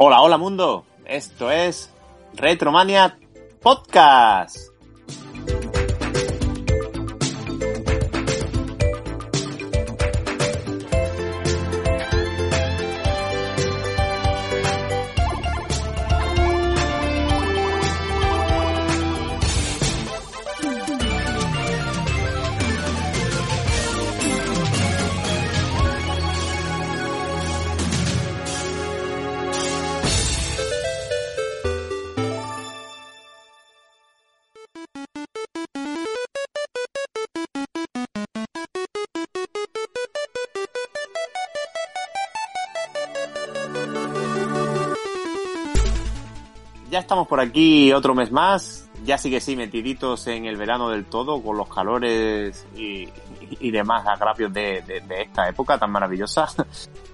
Hola, hola mundo. Esto es Retromania Podcast. Por aquí otro mes más. Ya sí que sí, metiditos en el verano del todo, con los calores y, demás agravios de, esta época tan maravillosa.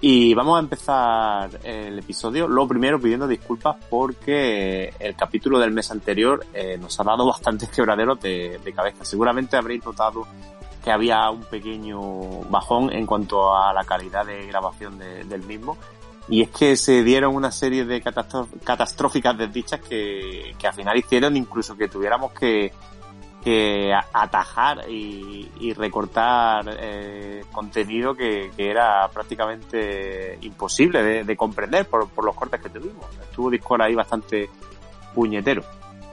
Y vamos a empezar el episodio. Lo primero pidiendo disculpas porque el capítulo del mes anterior eh, nos ha dado bastantes quebraderos de, cabeza. Seguramente habréis notado que había un pequeño bajón en cuanto a la calidad de grabación de, del mismo. Y es que se dieron una serie de catastróficas desdichas que, que al final hicieron incluso que tuviéramos que, atajar y, recortar eh, contenido que, que, era prácticamente imposible de, de comprender por, por, los cortes que tuvimos. Estuvo Discord ahí bastante puñetero.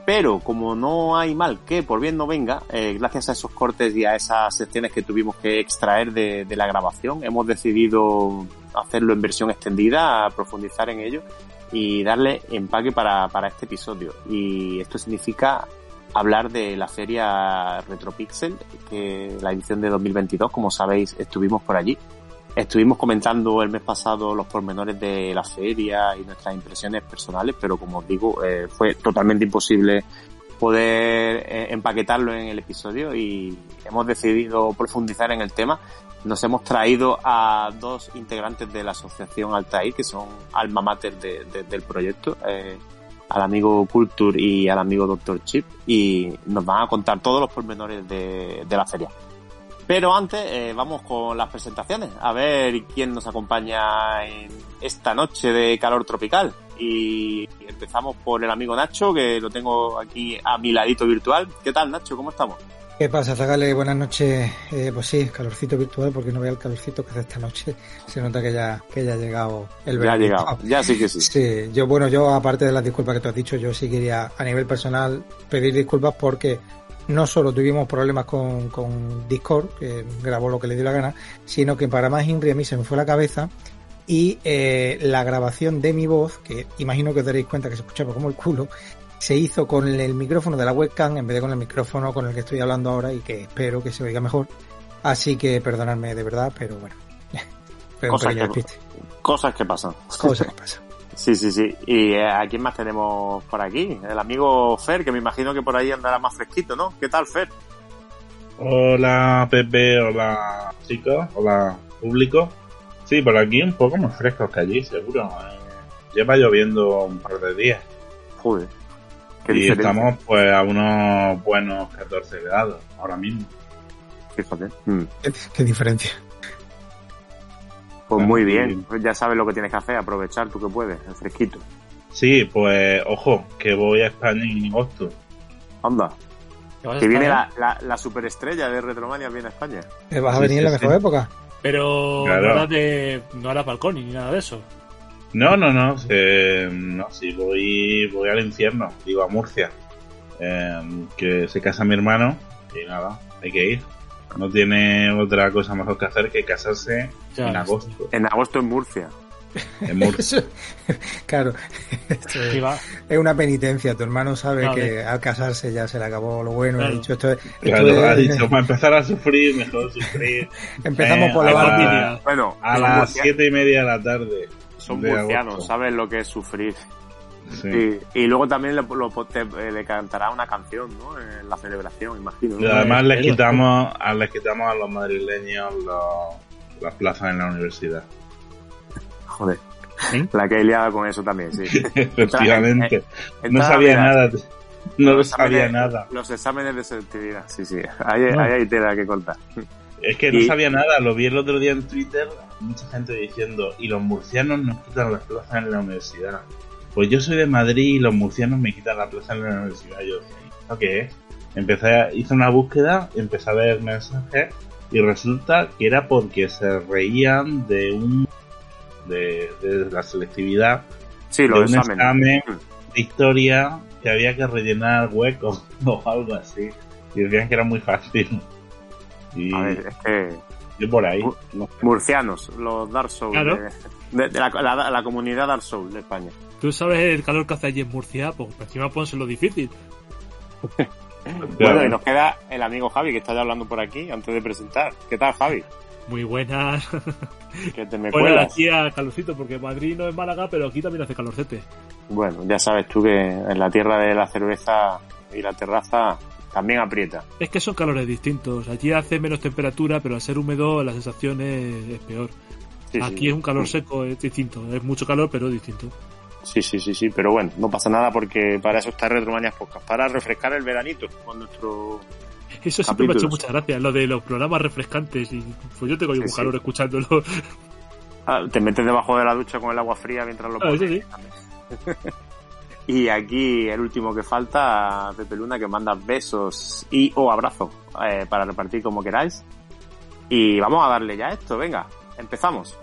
Pero como no hay mal que por bien no venga, eh, gracias a esos cortes y a esas secciones que tuvimos que extraer de, la grabación, hemos decidido hacerlo en versión extendida, profundizar en ello y darle empaque para, para este episodio. Y esto significa hablar de la feria Retropixel, que la edición de 2022, como sabéis, estuvimos por allí. Estuvimos comentando el mes pasado los pormenores de la feria y nuestras impresiones personales, pero como os digo, eh, fue totalmente imposible poder eh, empaquetarlo en el episodio y hemos decidido profundizar en el tema. Nos hemos traído a dos integrantes de la asociación Altair, que son alma mater de, de, del proyecto. Eh, al amigo Culture y al amigo Dr. Chip y nos van a contar todos los pormenores de, de la feria. Pero antes eh, vamos con las presentaciones, a ver quién nos acompaña en esta noche de calor tropical. Y empezamos por el amigo Nacho, que lo tengo aquí a mi ladito virtual. ¿Qué tal, Nacho? ¿Cómo estamos? ¿Qué pasa, Zagale? Buenas noches. Eh, pues sí, calorcito virtual, porque no veo el calorcito que hace esta noche. Se nota que ya, que ya ha llegado el verano. Ya ha llegado, ya sí que sí. Sí, yo, bueno, yo aparte de las disculpas que te has dicho, yo sí quería a nivel personal pedir disculpas porque no solo tuvimos problemas con, con Discord, que grabó lo que le dio la gana, sino que para más Inri a mí se me fue la cabeza y eh, la grabación de mi voz, que imagino que os daréis cuenta que se escuchaba como el culo, se hizo con el micrófono de la webcam en vez de con el micrófono con el que estoy hablando ahora y que espero que se oiga mejor. Así que perdonadme de verdad, pero bueno. cosas, que, cosas que pasan. Cosas que pasan. Sí, sí, sí. ¿Y eh, a quién más tenemos por aquí? El amigo Fer, que me imagino que por ahí andará más fresquito, ¿no? ¿Qué tal, Fer? Hola, Pepe, hola, chicos, hola, público. Sí, por aquí un poco más frescos que allí, seguro. Eh, lleva lloviendo un par de días. Joder. ¿Qué y diferencia? estamos pues a unos buenos 14 grados ahora mismo. Fíjate. Mm. ¿Qué, ¿Qué, diferencia? Pues muy bien, pues ya sabes lo que tienes que hacer, aprovechar tú que puedes, el fresquito. Sí, pues ojo, que voy a España en agosto. Anda. Que viene la, la, la, superestrella de Retromania, viene a España. ¿Te vas a venir sí, en la mejor sí. época? Pero claro. de. no era Falconi ni nada de eso. No, no, no. Eh, no, sí, voy, voy al infierno, digo a Murcia. Eh, que se casa mi hermano y nada, hay que ir. No tiene otra cosa mejor que hacer que casarse ya, en agosto. En agosto en Murcia. En Murcia. claro. es una penitencia. Tu hermano sabe claro, que al casarse ya se le acabó lo bueno. Claro. Ha dicho, esto, esto claro, es... ha dicho, para empezar a sufrir, mejor sufrir. Empezamos eh, por la la, Bueno, a las siete y media de la tarde. Son murcianos, saben lo que es sufrir. Sí. Y, y, luego también le, lo, te, le, cantará una canción, ¿no? En la celebración, imagino. Y además les quitamos, a, les quitamos a los madrileños los, las plazas en la universidad. Joder. La que he liado con eso también, sí. Efectivamente. no sabía nada. No lo sabía nada. Los exámenes de selectividad, sí, sí. Ahí, no. ahí hay tela que cortar. Es que no sabía nada, lo vi el otro día en Twitter, mucha gente diciendo, y los murcianos nos quitan las plazas en la universidad. Pues yo soy de Madrid y los murcianos me quitan la plaza en la universidad. Yo, ¿esto qué es? Empecé, hice una búsqueda, empecé a ver mensajes y resulta que era porque se reían de un de, la selectividad sí, de un examen de historia que había que rellenar huecos o algo así. Y decían que era muy fácil. Y a ver es que yo por ahí. Murcianos los Dark Souls de, la, comunidad Dark Souls de España. Tú sabes el calor que hace allí en Murcia pues encima lo difícil bueno, y nos queda el amigo Javi, que está ya hablando por aquí, antes de presentar. ¿Qué tal, Javi? Muy buenas. Que te me bueno, aquí a calorcito, porque Madrid no es Málaga, pero aquí también hace calorcete. Bueno, ya sabes tú que en la tierra de la cerveza y la terraza también aprieta. Es que son calores distintos. Allí hace menos temperatura, pero al ser húmedo la sensación es, peor. aquí es un calor seco, es distinto. Es mucho calor, pero distinto. Sí, sí, sí, sí, pero bueno, no pasa nada porque para eso está Retromanias Podcast, para refrescar el veranito con nuestro... Eso siempre me ha hecho muchas gracias, lo de los programas refrescantes y pues yo tengo un calor escuchándolo. Ah, te metes debajo de la ducha con el agua fría mientras lo pones. sí, y aquí el último que falta, Pepe Luna, que manda besos y o abrazos eh, para repartir como queráis. Y vamos a darle ya esto, venga, empezamos.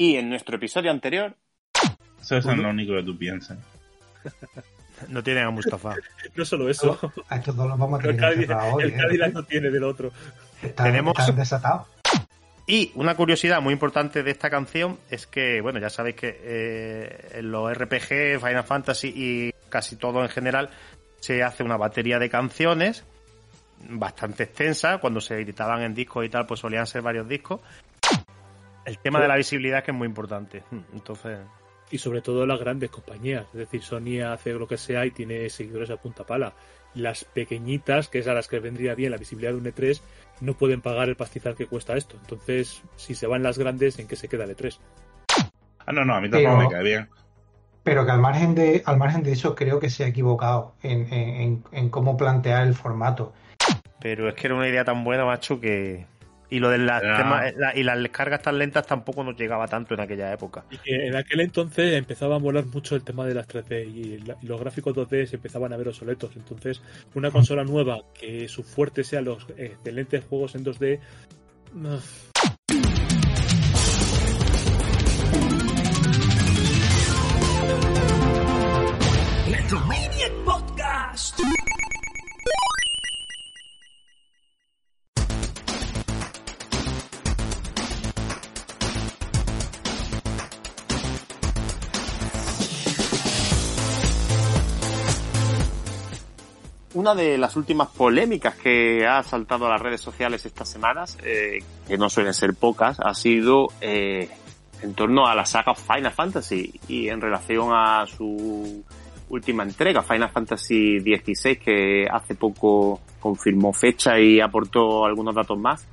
Y en nuestro episodio anterior. Eso es lo único que tú piensas. No tiene a Mustafa. no solo eso. A estos dos los vamos a tener que El, hoy, el ¿eh? Cadillac no tiene del otro. Tenemos... desatados. Y una curiosidad muy importante de esta canción es que, bueno, ya sabéis que eh, en los RPG, Final Fantasy y casi todo en general se hace una batería de canciones bastante extensa. Cuando se editaban en discos y tal, pues solían ser varios discos. El tema de la visibilidad que es muy importante. Entonces. Y sobre todo las grandes compañías. Es decir, Sony hace lo que sea y tiene seguidores a punta pala. Las pequeñitas, que es a las que vendría bien la visibilidad de un E3, no pueden pagar el pastizal que cuesta esto. Entonces, si se van las grandes, ¿en qué se queda el E3? Ah, no, no, a mí tampoco me cae bien. Pero que al margen de, al margen de eso, creo que se ha equivocado en, en cómo plantear el formato. Pero es que era una idea tan buena, macho, que y lo de las y las descargas tan lentas tampoco nos llegaba tanto en aquella época. Y que en aquel entonces empezaba a molar mucho el tema de las 3D y, los gráficos 2D se empezaban a ver obsoletos. Entonces, una consola nueva que su fuerte sea los excelentes juegos en 2D. Podcast. Una de las últimas polémicas que ha saltado a las redes sociales estas semanas, eh, que no suelen ser pocas, ha sido eh, en torno a la saga Final Fantasy y en relación a su última entrega, Final Fantasy XVI, que hace poco confirmó fecha y aportó algunos datos más.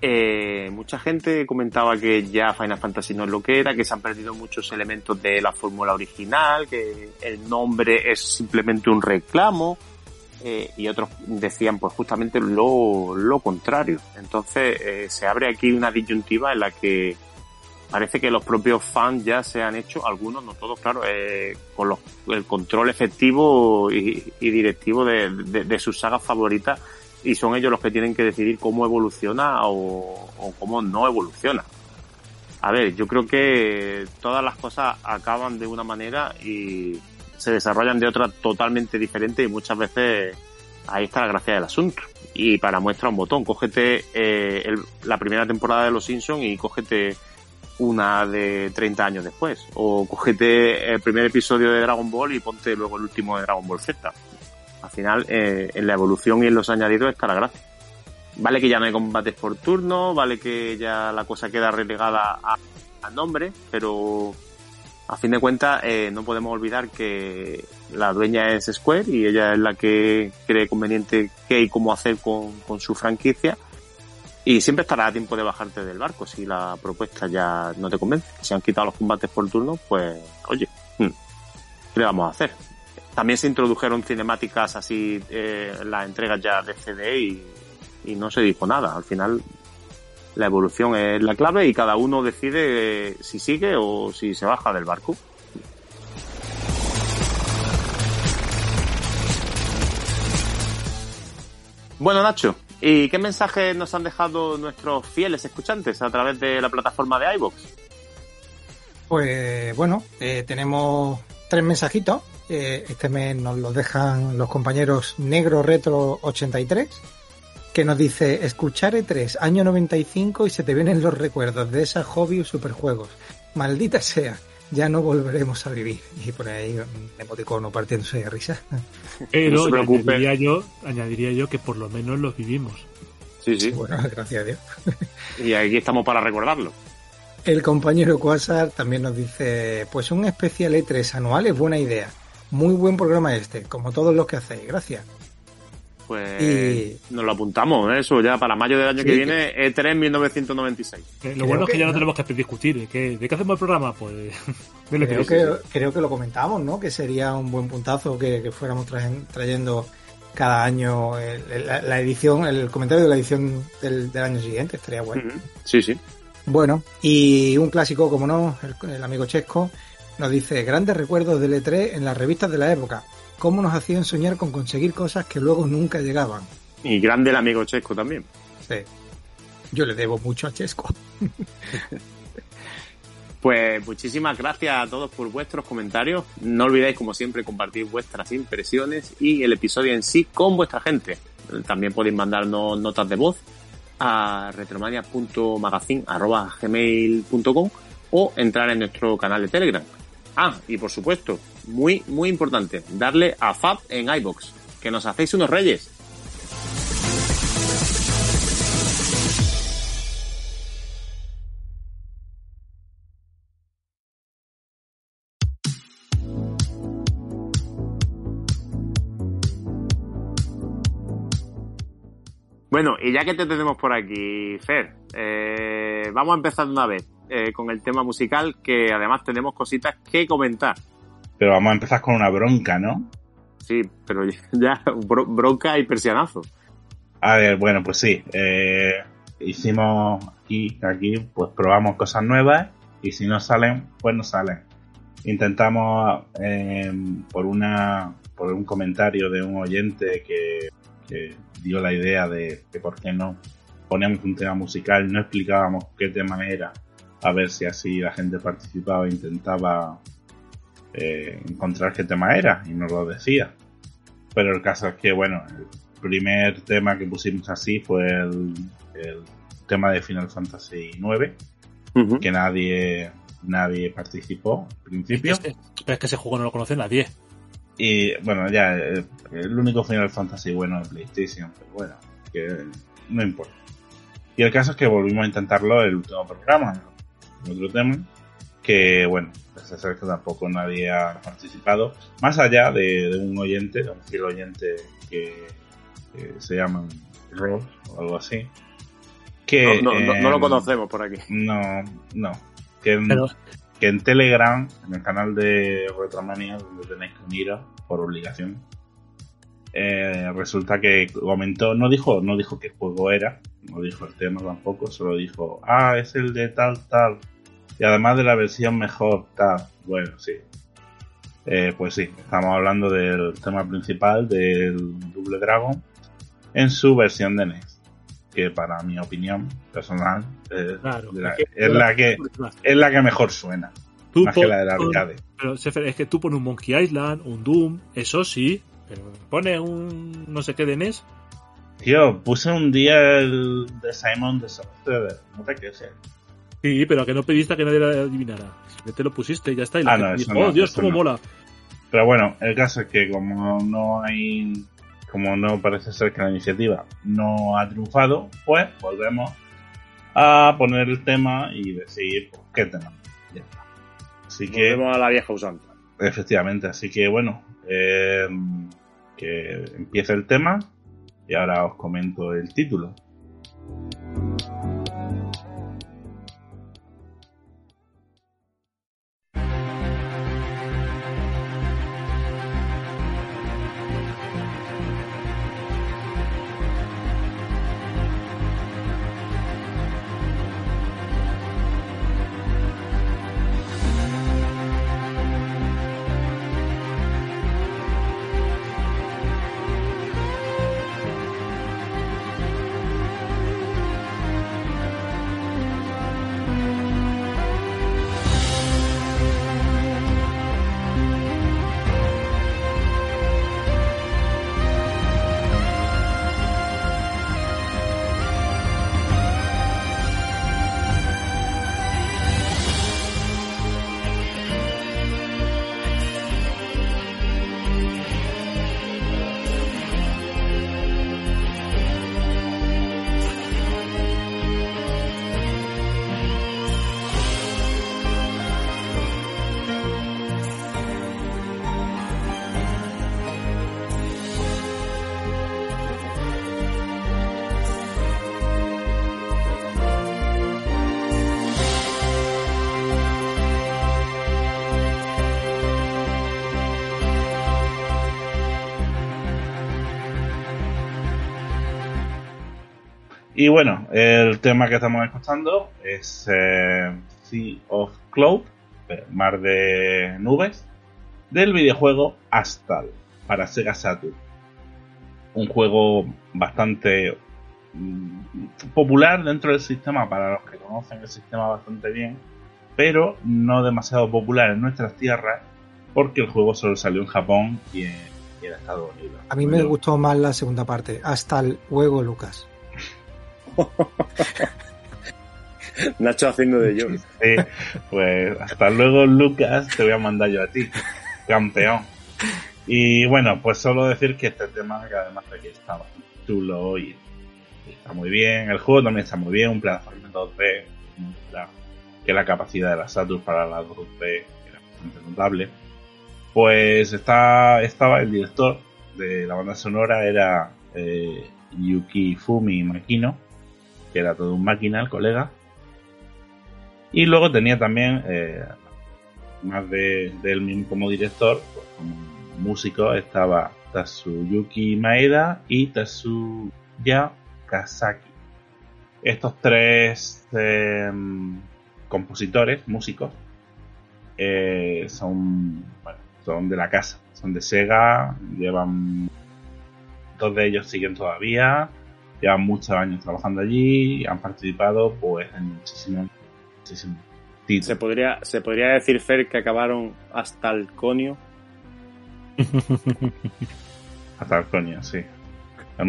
Eh, mucha gente comentaba que ya Final Fantasy no es lo que era, que se han perdido muchos elementos de la fórmula original, que el nombre es simplemente un reclamo, eh, y otros decían pues justamente lo, lo contrario. Entonces eh, se abre aquí una disyuntiva en la que parece que los propios fans ya se han hecho, algunos, no todos, claro, eh, con los, el control efectivo y, directivo de, de, sus sagas favoritas y son ellos los que tienen que decidir cómo evoluciona o, o cómo no evoluciona. A ver, yo creo que todas las cosas acaban de una manera y se desarrollan de otra totalmente diferente y muchas veces ahí está la gracia del asunto. Y para muestra un botón, cógete eh, la primera temporada de Los Simpsons y cógete una de 30 años después. O cógete el primer episodio de Dragon Ball y ponte luego el último de Dragon Ball Z. Al final, eh, en la evolución y en los añadidos está la gracia. Vale que ya no hay combates por turno, vale que ya la cosa queda relegada al nombre, pero a fin de cuentas, eh, no podemos olvidar que la dueña es Square y ella es la que cree conveniente qué y cómo hacer con, con su franquicia. Y siempre estará a tiempo de bajarte del barco si la propuesta ya no te convence. Si han quitado los combates por turno, pues, oye. Hmm. ¿Qué le vamos a hacer? También se introdujeron cinemáticas así eh, las entregas ya de CD y no se dijo nada. Al final la evolución es la clave y cada uno decide si sigue o si se baja del barco. Bueno, Nacho, ¿y qué mensajes nos han dejado nuestros fieles escuchantes a través de la plataforma de iVoox? Pues bueno, eh, tenemos tres mensajitos. Eh, este mes nos los dejan los compañeros Negro Retro 83, que nos dice, escuchar E3, año 95 y se te vienen los recuerdos de esa hobby o superjuegos. Maldita sea, ya no volveremos a vivir. Y por ahí un emoticono partiéndose de risa. Pero No se preocupe. añadiría, yo, añadiría yo que por lo menos los vivimos. Sí, sí. Bueno, gracias a Dios. Y aquí estamos para recordarlo. El compañero Quasar también nos dice, pues un especial E3 anual es buena idea. Muy buen programa este, como todos los que hacéis. Gracias. Pues Y- nos lo apuntamos, ¿eh? eso ya para mayo del año Sí, que que- viene, E E3 1996. Eh, Lo Creo bueno es que que ya no no. tenemos que discutir. ¿De qué, ¿De qué hacemos el programa? Pues de lo que Creo que, creo que lo comentamos, ¿no? Que sería un buen puntazo que, que fuéramos traen- trayendo cada año el- el- la, la edición, el comentario de la edición del, del año siguiente. Estaría bueno. Sí, sí. Bueno, y un clásico, como no, el, el amigo Chesco nos dice grandes recuerdos del E3 en las revistas de la época. Cómo nos hacían soñar con conseguir cosas que luego nunca llegaban. Y grande el amigo Chesco también. Sí. Yo le debo mucho a Chesco. Pues muchísimas gracias a todos por vuestros comentarios. No olvidéis, como siempre, compartir vuestras impresiones y el episodio en sí con vuestra gente. También podéis mandarnos notas de voz a retromania.magazine.gmail.com o entrar en nuestro canal de Telegram. Ah, y por supuesto, muy, muy importante, darle a Fab en iBox, que nos hacéis unos reyes. Bueno, y ya que te tenemos por aquí, Fer, eh, vamos a empezar una vez eh, con el tema musical, que además tenemos cositas que comentar. Pero vamos a empezar con una bronca, ¿no? Sí, pero ya bro- bronca y persianazo. A ver, bueno, pues sí. eh, hicimos aquí, aquí, pues probamos cosas nuevas y si no salen, pues no salen. Intentamos eh, por una por un comentario de un oyente que, que dio la idea de que por qué no poníamos un tema musical, no explicábamos qué tema era, a ver si así la gente participaba e intentaba eh, encontrar qué tema era y nos lo decía. Pero el caso es que, bueno, el primer tema que pusimos así fue el, el tema de Final Fantasy IX, que nadie nadie participó al principio. Es que, es que ese juego no lo conoce nadie. Y bueno, ya eh, el único Final Fantasy bueno de PlayStation, pero bueno, que no importa. Y el caso es que volvimos a intentarlo el último programa, en otro tema, que bueno, parece ser que tampoco nadie ha participado, más allá de, de un oyente, de un fiel oyente que, que se llama Ross o algo así. Que, No, no, no- no lo em, conocemos por aquí. No, no. Que Pero que en Telegram, en el canal de Retromania, donde tenéis que uniros por obligación, eh, resulta que comentó, no dijo, no dijo qué juego era, no dijo el tema tampoco, solo dijo, ah, es el de tal, tal, y además de la versión mejor, tal, bueno, sí. Eh, pues sí, estamos hablando del tema principal del Double Dragon en su versión de NES, que para mi opinión personal es, Claro, la, es que- es la que es la que mejor suena, tú más que la del arcade. pero, es que tú pones un Monkey Island, un Doom, eso sí, pero pone un no sé qué de NES. Tío, puse un día el de Simon de Sorcerer, no te quejes. Sí, pero a que no pediste a que nadie lo adivinara. Si te lo pusiste y ya está. Y Ah, la no, gente dijo, no, oh, Dios, cómo no. mola. Pero bueno, el caso es que como no hay, como no parece ser que la iniciativa no ha triunfado, pues volvemos a poner el tema y decir pues, qué tenemos. Ya está. Así que, Volvemos a la vieja usanza. efectivamente, así que bueno, eh, que empiece el tema y ahora os comento el título. Y bueno, el tema que estamos escuchando es eh, Sea of Cloud, eh, Mar de Nubes, del videojuego Astal para Sega Saturn. Un juego bastante mm, popular dentro del sistema para los que conocen el sistema bastante bien, pero no demasiado popular en nuestras tierras porque el juego solo salió en Japón y en, y en Estados Unidos. A mí me gustó más la segunda parte, hasta el juego Lucas. Nacho haciendo de yo. Pues hasta luego, Lucas. Te voy a mandar yo a ti, campeón. Y bueno, pues solo decir que este tema, que además de que está bastante chulo y está muy bien, el juego también está muy bien, un plataforma 2D, la- que la capacidad de la Saturn para la 2D era bastante notable. Pues está, estaba el director de la banda sonora, era eh, Yuki Fumi Makino, que era todo un máquina, el colega. Y luego tenía también, eh, más de, él mismo como director, pues como músico estaba Tatsuyuki Maeda y Tatsuya Kazaki. Estos tres eh, compositores, músicos, eh, son, son de la casa, son de Sega, llevan dos de ellos siguen todavía, llevan muchos años trabajando allí, han participado pues en muchísimos, muchísimos títulos. Se podría, se podría decir, Fer, que acabaron hasta el conio. Hasta el coño, sí.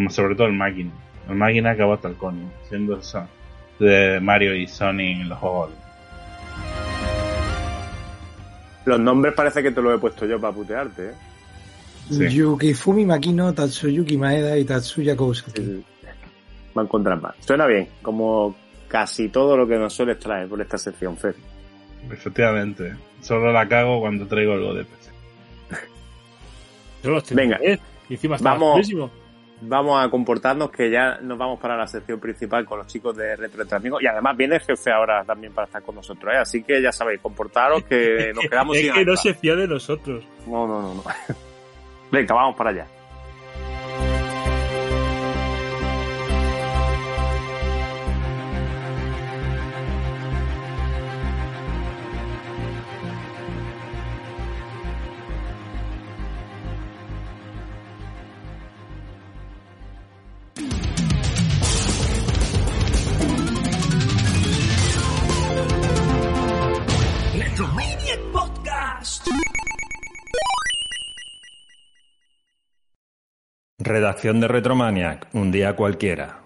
Sobre todo el máquina. El máquina acabó hasta el coño, siendo eso de Mario y Sonic en los juegos. Los nombres parece que te los he puesto yo para putearte, ¿eh? Sí. Yukifumi Makino, Tatsuyuki Maeda y Tatsuya Kousaki. Va a encontrar más. Suena bien, como casi todo lo que nos sueles traer por esta sección, Fer. Efectivamente. Solo la cago cuando traigo algo de PC. Venga. ¿eh? Y encima está Vamos. buenísimo. Vamos a comportarnos que ya nos vamos para la sección principal con los chicos de Retro Entre Amigos. Y además viene el jefe ahora también para estar con nosotros, ¿eh? Así que ya sabéis, comportaros que nos quedamos es sin que no se fía de nosotros. No, no, no, no. Venga, vamos para allá. Redacción de Retromaniac, un día cualquiera.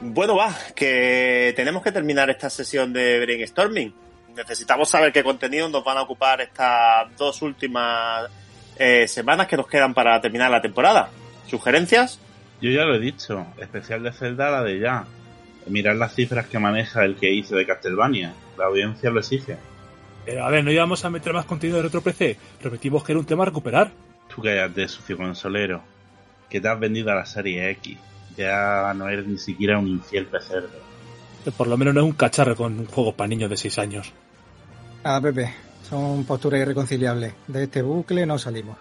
Bueno, va, que tenemos que terminar esta sesión de brainstorming. Necesitamos saber qué contenido nos van a ocupar estas dos últimas eh, semanas que nos quedan para terminar la temporada. ¿Sugerencias? Yo ya lo he dicho, especial de Zelda la de ya. Mirar las cifras que maneja el que hizo de Castlevania. La audiencia lo exige. Pero a ver, no íbamos a meter más contenido de Retro PC. Prometimos que era un tema a recuperar. Tú cállate, sucio consolero. Que te has vendido a la serie X. Ya no eres ni siquiera un infiel pecerdo. Que por lo menos no es un cacharro con juegos para niños de 6 años. Nada, Pepe, son posturas irreconciliables. De este bucle no salimos.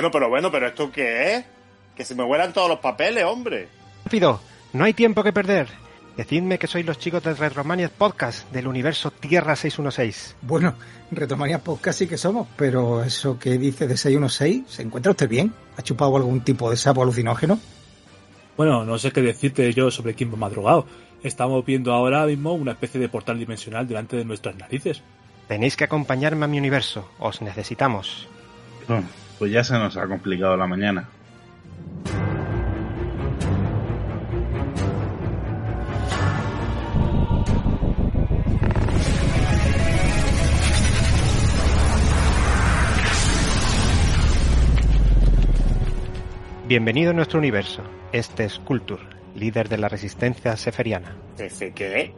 Bueno, pero bueno, pero ¿esto qué es? Que se me vuelan todos los papeles, hombre. Rápido, no hay tiempo que perder. Decidme que sois los chicos de Retromaniac Podcast del universo Tierra 616. Bueno, Retomania Podcast sí que somos, pero eso que dice de 616, ¿se encuentra usted bien? ¿Ha chupado algún tipo de sapo alucinógeno? Bueno, no sé qué decirte yo sobre Kimbo Madrugado. Estamos viendo ahora mismo una especie de portal dimensional delante de nuestras narices. Tenéis que acompañarme a mi universo. Os necesitamos. Pues ya se nos ha complicado la mañana. Bienvenido a nuestro universo. Este es Kultur, líder de la resistencia seferiana. ¿Ese qué?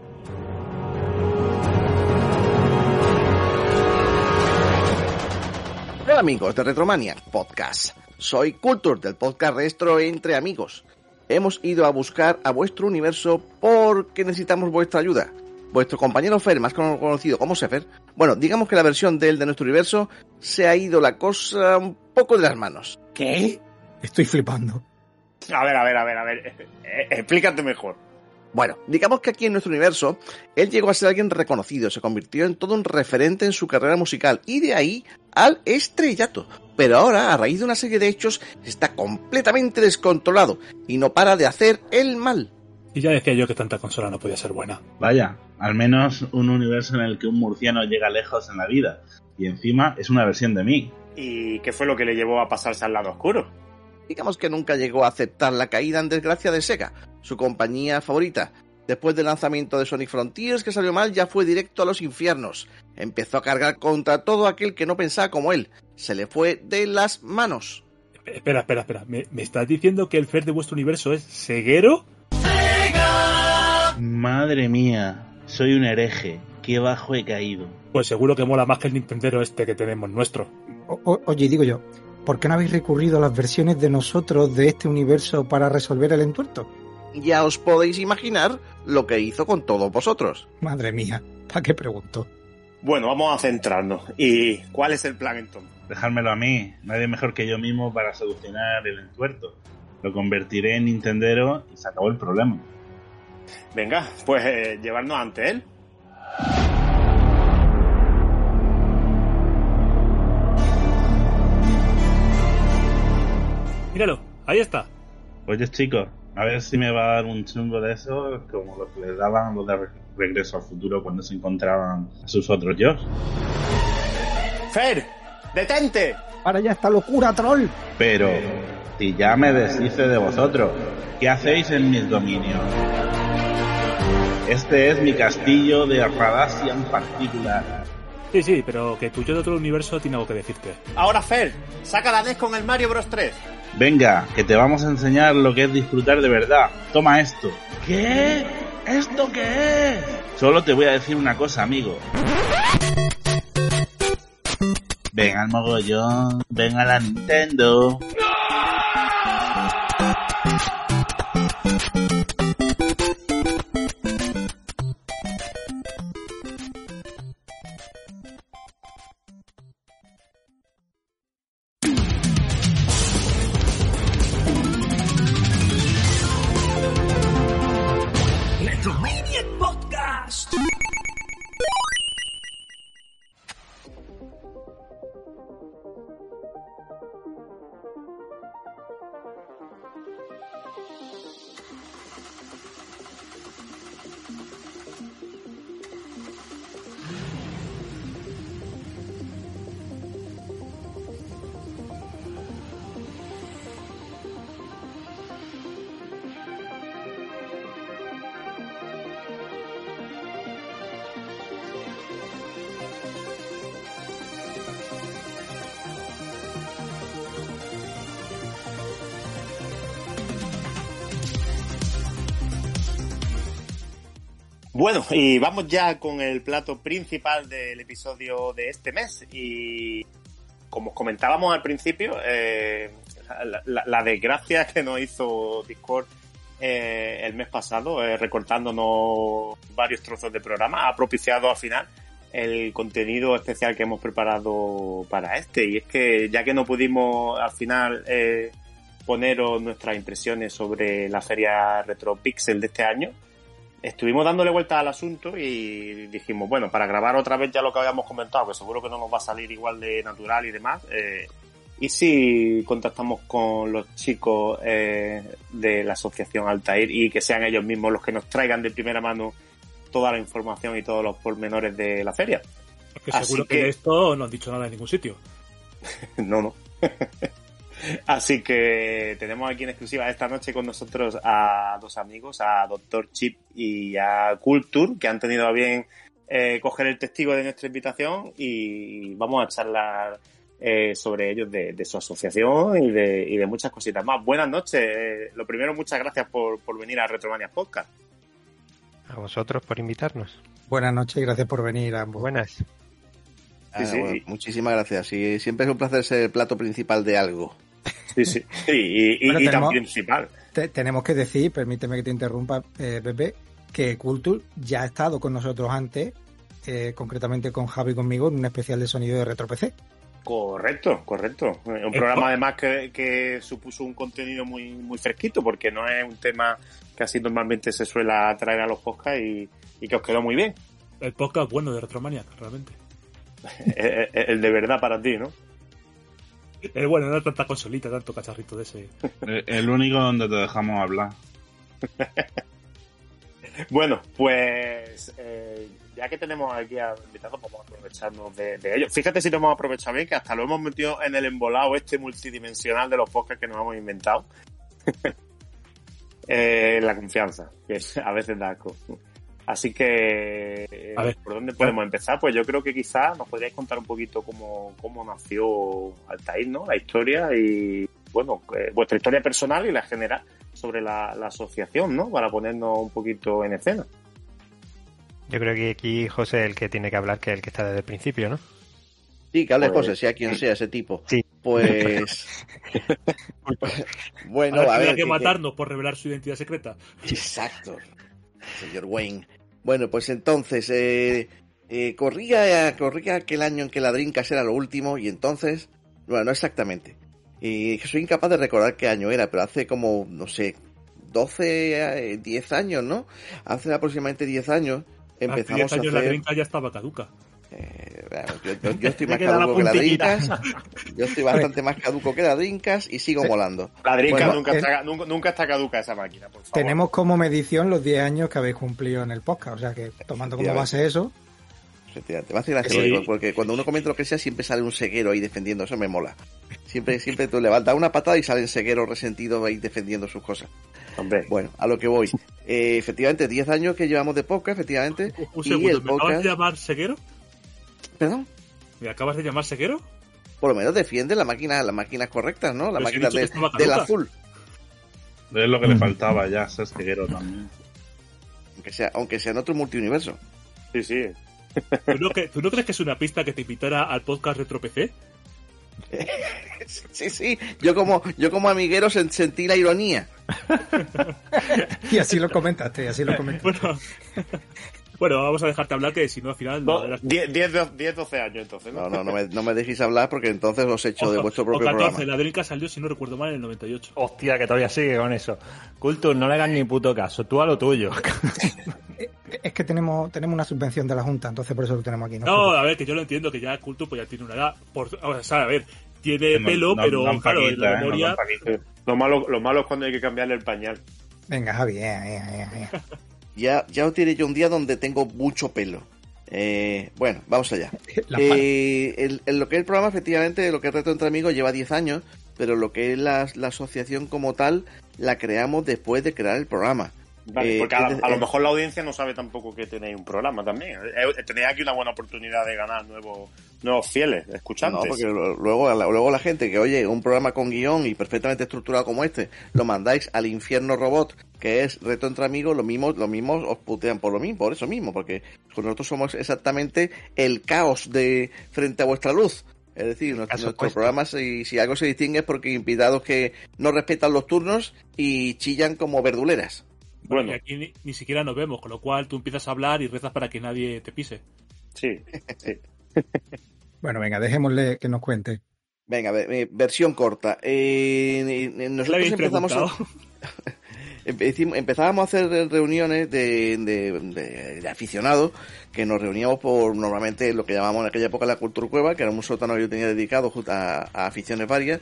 Hola amigos de Retromaniac Podcast. Soy Culture del podcast Retro Entre Amigos. hemos ido a buscar a vuestro universo porque necesitamos vuestra ayuda. Vuestro compañero Fer, más conocido como Sefer, bueno, digamos que la versión de él de nuestro universo se ha ido la cosa un poco de las manos. ¿Qué? Estoy flipando. A ver, a ver, a ver, a ver. Eh, explícate mejor. Bueno, digamos que aquí en nuestro universo, él llegó a ser alguien reconocido, se convirtió en todo un referente en su carrera musical y de ahí al estrellato. Pero ahora, a raíz de una serie de hechos, está completamente descontrolado y no para de hacer el mal. Y ya decía yo que tanta consola no podía ser buena. Vaya, al menos un universo en el que un murciano llega lejos en la vida. Y encima es una versión de mí. ¿Y qué fue lo que le llevó a pasarse al lado oscuro? Digamos que nunca llegó a aceptar la caída en desgracia de Sega, su compañía favorita. Después del lanzamiento de Sonic Frontiers, que salió mal, ya fue directo a los infiernos. Empezó a cargar contra todo aquel que no pensaba como él. Se le fue de las manos. Espera, espera, espera. ¿Me, me estás diciendo que el Fer de vuestro universo es ceguero? Madre mía, soy un hereje. Qué bajo he caído. Pues seguro que mola más que el Nintendero este que tenemos nuestro. O- o- oye, digo yo, ¿por qué no habéis recurrido a las versiones de nosotros de este universo para resolver el entuerto? Ya os podéis imaginar lo que hizo con todos vosotros. Madre mía, ¿para qué pregunto? Bueno, vamos a centrarnos. ¿Y cuál es el plan entonces? Dejármelo a mí. Nadie mejor que yo mismo para solucionar el entuerto. Lo convertiré en Nintendero y se acabó el problema. Venga, pues eh, llevarnos ante él. Míralo, ahí está. Oye, chicos, a ver si me va a dar un chungo de esos como los que les daban los de Re- Regreso al Futuro cuando se encontraban a sus otros yo. ¡Fer! ¡Detente! ¡Para ya esta locura, troll! Pero, si ya me deshice de vosotros, ¿qué hacéis en mis dominios? Este es mi castillo de Radasia en particular. Sí, sí, pero que tu yo de otro universo tiene algo que decirte. Ahora, Fer, saca la NES con el Mario Bros 3. Venga, que te vamos a enseñar lo que es disfrutar de verdad. Toma esto. ¿Qué? ¿Esto qué es? Solo te voy a decir una cosa, amigo. Ven al mogollón, ven a la Nintendo. Bueno, y vamos ya con el plato principal del episodio de este mes. Y como os comentábamos al principio, eh, la desgracia que nos hizo Discord eh, el mes pasado, eh, recortándonos varios trozos de programa, ha propiciado al final el contenido especial que hemos preparado para este. Y es que ya que no pudimos al final eh, poneros nuestras impresiones sobre la feria Retro Pixel de este año, estuvimos dándole vuelta al asunto y dijimos, bueno, para grabar otra vez ya lo que habíamos comentado, que seguro que no nos va a salir igual de natural y demás, eh, y si contactamos con los chicos eh, de la asociación Altair y que sean ellos mismos los que nos traigan de primera mano toda la información y todos los pormenores de la feria. Porque Así seguro que... que- de esto no han dicho nada en ningún sitio. No, no. Así que tenemos aquí en exclusiva esta noche con nosotros a dos amigos, a Doctor Chip y a Culture, que han tenido a bien eh, coger el testigo de nuestra invitación y vamos a charlar eh, sobre ellos de, de su asociación y de, y de muchas cositas más. Buenas noches. Eh, lo primero, muchas gracias por, por venir a Retromania Podcast. A vosotros por invitarnos. Buenas noches y gracias por venir a ambos. Buenas. Ah, sí. bueno, muchísimas gracias. Y siempre es un placer ser el plato principal de algo. Sí, sí. Sí, y, y- Bueno, y tan tenemos- principal. te- tenemos que decir, permíteme que te interrumpa, eh, Pepe, que Culture ya ha estado con nosotros antes, eh, concretamente con Javi y conmigo, en un especial de sonido de Retro PC. Correcto, correcto. Un programa además que, que supuso un contenido muy, muy fresquito, porque no es un tema que así normalmente se suele traer a los podcasts y, y que os quedó muy bien. El podcast bueno de Retromaniac, realmente. el, el de verdad para ti, ¿no? Eh, bueno, no tanta consolita, tanto cacharrito de ese. El único donde te dejamos hablar. Bueno, pues eh, ya que tenemos aquí a invitados, vamos a aprovecharnos de, de ellos. Fíjate si lo hemos aprovechado bien, que hasta lo hemos metido en el embolado este multidimensional de los podcasts que nos hemos inventado. Eh, la confianza, que a veces da asco. Así que, eh, A ver. ¿por dónde podemos empezar? Pues yo creo que quizás nos podríais contar un poquito cómo, cómo nació Altair, ¿no? La historia y, bueno, eh, vuestra historia personal y la general sobre la, la asociación, ¿no? Para ponernos un poquito en escena. Yo creo que aquí José es el que tiene que hablar, que es el que está desde el principio, ¿no? Sí, que hable Pues- José, sea quien sea ese tipo. Sí. Pues. bueno, Ahora a tendrá ver. que ¿qué- matarnos por revelar su identidad secreta. Exacto, señor Wayne. Bueno, pues entonces, eh, eh, corría, corría aquel año en que la Dreamcast era lo último y entonces, bueno, no exactamente. Y soy incapaz de recordar qué año era, pero hace como, no sé, 12, eh, 10 años, ¿no? Hace aproximadamente 10 años Hace 10 empezamos a años la hacer... Drinka ya estaba caduca. Eh, yo, yo- yo estoy más caduco que la. Dreamcast. Yo estoy bastante más caduco que la Dreamcast y sigo molando. La Drinka Bueno, nunca, está, nunca, nunca está caduca esa máquina, por favor. Tenemos como medición los 10 años que habéis cumplido en el podcast, o sea que tomando como base eso, Efectivamente. Me hace gracia Sí. lo digo, porque cuando uno comenta lo que sea siempre sale un ceguero ahí defendiendo, eso me mola. Siempre, siempre tú le vas a dar una patada y salen cegueros resentidos ahí defendiendo sus cosas. Hombre, Bueno, a lo que voy. Eh, efectivamente, 10 años que llevamos de podcast, efectivamente. Un y segundo, el ¿me acabas podcast. de llamar Seguero? Perdón. ¿Me acabas de llamar Seguero? Por lo menos defiende la máquina, las máquinas correctas, ¿no? La Pero máquina del azul. Es lo que le faltaba ya, ser ceguero también. Aunque sea, aunque sea en otro multiuniverso. sí, sí. ¿Tú no, que- ¿Tú no crees que es una pista que te invitara al podcast Retro PC? Sí, sí. Yo como, yo como amiguero sen- sentí la ironía. y así lo comentaste, y así lo comentaste. Bueno, bueno, vamos a dejarte hablar que si no al final... no, Do- eras- 10, 10, 10, 12 años entonces, ¿no? No, no, me, no me dejéis hablar porque entonces os echo de o- vuestro o propio 14, programa. la Drinka salió, si no recuerdo mal, en el 98. Hostia, que todavía sigue con eso. Culture, no le hagas ni puto caso, tú a lo tuyo. Es que tenemos, tenemos una subvención de la Junta, entonces por eso lo tenemos aquí. ¿no? No, a ver, que yo lo entiendo, que ya Culto pues ya tiene una edad. Por, o sea, a ver, tiene No- pelo, no- pero no claro, en la ¿eh? Memoria... Lo malo, lo malo es cuando hay que cambiarle el pañal. Venga, Javi, eh, eh, eh, eh. Ya, ya os diré yo un día donde tengo mucho pelo. Eh, bueno, vamos allá. Eh, el- lo que es el programa, efectivamente, lo que es Reto Entre Amigos lleva 10 años, pero lo que es la, la asociación como tal, la creamos después de crear el programa. Vale, Eh, porque a, es a lo eh, mejor la audiencia no sabe tampoco que tenéis un programa también. Eh, Tenéis aquí una buena oportunidad de ganar nuevos, nuevos fieles, escuchantes. No, porque luego, la- luego la gente que oye un programa con guion y perfectamente estructurado como este, lo mandáis al infierno robot, que es reto entre amigos, lo mismo, lo mismo os putean por lo mismo, por eso mismo, porque nosotros somos exactamente el caos de frente a vuestra luz. Es decir, nuestro, nuestro programa, si, si algo se distingue es porque invitados que no respetan los turnos y chillan como verduleras. Bueno, que aquí ni, ni siquiera nos vemos, con lo cual tú empiezas a hablar y rezas para que nadie te pise. sí. sí. Bueno, venga, dejémosle que nos cuente. Venga, ve- eh, versión corta. Eh, eh, ¿Le nosotros empezamos a, empezábamos a hacer reuniones de, de- de- de aficionados que nos reuníamos por normalmente lo que llamamos en aquella época la cultura cueva, que era un sótano que yo tenía dedicado justo a, a aficiones varias.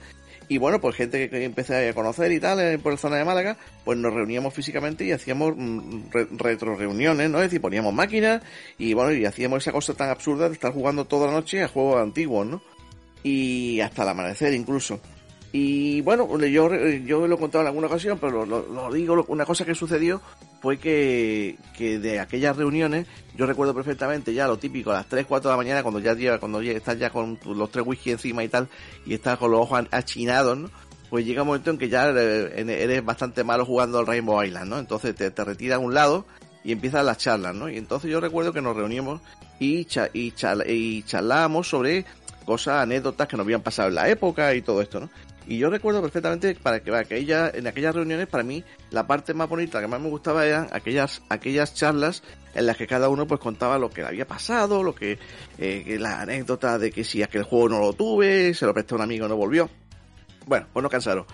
Y bueno, pues gente que, empecé a conocer y tal, eh, por la zona de Málaga, pues nos reuníamos físicamente y hacíamos mm, re- retro reuniones, ¿no? Es decir, poníamos máquinas y bueno, y hacíamos esa cosa tan absurda de estar jugando toda la noche a juegos antiguos, ¿no? Y hasta el amanecer incluso. Y bueno, yo, yo lo he contado en alguna ocasión, pero lo, lo- digo, una cosa que sucedió fue que, que de aquellas reuniones, yo recuerdo perfectamente ya lo típico, a las 3, 4 de la mañana, cuando ya lleva, cuando ya estás ya con los tres whisky encima y tal, y estás con los ojos achinados, ¿no? Pues llega un momento en que ya eres bastante malo jugando al Rainbow Island, ¿no? Entonces te, te retiras a un lado y empiezan las charlas, ¿no? Y entonces yo recuerdo que nos reuníamos y, y, y charlábamos sobre cosas, anécdotas que nos habían pasado en la época y todo esto, ¿no? Y yo recuerdo perfectamente para que aquella, en aquellas reuniones, para mí, la parte más bonita, que más me gustaba eran aquellas, aquellas charlas en las que cada uno pues contaba lo que le había pasado, lo que, eh, la anécdota de que si aquel juego no lo tuve, se lo presté a un amigo y no volvió. Bueno, pues no cansaron.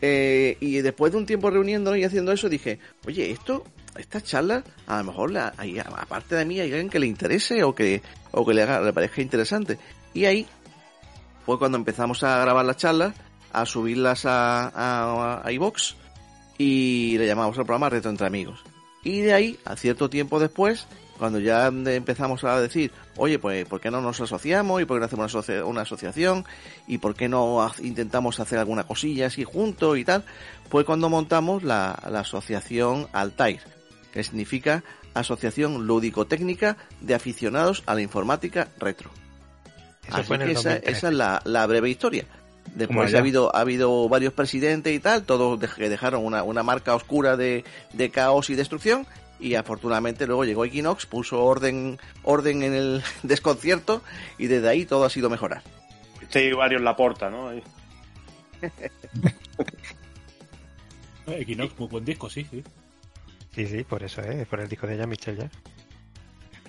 Eh, y después de un tiempo reuniéndonos y haciendo eso, dije, oye, esto, esta charla, a lo mejor, la, aparte de mí, hay alguien que le interese o que, o que le, haga- le parezca interesante. Y ahí fue cuando empezamos a grabar las charlas, a subirlas a, a, y le llamamos al programa Reto entre Amigos. Y de ahí, a cierto tiempo después, cuando ya empezamos a decir, oye, pues, ¿por qué no nos asociamos? ¿Y por qué no hacemos una, asocia- una asociación? ¿Y por qué no ha- intentamos hacer alguna cosilla así juntos y tal? Fue cuando montamos la, la asociación Altair, que significa Asociación Lúdico-Técnica de Aficionados a la Informática Retro. Eso Así fue en el que esa, 2013. esa es la, la breve historia. Después ha habido, ha habido varios presidentes y tal, todos de- que dejaron una, una marca oscura de, de caos y destrucción. Y afortunadamente luego llegó Equinox, puso orden, orden en el desconcierto y desde ahí todo ha sido mejorar. Este varios la porta, ¿no? Eh, Equinox, muy buen disco, sí, sí. Sí, sí, por eso es, por el disco de Jean-Michel ya.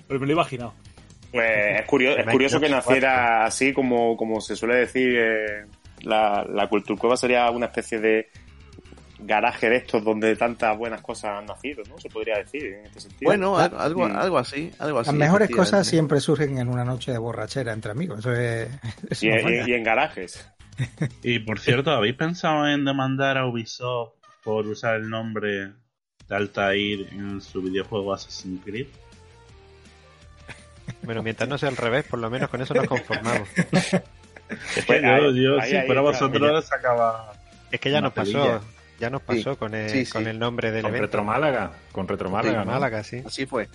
Pero me lo he imaginado. Pues es curioso, es curioso que naciera así como, como se suele decir. eh, la, la Culture Cueva sería una especie de garaje de estos donde tantas buenas cosas han nacido, ¿no? Se podría decir en este sentido. Bueno, algo, algo, Mm. algo así, algo así. Las mejores cosas siempre surgen en una noche de borrachera entre amigos. Eso es. eso y, no y- falla. y en garajes. Y por cierto, ¿habéis pensado en demandar a Ubisoft por usar el nombre de Altair en su videojuego Assassin's Creed? Bueno, mientras no sea al revés, por lo menos con eso nos conformamos. Es Pues que ahí- yo, yo ahí- si fuera claro, vosotros ya. sacaba... Es que ya nos pasó, pelilla. ya nos pasó Sí. con, el, Sí, sí. con el nombre del Con evento. Retro Málaga. Con Retro Málaga, ¿no? Málaga, sí. Así fue.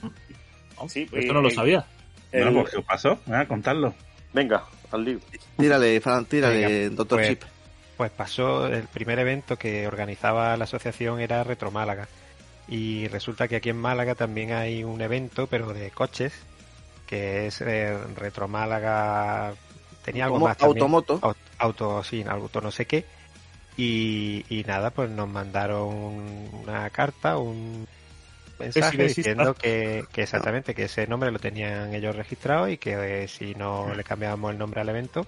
Sí, Esto y- no lo sabía. el- Bueno, pues ¿qué os pasó? Ah, contadlo. Venga, al lío. Tírale, Fran, tírale, Venga, doctor pues- Chip. Pues pasó, el primer evento que organizaba la asociación era Retro Málaga. Y resulta que aquí en Málaga también hay un evento, pero de coches, que es eh, Retro Málaga. Tenía algo Automo- más también. Automoto. Au- Auto, sí, auto no sé qué. Y, y nada, pues nos mandaron una carta, un mensaje diciendo que, que exactamente que ese nombre lo tenían ellos registrado y que eh, si no le cambiábamos el nombre al evento,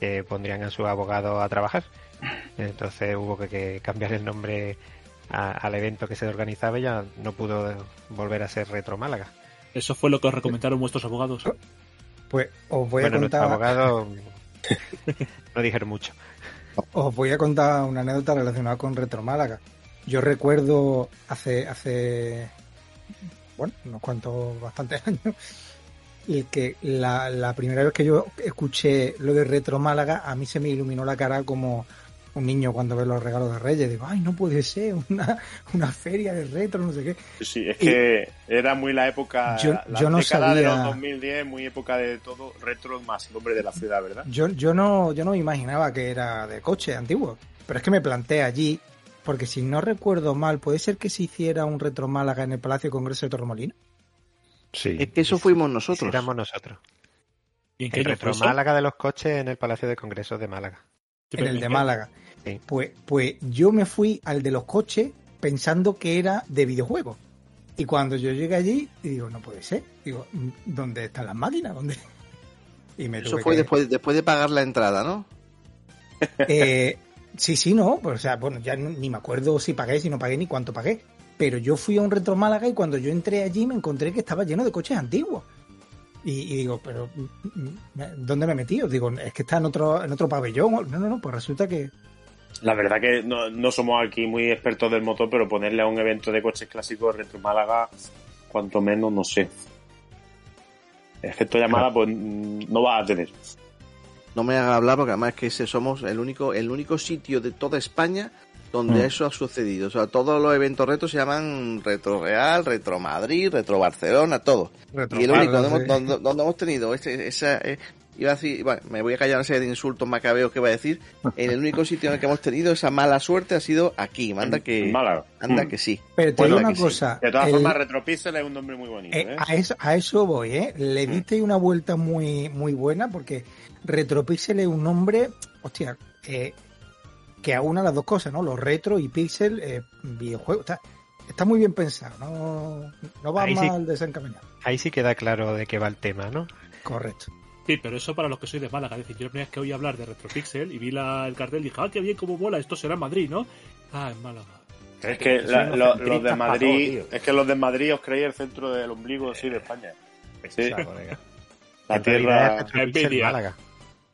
eh, pondrían a su abogado a trabajar. Entonces hubo que, que cambiar el nombre a- al evento que se organizaba y ya no pudo volver a ser Retro Málaga. Eso fue lo que os recomendaron vuestros abogados. Pues os voy bueno, a contar. abogado no dijeron mucho. Os voy a contar una anécdota relacionada con Retro Málaga. Yo recuerdo hace, hace, bueno, unos cuantos, bastantes años, y que la, la primera vez que yo escuché lo de Retro Málaga, a mí se me iluminó la cara como un niño cuando ve los regalos de Reyes. Digo, ay, no puede ser una, una feria de retro, no sé qué. Sí, es que era muy la época, Yo- la yo no década de sabía- los 2010, muy época de todo, retro más nombre de la ciudad, ¿verdad? Yo, yo no, yo no me imaginaba que era de coche antiguo, pero es que me planteé allí, porque si no recuerdo mal, puede ser que se hiciera un Retro Málaga en el Palacio de Congreso de Torremolinos. Sí. Es que eso fuimos nosotros. Éramos nosotros. ¿Y en qué El Retro? Málaga de los coches en el Palacio de Congresos de Málaga. en el de Málaga. Sí. Pues, pues yo me fui al de los coches pensando que era de videojuegos. Y cuando yo llegué allí, digo, no puede ser. Digo, ¿dónde están las máquinas? ¿Dónde? Y me Eso fue que- después, después de pagar la entrada, ¿no? Eh, sí, sí, no. Pues, o sea, bueno, ya ni me acuerdo si pagué, si no pagué, ni cuánto pagué. Pero yo fui a un Retro Málaga y cuando yo entré allí me encontré que estaba lleno de coches antiguos. Y, y digo, pero mm, mm, ¿dónde me he metido? Digo, es que está en otro, en otro pabellón. No, no, no, pues resulta que, La verdad que no, no somos aquí muy expertos del motor, pero ponerle a un evento de coches clásicos Retro Málaga, cuanto menos, no sé. Efecto llamada, pues mm, no va a tener. No me haga hablar porque además es que ese somos el único, el único sitio de toda España donde Mm. eso ha sucedido. O sea, todos los eventos retro se llaman Retro Real, Retro Madrid, Retro Barcelona, todo. Retro y el único donde, sí. hemos, donde- donde hemos tenido ese, esa, eh, iba a decir, bueno, me voy a callar una serie de insultos macabeos que voy a decir. En el único sitio en el que hemos tenido esa mala suerte ha sido aquí. Manda que, Málaga. anda Mm. que sí. Pero te digo una que sí. cosa. De todas el- formas, Retropixel es un nombre muy bonito, eh, ¿eh? a, eso, a eso voy, ¿eh? Le Mm. diste una vuelta muy, muy buena porque Retropixel es un nombre, hostia, eh, que aúna las dos cosas, ¿no? Los retro y pixel eh, videojuegos. Está, está muy bien pensado, no, no va Ahí sí. mal desencaminado. Ahí sí queda claro de qué va el tema, ¿no? Correcto. Sí, pero eso para los que soy de Málaga. Es decir, yo la primera vez que oí hablar de Retropixel y vi la, el cartel dije, ah, qué bien, cómo mola, esto será en Madrid, ¿no? Ah, en Málaga. Es que la- lo- los de Madrid, es que los de Madrid os creéis el centro del ombligo, sí, de España. Sí. Esa, colega. La es tierra, Envidia. Málaga.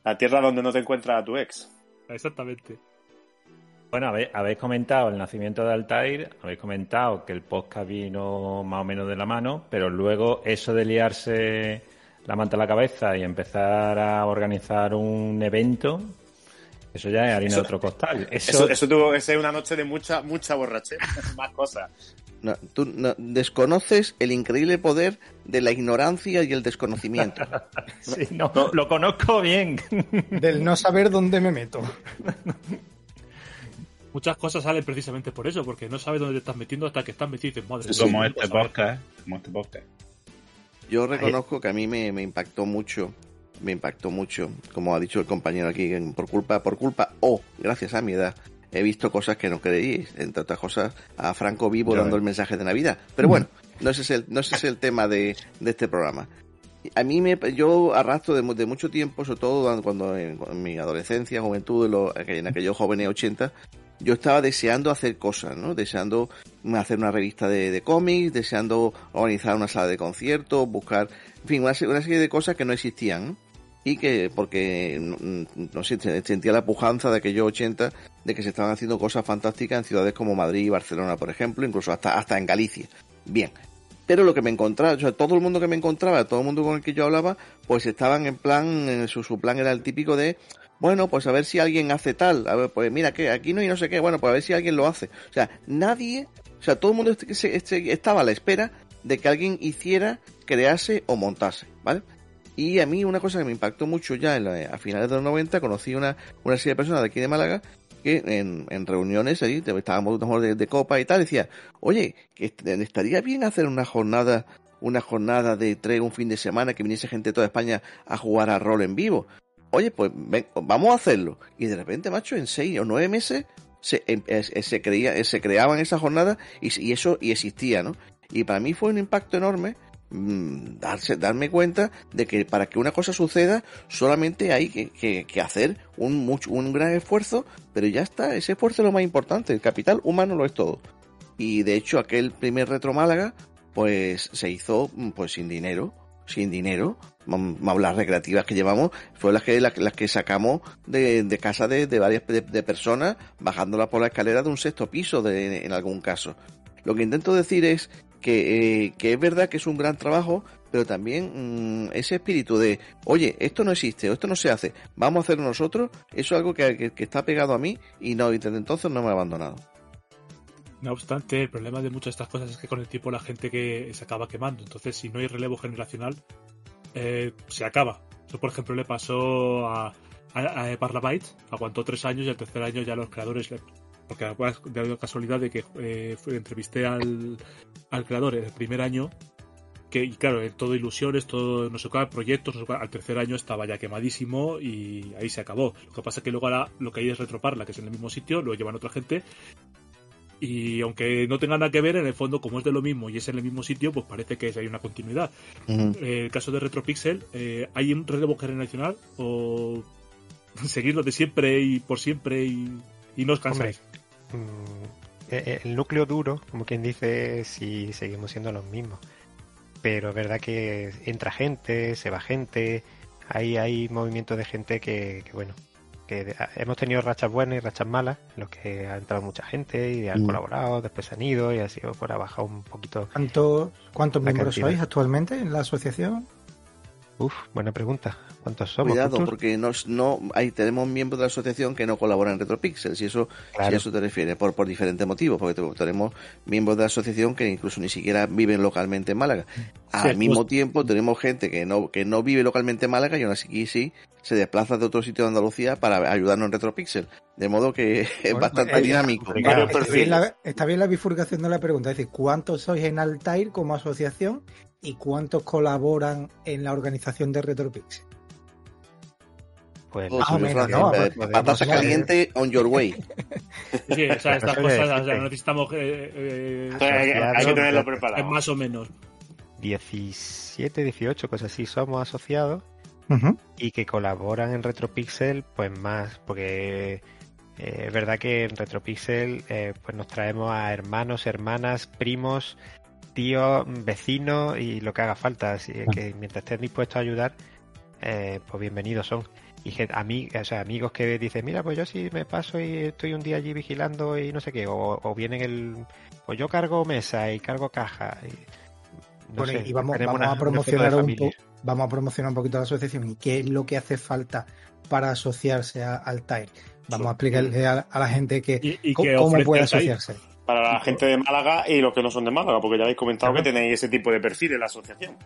la tierra donde no te encuentras a tu ex. Exactamente. Bueno, habéis, habéis comentado el nacimiento de Altair, habéis comentado que el podcast vino más o menos de la mano, pero luego eso de liarse la manta a la cabeza y empezar a organizar un evento, eso ya es harina Eso- de otro costal. Eso, Eso, eso tuvo que ser una noche de mucha, mucha borrachera. Más cosas. No, tú no- desconoces el increíble poder de la ignorancia y el desconocimiento. sí, no, lo conozco bien. Del no saber dónde me meto. Muchas cosas salen precisamente por eso, porque no sabes dónde te estás metiendo hasta que estás metido y dices, madre mía, Como no este lo sabes". podcast, como este podcast. Yo reconozco que a mí me, me impactó mucho, me impactó mucho, como ha dicho el compañero aquí, por culpa, por culpa o gracias a mi edad, he visto cosas que no creíais, entre otras cosas a Franco Vivo dando el mensaje de Navidad. Pero bueno, no ese es el, no ese es el tema de, de este programa. A mí me, yo arrastro de, mu- de mucho tiempo, sobre todo cuando en, en mi adolescencia, juventud, en, lo- en aquellos jóvenes 80, yo estaba deseando hacer cosas, ¿no? Deseando hacer una revista de, de cómics, deseando organizar una sala de conciertos, buscar, en fin, una, una serie de cosas que no existían. Y que, porque, no, sé, se- sentía la pujanza de aquellos 80 de que se estaban haciendo cosas fantásticas en ciudades como Madrid y Barcelona, por ejemplo, incluso hasta, hasta en Galicia. Bien. Pero lo que me encontraba, todo el mundo que me encontraba, todo el mundo con el que yo hablaba, pues estaban en plan, su, su plan era el típico de, bueno, pues a ver si alguien hace tal, a ver, pues mira que aquí no hay no sé qué, bueno, pues a ver si alguien lo hace. O sea, nadie, o sea, todo el mundo este- este- estaba a la espera de que alguien hiciera, crease o montase, ¿vale? Y a mí una cosa que me impactó mucho ya en la- a finales de los 90, conocí una, una serie de personas de aquí de Málaga que en, reuniones ahí, estábamos de, de copa y tal, decía, oye, que est- estaría bien hacer una jornada, una jornada de tres, un fin de semana, que viniese gente de toda España a jugar a rol en vivo. Oye, pues ven, vamos a hacerlo. Y de repente, macho, en seis o nueve meses se, em- es- se, creía, se creaban esas jornadas y, eso y existía, ¿no? Y para mí fue un impacto enorme mm, darse, darme cuenta de que para que una cosa suceda solamente hay que, que- que hacer un, mucho, un gran esfuerzo, pero ya está, ese esfuerzo es lo más importante, el capital humano lo es todo. Y de hecho aquel primer Retro Málaga, pues se hizo mm, pues sin dinero, sin dinero, las recreativas que llevamos fueron las que las, las que sacamos de, de casa de, de varias de, de personas bajándolas por la escalera de un sexto piso de, en algún caso. Lo que intento decir es que, eh, que es verdad que es un gran trabajo, pero también mm, ese espíritu de, oye, esto no existe, o esto no se hace, vamos a hacerlo nosotros, eso es algo que, que- que está pegado a mí y no, y desde entonces no me ha abandonado. No obstante, el problema de muchas de estas cosas es que con el tiempo la gente que se acaba quemando. Entonces, si no hay relevo generacional, eh, se acaba. Eso, por ejemplo, le pasó a, a, a. Aguantó tres años y al tercer año ya los creadores... Porque de la casualidad de que eh, entrevisté al, creador el primer año, que, y claro, eh, todo ilusiones, todo no sé qué, proyectos, no sé qué, al tercer año estaba ya quemadísimo y ahí se acabó. Lo que pasa es que luego ahora lo que hay es retroparla, que es en el mismo sitio, lo llevan otra gente y aunque no tenga nada que ver, en el fondo, como es de lo mismo y es en el mismo sitio, pues parece que hay una continuidad. Ujú. Eh, el caso de Retropixel, eh, ¿hay un relevo generacional o seguirlo de siempre y por siempre y, y no os cansáis? Mm, eh, el núcleo duro, como quien dice, sí seguimos siendo los mismos. Pero es verdad que entra gente, se va gente, hay, hay movimientos de gente que, que, bueno, que de- a- hemos tenido rachas buenas y rachas malas, en los que ha entrado mucha gente y han Mm. colaborado, después se han ido y ha sido por ha bajado un poquito. ¿Cuántos, cuántos miembros cantidad. sois actualmente en la asociación? Uf, buena pregunta. ¿Cuántos somos? Cuidado, porque no, no hay, tenemos miembros de la asociación que no colaboran en Retropixel, si eso, Claro. si eso te refieres, por, por diferentes motivos, porque te- tenemos miembros de la asociación que incluso ni siquiera viven localmente en Málaga. Al Sí, mismo tiempo tenemos gente que no, que no vive localmente en Málaga y aún así sí se desplaza de otro sitio de Andalucía para ayudarnos en Retropixel. De modo que es Bueno, bastante eh, dinámico. Varios Está bien, la, está bien la bifurcación de la pregunta, es decir, ¿cuántos sois en Altair como asociación y cuántos colaboran en la organización de Retropixel? pues Oh, Más o menos, ¿no? eh, Pues, Patata caliente on your way. Sí, o sea, estas cosas, o sea, necesitamos. eh, eh, hay, que- hay que tenerlo es preparado. más o menos. 17, 18, cosas así, somos asociados Y que colaboran en Retropixel, pues más, porque eh, es verdad que en Retropixel eh, pues nos traemos a hermanos, hermanas, primos, tíos, vecinos y lo que haga falta. Así que mientras estén dispuestos a ayudar, eh, pues bienvenidos son. Y gen- ami- o sea, amigos que dicen, mira, pues yo sí me paso y estoy un día allí vigilando y no sé qué, o, o vienen el, pues yo cargo mesa y cargo caja. Y, no Bueno, sé, y vamos, vamos una- a promocionar un familia. Vamos a promocionar un poquito la asociación y qué es lo que hace falta para asociarse a- al TAIR. Vamos a explicarle a, a la gente que Y, y cómo, que cómo ofrece puede asociarse. Para la gente de Málaga y los que no son de Málaga, porque ya habéis comentado que tenéis ese tipo de perfil en la asociación.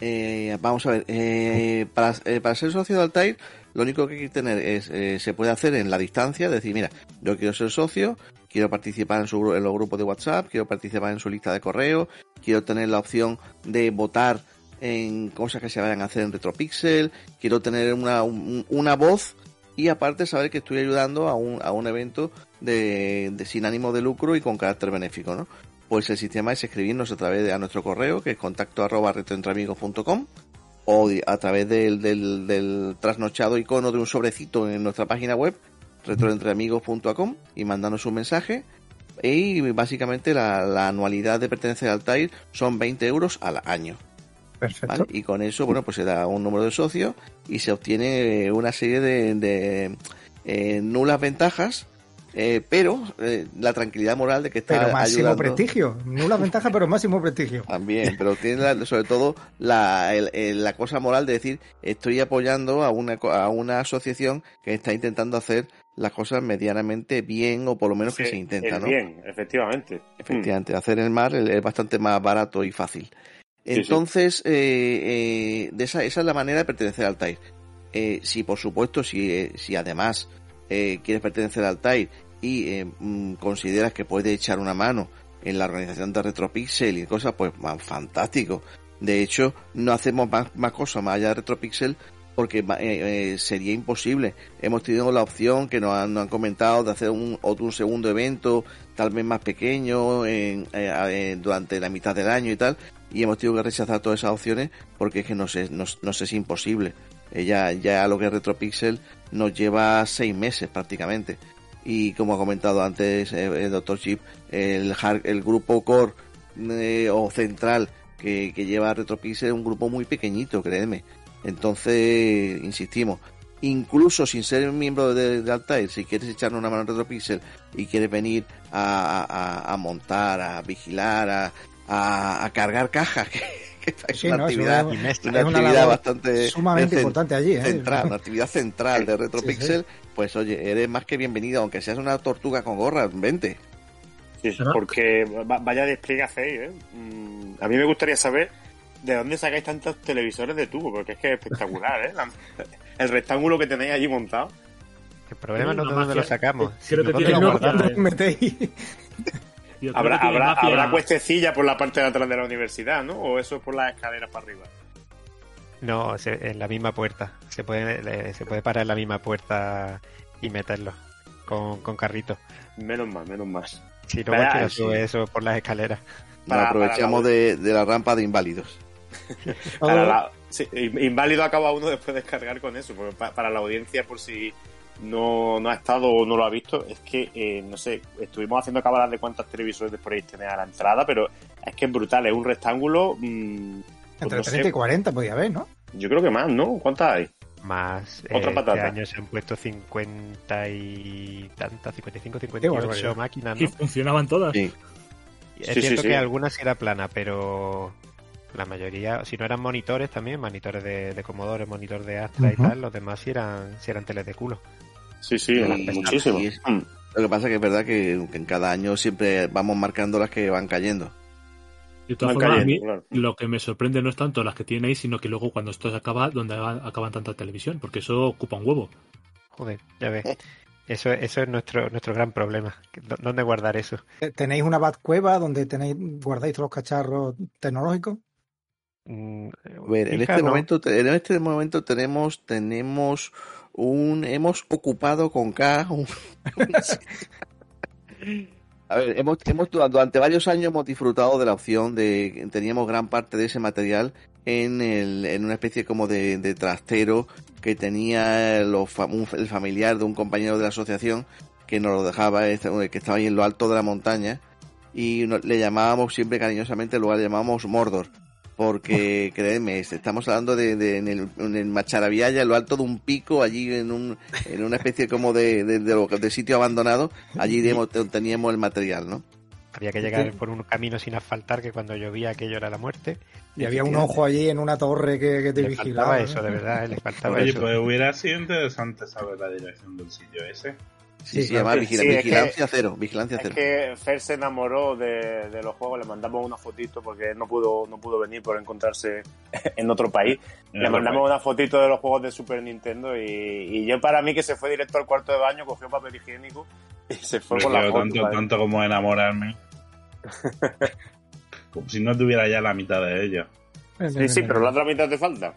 Eh, vamos a ver, eh, para, eh, para ser socio de Altair, lo único que hay que tener es, eh, se puede hacer en la distancia, decir, mira, yo quiero ser socio, quiero participar en, su, en los grupos de WhatsApp, quiero participar en su lista de correo, quiero tener la opción de votar en cosas que se vayan a hacer en Retropixel, quiero tener una, un- una voz y aparte saber que estoy ayudando a un, a un evento de, de sin ánimo de lucro y con carácter benéfico, ¿no? Pues el sistema es escribirnos a través de a nuestro correo, que es contacto arroba retroentreamigos.com o a través del, del, del trasnochado icono de un sobrecito en nuestra página web, retroentreamigos.com y mandarnos un mensaje. Y básicamente la, la anualidad de pertenecer al TAIR son 20 euros al año. Perfecto. ¿vale? Y con eso, bueno, pues se da un número de socios y se obtiene una serie de, de, eh, nulas ventajas, eh, pero eh, la tranquilidad moral de que está Pero máximo ayudando. prestigio. Nula ventaja, pero máximo prestigio. También, pero tiene la- sobre todo la, el- el- la cosa moral de decir estoy apoyando a una, co- a una asociación que está intentando hacer las cosas medianamente bien o por lo menos que se intenta, ¿no? bien, efectivamente. Efectivamente, hacer el mar es bastante más barato y fácil. sí. Entonces, eh, eh, de esa, esa es la manera de pertenecer al TAIR. Eh, si por supuesto, si, eh, si además eh, quieres pertenecer al TAIR y eh, mm, consideras que puedes echar una mano en la organización de Retropixel y cosas, pues man, fantástico. De hecho, no hacemos más, más cosas más allá de Retropixel porque eh, eh, sería imposible. Hemos tenido la opción que nos han, comentado de hacer un, otro, un segundo evento, tal vez más pequeño, en, eh, durante la mitad del año y tal, y hemos tenido que rechazar todas esas opciones porque es que nos es, nos, nos es imposible. Ya, ya lo que es Retropixel nos lleva seis meses prácticamente. Y como ha comentado antes eh, el Dr. Chip, el, har- el grupo core eh, o central que, lleva Retropixel es un grupo muy pequeñito, créeme. Entonces, insistimos, incluso sin ser miembro de, Altair, si quieres echarnos una mano en Retropixel y quieres venir a, a- a montar, a vigilar, a, a- a cargar cajas, que es Sí, una no, actividad, es- una es una actividad labor bastante Sumamente importante allí, ¿eh? central, una actividad central de Retropixel, pues oye, eres más que bienvenido, aunque seas una tortuga con gorra, vente. Sí, porque va- vaya despliegue hacéis, ¿eh? Mm, A mí me gustaría saber de dónde sacáis tantos televisores de tubo, porque es que es espectacular, ¿eh? La- el rectángulo que tenéis allí montado. El problema no es de dónde lo sacamos, Creo sino que tiene lo. Metéis. Yo creo Habrá, habrá, mafia- habrá cuestecilla por la parte de atrás de la universidad, ¿no? O eso es por las escaleras para arriba. No, se- en la misma puerta. Se puede, se puede parar en la misma puerta y meterlo con, con carrito. Menos mal, menos mal. Si no, Vaya, cualquiera sí. sube eso por las escaleras. Nos Para- aprovechamos para la- de, de la rampa de inválidos. Para la- sí, inválido acaba uno después de descargar con eso, porque pa- para la audiencia, por si no, no ha estado o no lo ha visto, es que, eh, no sé, estuvimos haciendo cábalas de cuántos televisores podéis tener a la entrada, pero es que es brutal, es un rectángulo. mm, pues Entre no sé, 30 y 40 podía haber, ¿no? yo creo que más, ¿no? ¿Cuántas hay? Más. Otra eh, patata. Este año se han puesto 50 y tantas, 55, Qué 58 barbaridad. máquinas, Y ¿no? funcionaban todas. Sí. Es Sí, cierto sí. que algunas sí era plana, pero la mayoría, si no eran monitores también, monitores de, de Commodore, monitor de Astra y tal, los demás sí eran, sí eran teles de culo. Sí, sí, muchísimo. es- Mm. Lo que pasa que es verdad que, que en cada año siempre vamos marcando las que van cayendo. De todas formas, a cayendo, mí claro. lo que me sorprende no es tanto las que tienen ahí, sino que luego cuando esto se acaba, donde acaban tanta televisión, porque eso ocupa un huevo. Joder, ya ves. Eso, eso es nuestro, nuestro gran problema. ¿Dó- ¿Dónde guardar eso? ¿Tenéis una bat cueva donde tenéis guardáis todos los cacharros tecnológicos? mm, A ver, en este no. momento, en este momento tenemos, tenemos un, hemos ocupado con K un- A ver, hemos, hemos durante varios años hemos disfrutado de la opción de teníamos gran parte de ese material en, el, en una especie como de, de trastero que tenía los el familiar de un compañero de la asociación que nos lo dejaba, este, que estaba ahí en lo alto de la montaña y le llamábamos siempre cariñosamente, lugar le llamábamos Mordor. Porque, créeme, estamos hablando de, de- en, el, en en lo alto de un pico, allí en, un, en una especie como de, de, de sitio abandonado, allí teníamos el material, ¿no? Había que llegar por un camino sin asfaltar que cuando llovía aquello era la muerte. Y había un ojo allí en una torre que, que te Le vigilaba. eso, de verdad, le faltaba Oye, eso. pues hubiera sido interesante saber la dirección del sitio ese. Sí, Sí, sí, vigila- sí, es vigilancia cero, vigilancia Es cero. que Fer se enamoró de, de los juegos, le mandamos una fotito porque no pudo, no pudo venir por encontrarse en otro país. Le mandamos país. una fotito de los juegos de Super Nintendo y, y yo para mí que se fue directo al cuarto de baño, cogió papel higiénico y se fue con la foto. tanto, como enamorarme. como si no tuviera ya la mitad de ello. Sí, sí, pero la otra mitad te falta.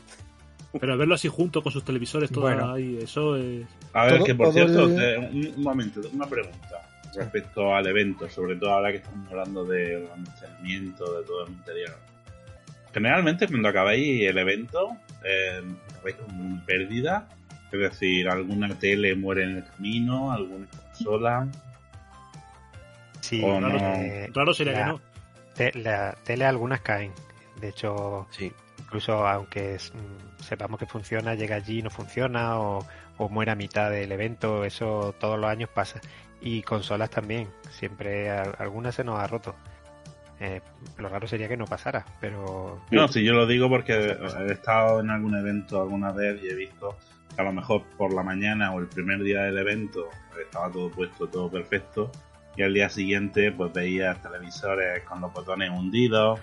Pero verlo así junto con sus televisores, todo Bueno. ahí, eso es. A ver, Todo- que por cierto, el- un, un momento, una pregunta respecto al evento, sobre todo ahora que estamos hablando del almacenamiento de todo el interior. Generalmente cuando acabáis el evento, eh, acabáis con una pérdida, es decir, alguna tele muere en el camino, alguna consola. Sí, o no. eh, raro sería la- que no. te- la tele algunas caen. De hecho, Sí. incluso aunque es- mm, sepamos que funciona, llega allí y no funciona o, o muere a mitad del evento, eso todos los años pasa. Y consolas también, siempre a- alguna se nos ha roto. Eh, lo raro sería que no pasara, pero No, si yo lo digo porque he estado en algún evento alguna vez y he visto que a lo mejor por la mañana o el primer día del evento estaba todo puesto, todo perfecto, y al día siguiente pues veías televisores con los botones hundidos,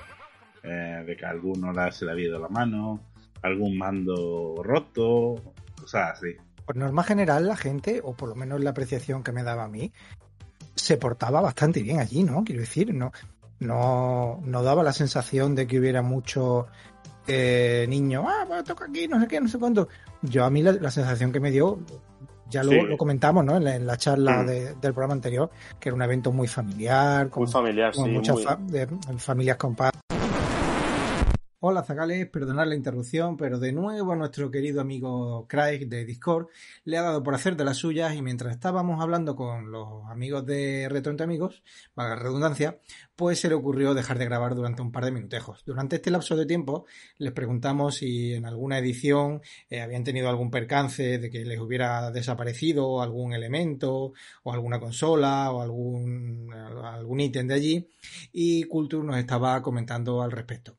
eh, de que alguno se le había ido la mano, algún mando roto, cosas así. Por norma general, la gente, o por lo menos la apreciación que me daba a mí, se portaba bastante bien allí, ¿no? Quiero decir, no, no, no daba la sensación de que hubiera muchos eh, niños, ah, pues toca aquí, no sé qué, no sé cuánto. Yo a mí la, la sensación que me dio, ya lo, Sí. lo comentamos, ¿no? En la, en la charla Mm. de- del programa anterior, que era un evento muy familiar, con Muy familiar, con sí. muchas muy- fa- de- familias con paz. Hola Zagales, perdonad la interrupción, pero de nuevo a nuestro querido amigo Craig de Discord le ha dado por hacer de las suyas y mientras estábamos hablando con los amigos de Retro Entre Amigos, valga la redundancia, pues se le ocurrió dejar de grabar durante un par de minutejos. Durante este lapso de tiempo les preguntamos si en alguna edición eh, habían tenido algún percance de que les hubiera desaparecido algún elemento o alguna consola o algún, algún ítem de allí y Culture nos estaba comentando al respecto.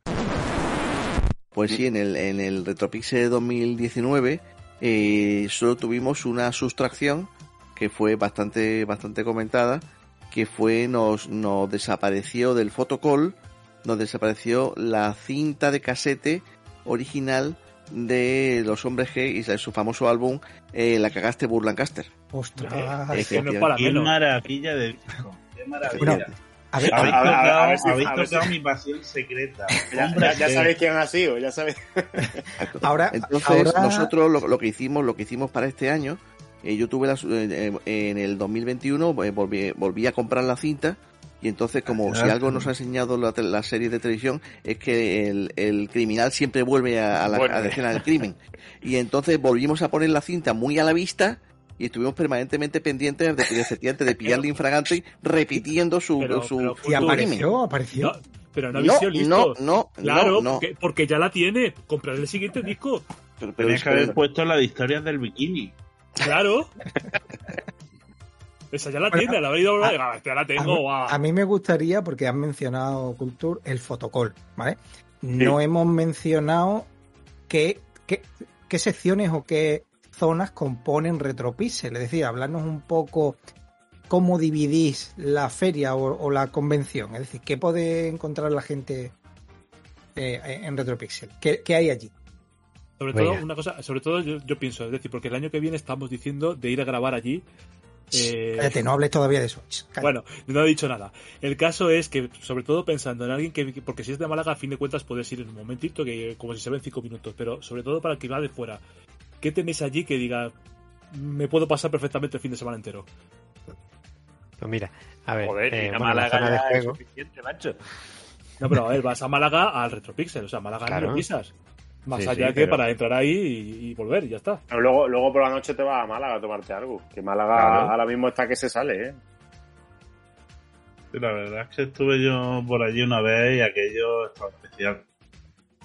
Pues sí, en el, en el Retropixel 2019 eh, solo tuvimos una sustracción que fue bastante, bastante comentada, que fue nos, nos desapareció del fotocall, nos desapareció la cinta de casete original de los hombres G y de su famoso álbum eh, La cagaste Burlancaster. ¡Ostras! Es que no es para Qué menos. maravilla de disco, qué maravilla. Bueno, Habéis a ver, a ver, tocado, a ver si- habéis a ver tocado si- mi pasión secreta. Ya, sabéis quién ha sido, ya sabéis. ahora, Entonces ahora- nosotros lo, lo que hicimos, lo que hicimos para este año, eh, yo tuve la, su- eh, eh, en el 2021 eh, volví, volví a comprar la cinta y entonces como si algo nos ha enseñado la, la serie de televisión es que el, el criminal siempre a, Vuelve. a la escena del crimen y entonces volvimos a poner la cinta muy a la vista y estuvimos permanentemente pendientes de, de, efectivamente de pillarle infragante repitiendo su, Pero- su, pero y su apareció, apareció. No, pero no No, no, no, Claro, no, no. Porque, porque ya la tiene. Comprar el siguiente disco. Pero- pero- Tenías que haber puesto la de historias del bikini. Claro. Esa ya la Bueno, tiene, la habéis ido a... Ya la A mí, tengo, guau. a mí me gustaría, porque han mencionado Culture, el fotocall, ¿vale? No hemos mencionado qué, qué, qué secciones o qué zonas componen Retropixel. Es decir, hablarnos un poco cómo dividís la feria o, o la convención. Es decir, qué puede encontrar la gente eh, en Retropixel. ¿Qué, qué hay allí? Sobre todo, una cosa, sobre todo yo, yo pienso, es decir, porque el año que viene estamos diciendo de ir a grabar allí Eh, Cállate, no hables todavía de eso. Cállate. Bueno, no he dicho nada. El caso es que, sobre todo pensando en alguien que, porque si es de Málaga, a fin de cuentas puedes ir en un momentito, que como si se ven cinco minutos, pero sobre todo para el que va de fuera. ¿Qué tenéis allí que diga, me puedo pasar perfectamente el fin de semana entero? Pues mira, a ver, Joder, eh, la Málaga zona de juego. suficiente, macho. No, pero a ver, vas a Málaga al Retropixel, o sea, Málaga Claro. no pisas. Más Sí, allá sí, que pero- para entrar ahí y, y volver, y ya está. Pero luego, luego por la noche te vas a Málaga a tomarte algo. Que Málaga Claro. ahora mismo está que se sale, ¿eh? Sí, la verdad es que estuve yo por allí una vez y aquello estaba especial.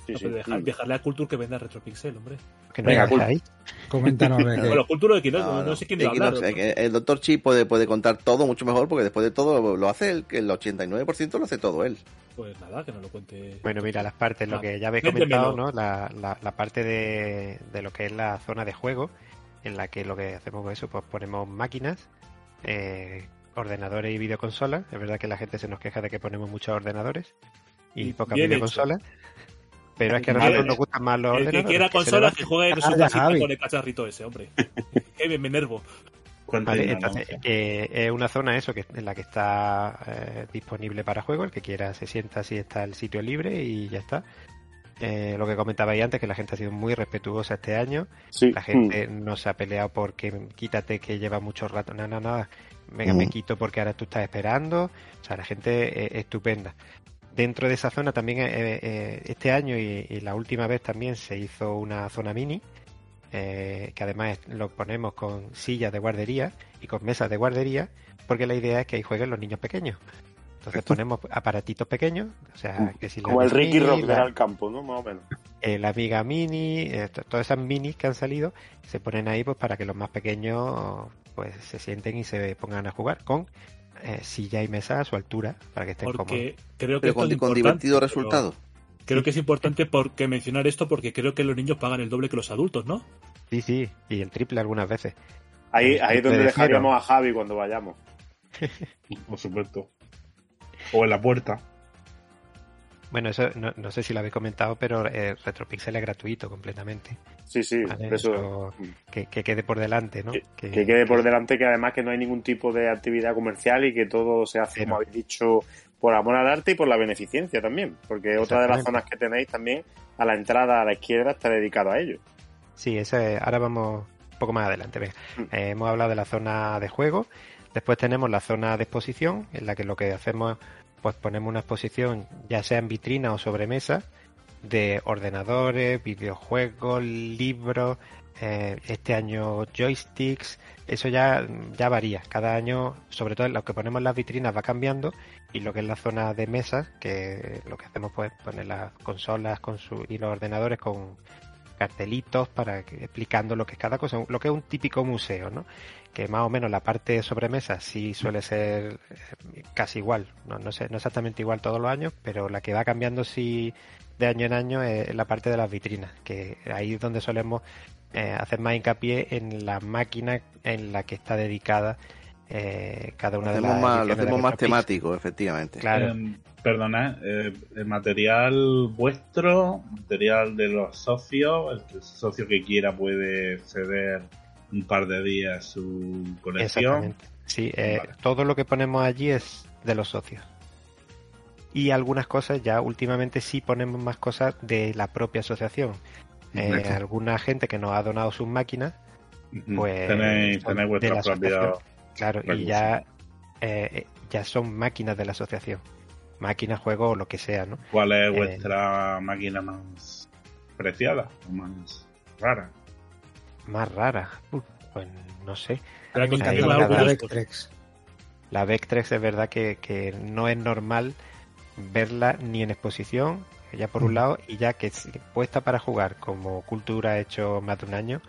Sí, No, sí. pero dejar- dejarle a Culture que venda Retropixel, hombre. Que no Venga, cool. dejáis. Coméntanos Bueno, Culture de Equinox, No, no, no. sé quién iba a hablar. El doctor Chi puede, puede contar todo mucho mejor porque después de todo lo hace él, que el 89% lo hace todo él. Pues nada, que no lo cuente. Bueno, mira, las partes, lo Ah, que ya habéis comentado, ¿no? La, la, la parte de, de lo que es la zona de juego, en la que lo que hacemos es eso, pues ponemos máquinas, eh, ordenadores y videoconsolas. Es verdad que la gente se nos queja de que ponemos muchos ordenadores y pocas videoconsolas. Pero es que a nosotros nos gustan más los el que quiera consolas, que juegue en su casita con el cacharrito ese, hombre. que me, me enervo. Vale, entonces, eh, es una zona eso que en la que está eh, disponible para juego. El que quiera se sienta así está el sitio libre y ya está. Eh, lo que comentabais antes, que la gente ha sido muy respetuosa este año. Sí. La gente no se ha peleado porque quítate que lleva mucho rato. No, no, nada. Venga, me Mm. quito porque ahora tú estás esperando. O sea, la gente es estupenda. Dentro de esa zona también eh, eh, este año y, y la última vez también se hizo una zona mini. eh, que además lo ponemos con sillas de guardería y con mesas de guardería, porque la idea es que ahí jueguen los niños pequeños. Entonces ponemos aparatitos pequeños, o sea, que si la Como el Ricky Mini, Rock la- era el campo, ¿no? Más o menos. eh, la Amiga Mini, eh, to- todas esas minis que han salido se ponen ahí pues para que los más pequeños pues se sienten y se pongan a jugar con eh, silla y mesa a su altura para que estén cómodos. Porque creo que Pero con, es con importante, divertido resultado. Creo que es importante porque mencionar esto porque creo que los niños pagan el doble que los adultos, ¿no? Sí, sí, y el triple algunas veces. Ahí, El ahí es donde de dejaríamos cero. a Javi cuando vayamos. Por supuesto. O en la puerta. Bueno, eso no, no sé si lo habéis comentado, pero eh, Retropixel es gratuito completamente. Sí, sí. ¿vale? Eso. Eso que, que quede por delante, ¿no? Que, que quede por delante que además que no hay ningún tipo de actividad comercial y que todo se hace, como habéis dicho, por amor al arte y por la beneficencia también. Porque otra de las zonas que tenéis también, a la entrada a la izquierda, está dedicado a ello. Sí, ese, ahora vamos un poco más adelante. Venga. Mm. Eh, hemos hablado de la zona de juego. Después tenemos la zona de exposición, en la que lo que hacemos, pues ponemos una exposición, ya sea en vitrina o sobre mesa, de ordenadores, videojuegos, libros, eh, este año joysticks. Eso ya, ya varía. Cada año, sobre todo lo que ponemos las vitrinas va cambiando y lo que es la zona de mesas, que lo que hacemos pues poner las consolas con su, y los ordenadores con cartelitos para que, explicando lo que es cada cosa, lo que es un típico museo, ¿no? Que más o menos la parte de sobremesa sí suele ser eh, casi igual, no, no sé, no exactamente igual todos los años, pero la que va cambiando sí de año en año es la parte de las vitrinas, que ahí es donde solemos eh, hacer más hincapié en la máquina en la que está dedicada eh, cada Lo una de hacemos las más, lo hacemos más temático, efectivamente. Claro. Eh, perdona, eh, el material vuestro, material de los socios, el socio que quiera puede ceder un par de días su colección. Exactamente. Sí, eh, Vale. todo lo que ponemos allí es de los socios. Y algunas cosas, ya últimamente sí ponemos más cosas de la propia asociación. Eh, alguna gente que nos ha donado sus máquinas, pues, tenéis, tenéis vuestra propia. Claro, y ya, eh, ya son máquinas de la asociación. Máquinas, juegos o lo que sea, ¿no? ¿Cuál es Eh, vuestra máquina más preciada o más rara? Más raras. Uf, pues no sé. La. Vectrex. La Vectrex es verdad que, que no es normal verla ni en exposición, ya por un lado, y ya que es puesta para jugar como cultura ha hecho más de un año,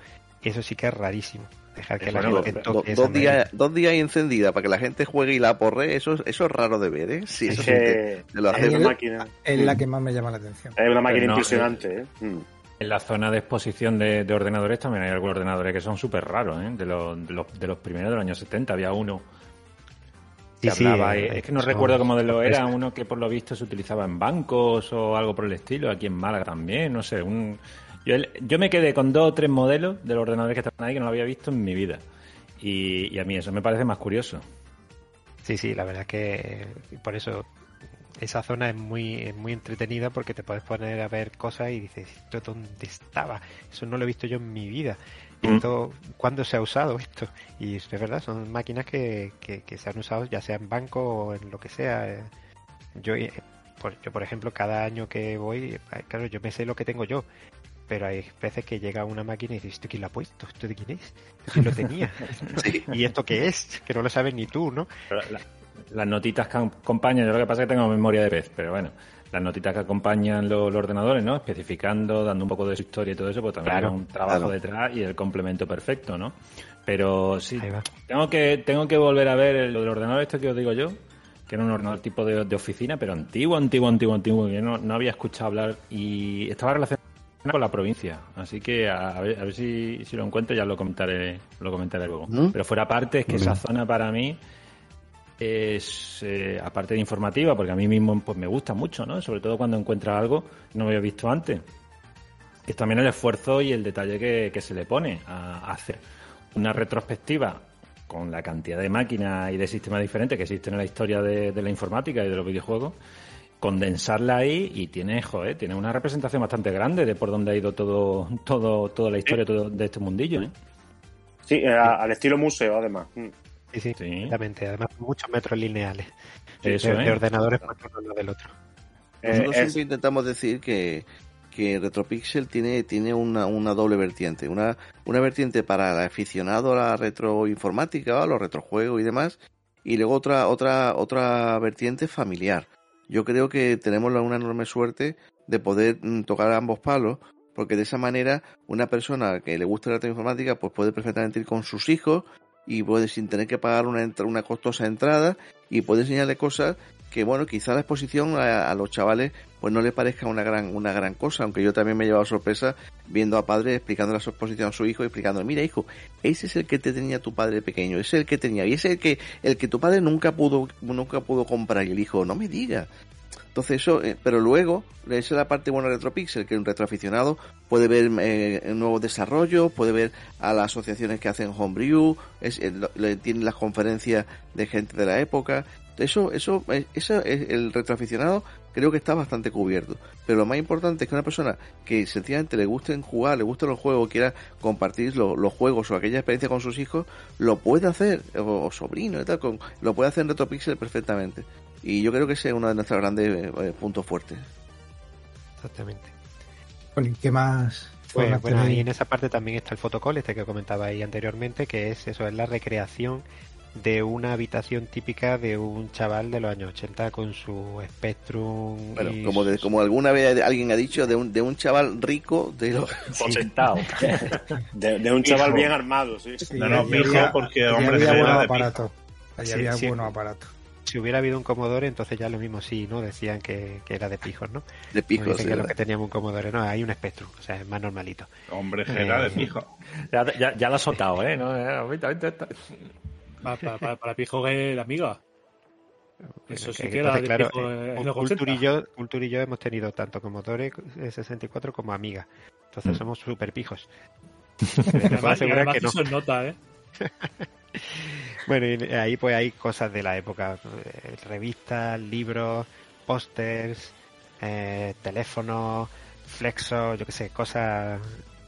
eso sí que es rarísimo. Dejar que Eh, la bueno, gente Do- toque esa dos, días, dos días encendida para que la gente juegue y la porre, eso, eso es raro de ver, ¿eh? Sí, Es eso sí, te, que te lo es hace una el- máquina. Es la que más me llama la atención. Es una máquina no, impresionante, ¿eh? Mm. En la zona de exposición de, de ordenadores también hay algunos ordenadores que son súper raros, ¿eh? De los, de, los, de los primeros de los años 70 había uno que Sí, sí, hablaba, eh, eh, es que no son recuerdo cómo de lo era, uno que por lo visto se utilizaba en bancos o algo por el estilo, aquí en Málaga también, no sé, un... Yo, yo me quedé con dos o tres modelos de los ordenadores que estaban ahí que no lo había visto en mi vida. Y, y a mí eso me parece más curioso. Sí, sí, la verdad es que por eso esa zona es muy, es muy entretenida porque te puedes poner a ver cosas y dices, ¿esto dónde estaba? Eso no lo he visto yo en mi vida. Mm. Esto, ¿Cuándo se ha usado esto? Y es verdad, son máquinas que, que, que se han usado ya sea en banco o en lo que sea. Yo, eh, por, yo, por ejemplo, cada año que voy, eh, claro, yo me sé lo que tengo yo. Pero hay veces que llega una máquina y dices, ¿esto quién lo ha puesto? ¿Esto de quién es? ¿Quién lo tenía? ¿Y esto qué es? Que no lo sabes ni tú, ¿no? Pero la- las notitas que acompañan, yo lo que pasa es que tengo memoria de pez, pero bueno, las notitas que acompañan lo- los, ordenadores, ¿no? Especificando, dando un poco de su historia y todo eso, pues también Claro, hay un trabajo claro. detrás y el complemento perfecto, ¿no? Pero sí, tengo que, tengo que volver a ver lo del ordenador este que os digo yo, que era un ordenador tipo de, de oficina, pero antiguo, antiguo, antiguo, antiguo, que no, no había escuchado hablar y estaba relacionado con la provincia. Así que a, a ver, a ver si, si lo encuentro ya lo comentaré, lo comentaré luego. ¿Mm? Pero fuera parte, es que esa zona para mí es, eh, aparte de informativa, porque a mí mismo pues, me gusta mucho, ¿no? Sobre todo cuando encuentra algo que no había visto antes. Es también el esfuerzo y el detalle que, que se le pone a hacer una retrospectiva con la cantidad de máquinas y de sistemas diferentes que existen en la historia de, de la informática y de los videojuegos, condensarla ahí y tiene, joder, tiene una representación bastante grande de por dónde ha ido todo, todo, toda la historia todo de este mundillo, ¿eh? Sí, eh, a- al estilo museo, además. Mm. Sí, sí, Sí. exactamente. Además, muchos metros lineales. Eso, de, de ¿eh? ordenadores puestos uno del otro. Eh, Nosotros es- siempre intentamos decir que, que Retropixel tiene, tiene una, una doble vertiente. Una, una vertiente para el aficionado a la retroinformática, a los retrojuegos y demás. Y luego otra, otra, otra vertiente familiar. Yo creo que tenemos una enorme suerte de poder mm, tocar ambos palos, porque de esa manera una persona que le gusta la retroinformática pues puede perfectamente ir con sus hijos y puede sin tener que pagar una, una costosa entrada y puede enseñarle cosas que bueno, quizá la exposición a, a los chavales pues no le parezca una gran, una gran cosa, aunque yo también me he llevado sorpresa viendo a padres explicando la exposición a su hijo y explicando, mira hijo, ese es el que te tenía tu padre pequeño, ese es el que tenía, y ese es el que, el que tu padre nunca pudo, nunca pudo comprar, y el hijo, no me diga. Entonces eso, eh, pero luego, esa es la parte buena de Retropixel, que un retroaficionado puede ver eh, nuevos desarrollos, puede ver a las asociaciones que hacen Homebrew, es, eh, lo- le- tiene las conferencias de gente de la época. Eso, eso, eh, eso es el retroaficionado creo que está bastante cubierto. Pero lo más importante es que una persona que sencillamente le gusten jugar, le gusten los juegos, quiera compartir lo- los juegos o aquella experiencia con sus hijos, lo puede hacer, o, o sobrino y tal, con, lo puede hacer en Retropixel perfectamente. Y yo creo que ese es uno de nuestros grandes eh, puntos fuertes. Exactamente. Bueno, ¿y ¿Qué más? Pues, bueno, tenéis? ahí en esa parte también está el fotocall, este que comentaba ahí anteriormente, que es eso, es la recreación de una habitación típica de un chaval de los años 80 con su Spectrum. Bueno, y como, de- como alguna vez alguien ha dicho, de un, de un chaval rico de los... Potentado. de, de un chaval Hijo. bien armado, sí. Sí, No, no, porque hombre había era buenos aparatos. Allí Sí, había sí. buenos aparatos. Si hubiera habido un Commodore, entonces ya lo mismo sí, ¿no? Decían que, que era de pijos, ¿no? de pijos. dicen que eh, los que teníamos un Commodore, no, hay un Spectrum, o sea, es más normalito. Hombre, era de pijo. Ya, ya, ya lo has soltado, ¿eh? ¿No? Eh, ahorita, ahorita, ahorita. Para, para, para, Pijo que la amiga. Eso sí Que- que era entonces, de claro, Pijo eh, en los Culture 80. y yo, y yo hemos tenido tanto Commodore 64 como Amiga. Entonces somos super pijos. Y Te puedo además, y asegurar además que no. eso es nota, ¿eh? Bueno, y ahí pues hay cosas de la época, eh, revistas, libros, pósters, eh, teléfonos, flexos, yo qué sé, cosas,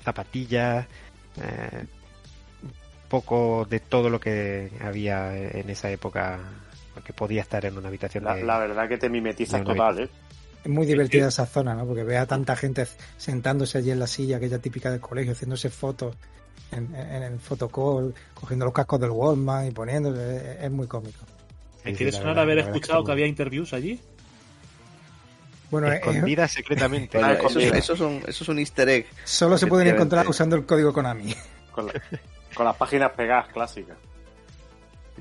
zapatillas, eh, poco de todo lo que había en esa época que podía estar en una habitación. La, de- la verdad que te mimetizas total, ¿eh? Es muy divertida esa zona, ¿no? Porque ve a tanta gente sentándose allí en la silla, aquella típica del colegio, haciéndose fotos en, en el fotocall, cogiendo los cascos del Walmart y poniéndose. Es, es muy cómico. Sí, sí, ¿Quieres la sonar verdad- haber es que escuchado que había interviews allí? Bueno, eh, escondidas secretamente. Bueno, Ah, esos, escondida. esos son, esos son easter egg. solo se pueden encontrar usando el código Konami. Con, la- con las páginas pegadas clásicas.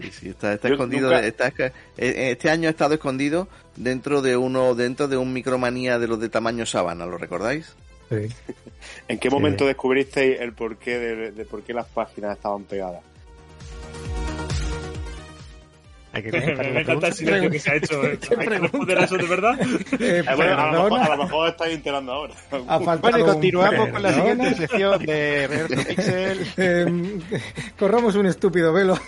Sí, sí, está, está escondido. nunca- está esca- eh, este año ha estado escondido dentro de uno, dentro de un micromanía de los de tamaño sábana, ¿lo recordáis? ¿En qué momento descubristeis el porqué de, de por qué las páginas estaban pegadas? Hay que Me, encanta el silencio que se ha hecho. ¿eh? ¿Hay que responder a eso de verdad? Eh, Eh, bueno, a, lo mejor, a lo mejor estáis enterando ahora. Bueno, y continuamos con la siguiente sección de RetroPixel. Eh, corramos un estúpido velo.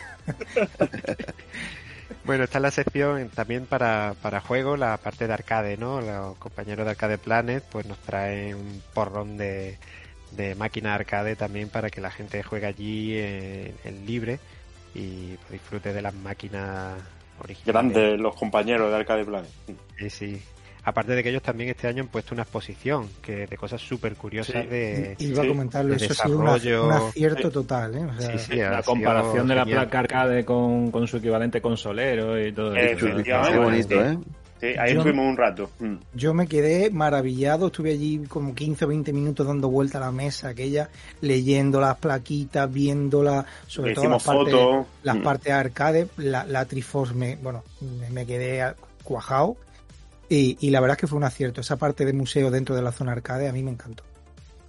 Bueno, está la sección también para, para juego, la parte de arcade, ¿no? Los compañeros de Arcade Planet pues nos traen un porrón de, de máquina arcade también para que la gente juegue allí en, en libre y disfrute de las máquinas originales. Grandes los compañeros de Arcade Planet. Sí, sí. Aparte de que ellos también este año han puesto una exposición que de cosas súper curiosas Sí. de... Iba sí, a comentarlo, de eso ha sido un acierto total. ¿eh? O sea, Sí, La comparación de la genial. placa arcade con, con su equivalente consolero y todo eso. Qué bonito, ¿eh? Sí, ahí Yo- estuvimos un rato. Mm. Yo me quedé maravillado, estuve allí como 15 o 20 minutos dando vuelta a la mesa aquella, leyendo las plaquitas, viéndolas, sobre Le todo las fotos. las Mm. partes arcade, la, la Triforce me, bueno, me, me quedé cuajado y, y la verdad es que fue un acierto, esa parte de museo dentro de la zona arcade a mí me encantó.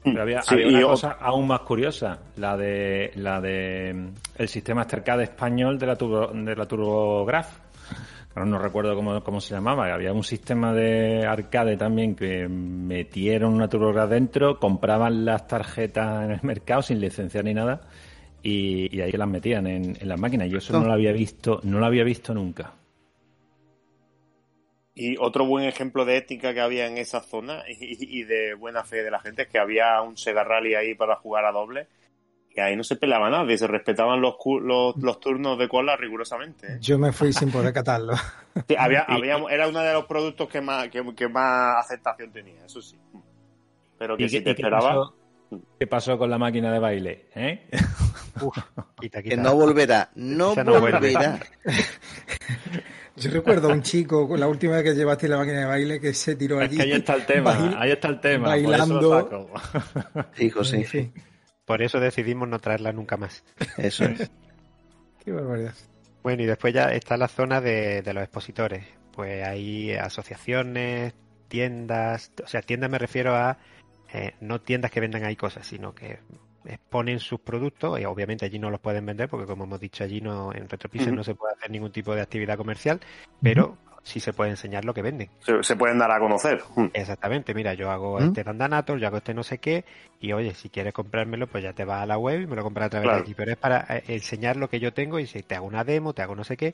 Pero había, Sí, había y una cosa aún más curiosa, la de la de mm, el sistema este arcade español de la Turbo, de la TurboGraf. Ahora no recuerdo cómo, cómo se llamaba. Había un sistema de arcade también que metieron una TurboGraf dentro, compraban las tarjetas en el mercado sin licenciar ni nada y, y ahí las metían en, en las máquinas. Yo eso no lo había visto, no lo había visto nunca. Y otro buen ejemplo de ética que había en esa zona y, y de buena fe de la gente es que había un Sega Rally ahí para jugar a doble. Y ahí no se peleaba nada, se respetaban los, cu- los, los turnos de cola rigurosamente. ¿eh? Yo me fui sin poder catarlo. Sí, había, había, era uno de los productos que más, que, que más aceptación tenía, eso sí. Pero que ¿Y si qué, te esperaba. pasó, qué pasó con la máquina de baile? ¿Eh? Quita, Que no volverá, no no volverá. Yo recuerdo a un chico, la última vez que llevaste la máquina de baile, que se tiró Es allí. que ahí está el tema, ahí está el tema. bailando. Por eso lo saco. Hijo, sí. En fin, Por eso decidimos no traerla nunca más. Eso es. qué barbaridad. Bueno, y después ya está la zona de, de los expositores. Pues hay asociaciones, tiendas, o sea, tiendas me refiero a eh, no tiendas que vendan ahí cosas, sino que exponen sus productos y obviamente allí no los pueden vender porque como hemos dicho allí no en Retropixel Ujú. no se puede hacer ningún tipo de actividad comercial, pero sí se puede enseñar lo que venden. Se, se pueden dar a conocer. Mm. Exactamente, mira, yo hago ¿Mm? este Dandanator, yo hago este no sé qué, y oye, si quieres comprármelo, pues ya te vas a la web y me lo compras a través Claro. de aquí. Pero es para eh, enseñar lo que yo tengo y si te hago una demo, te hago no sé qué.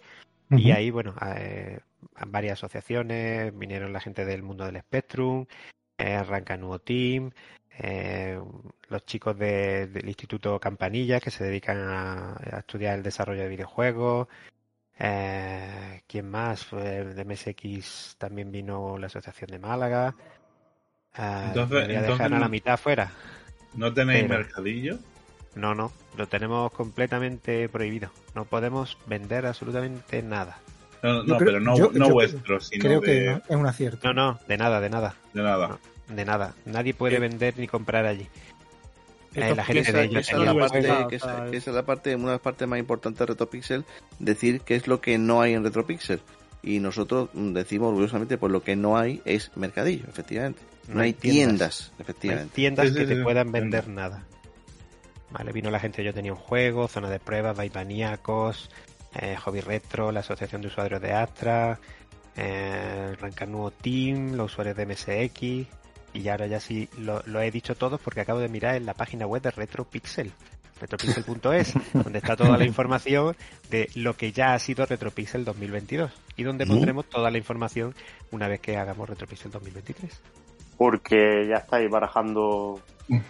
Y ahí, bueno, eh, varias asociaciones, vinieron la gente del mundo del Spectrum, eh, arranca Nuevo Team, eh, los chicos de- del Instituto Campanilla que se dedican a, a estudiar el desarrollo de videojuegos. Eh, ¿Quién más? Fue de MSX también vino la Asociación de Málaga. Eh, Entonces- me voy a entonces dejar a la no- mitad fuera. ¿No tenéis Pero- mercadillo? No, no, lo tenemos completamente prohibido. No podemos vender absolutamente nada. No, no, creo- pero no, yo- no yo vuestro, sino Creo de, que no, es un acierto. No, no, de nada, de nada, de nada. de nada. Nadie puede vender ni comprar allí. Esa, ellos esa es la parte, una de las partes más importantes de Retropixel, decir qué es lo que no hay en Retropixel. Y nosotros mm, decimos orgullosamente, pues lo que no hay es mercadillo, efectivamente. No, hay tiendas, No hay efectivamente. tiendas que te puedan vender nada. Vale, vino la gente, yo tenía un juego, zona de pruebas, Vaivaniacos, eh, Hobby Retro, la Asociación de Usuarios de Astra, eh, Rancar Nuevo Team, los usuarios de MSX, y ahora ya sí lo, lo he dicho todo porque acabo de mirar en la página web de Retropixel, retropixel.es, donde está toda la información de lo que ya ha sido Retropixel 2022 y donde pondremos toda la información una vez que hagamos Retropixel 2023. Porque ya estáis barajando eh,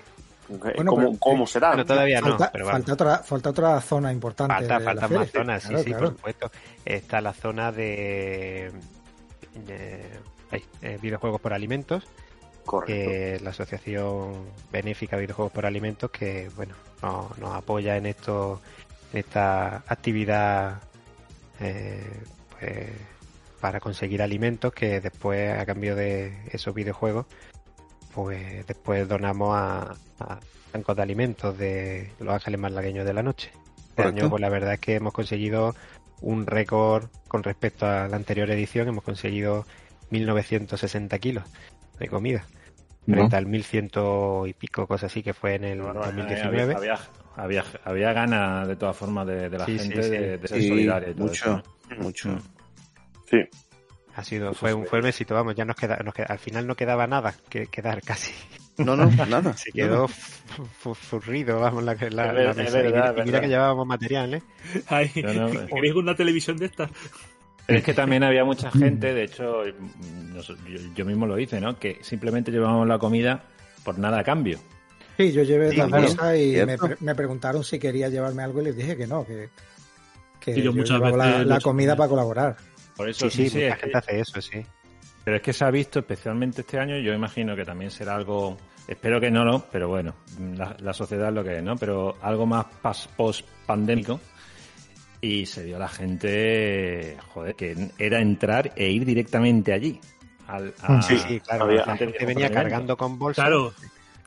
Bueno, cómo, pero- cómo será. Bueno, todavía no, falta, pero vamos. falta otra, falta otra zona importante. Falta, de falta la más feria. zonas, sí, Claro, sí, claro. por supuesto. Está la zona de, eh, videojuegos por alimentos, Correcto. que es la asociación benéfica Videojuegos por Alimentos, que bueno, nos, nos apoya en esto, en esta actividad eh, pues, para conseguir alimentos que después, a cambio de esos videojuegos, pues después donamos a, a bancos de alimentos de Los Ángeles Malagueños de la Noche. Este año, pues la verdad es que hemos conseguido un récord con respecto a la anterior edición, hemos conseguido 1960 kilos de comida, frente al 1100 y pico, cosas así, que fue en el Bueno, 2019. Había, había, había, había ganas de todas formas de, de la Sí, sí, gente sí. de, de ser Sí, solidaria y todo mucho. eso, ¿no? mucho. Sí. Ha sido, fue un, fue un éxito, vamos, ya nos queda, nos queda- al final no quedaba nada que quedar casi. No, no, nada. Se quedó fu- fu- furrido, vamos, la, la, Es la verdad, mira, y mira verdad. que llevábamos material, ¿eh? Ay, No, no, ¿Queréis una televisión de estas? Pero es que también había mucha gente, de hecho, yo, yo mismo lo hice, ¿no? Que simplemente llevábamos la comida por nada a cambio. Sí, yo llevé Sí, la mesa y me, preguntaron si quería llevarme algo y les dije que no, que, que Sí, yo yo muchas llevaba la, veces la comida para colaborar. Por eso Sí, sí, mucha gente hace eso, sí. Pero es que se ha visto especialmente este año, yo imagino que también será algo, espero que no, no, pero bueno, la, la sociedad es lo que es, ¿no? Pero algo más post pandémico y se dio la gente, joder, que era entrar e ir directamente allí. Al, a- Sí, sí, claro. había- la gente venía cargando con bolsas. Claro.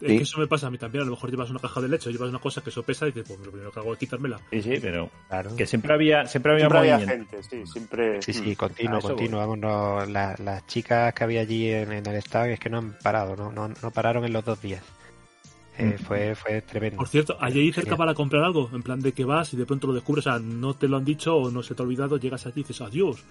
Es Sí. que eso me pasa a mí también. A lo mejor llevas una caja de leche o llevas una cosa que eso pesa y dices, pues lo primero que hago es quitármela. Sí, sí, pero Claro. que siempre había, siempre había Siempre había gente, sí, siempre. Sí, sí, Mm. continuo, a eso continuo. Vamos, no, la- las chicas que había allí en, en el stand es que no han parado, no, no, no pararon en los dos días. Eh, fue, fue tremendo. Por cierto, ¿hay ahí cerca para comprar algo? En plan de que vas y de pronto lo descubres, o sea, no te lo han dicho o no se te ha olvidado, llegas allí y dices, adiós.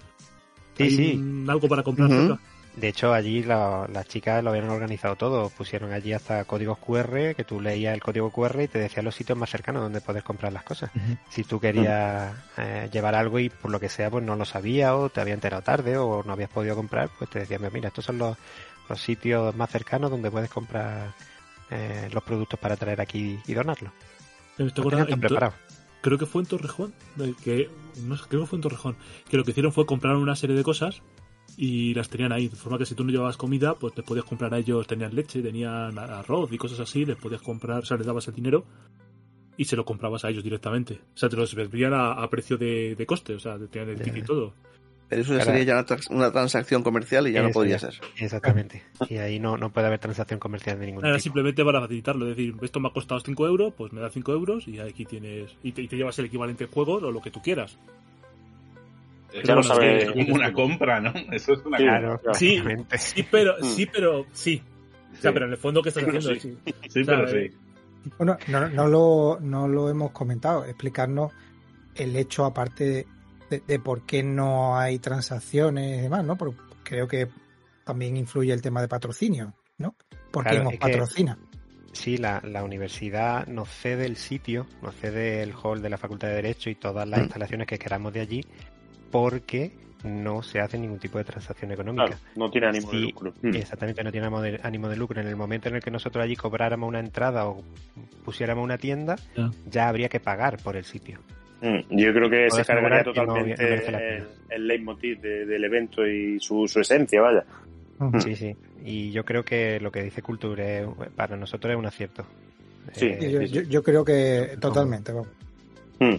Sí, ¿Hay sí. algo para comprar cerca? De hecho, allí la- las chicas lo habían organizado todo. Pusieron allí hasta códigos QR, que tú leías el código QR y te decía los sitios más cercanos donde puedes comprar las cosas. Si tú querías eh, llevar algo y por lo que sea, pues no lo sabías o te había enterado tarde o no habías podido comprar, pues te decían, mira, estos son los, los sitios más cercanos donde puedes comprar eh, los productos para traer aquí y donarlos. Preparados. creo que fue en Torrejón, que no sé, creo que fue en Torrejón, que lo que hicieron fue comprar una serie de cosas y las tenían ahí, de forma que si tú no llevabas comida, pues te podías comprar a ellos, tenían leche, tenían arroz y cosas así, les podías comprar, o sea, les dabas el dinero y se lo comprabas a ellos directamente. O sea, te los vendían a, a precio de, de coste, o sea, te tenían el ticket y todo. Pero eso ya sería ya una, trans- una transacción comercial y ya no Eso podría ya. ser. Exactamente. Y ahí no, no puede haber transacción comercial de ningún Era tipo. simplemente para facilitarlo, es decir, esto me ha costado 5 euros, pues me da 5 euros y aquí tienes, y te, y te llevas el equivalente en juegos o lo que tú quieras. Es Ya lo como- sabe- es como una compra, ¿no? Eso es una Claro, compra. Sí, sí, pero, sí, pero, sí. O sea, Sí. pero en el fondo, ¿qué estás Pero haciendo? sí. Sí, O sea, pero eh, sí. Bueno, no, no, lo, no lo hemos comentado, explicarnos el hecho aparte de, de por qué no hay transacciones y demás, ¿no? Pero creo que también influye el tema de patrocinio, ¿no? Porque Claro, nos que- patrocina. Sí, la, la universidad nos cede el sitio, nos cede el hall de la Facultad de Derecho y todas las Mm. instalaciones que queramos de allí, porque no se hace ningún tipo de transacción económica. Claro, no tiene ánimo de lucro. Mm. Exactamente, no tiene ánimo de, ánimo de lucro. En el momento en el que nosotros allí cobráramos una entrada o pusiéramos una tienda, ya habría que pagar por el sitio. Mm, Yo creo que se cargaría no- totalmente no el, leitmotiv de- del evento y su, su esencia, vaya. Ujú. Sí, sí. Y yo creo que lo que dice Culture es- para nosotros es un acierto. Sí, Eh, yo, yo- yo creo que totalmente, vamos. Mm.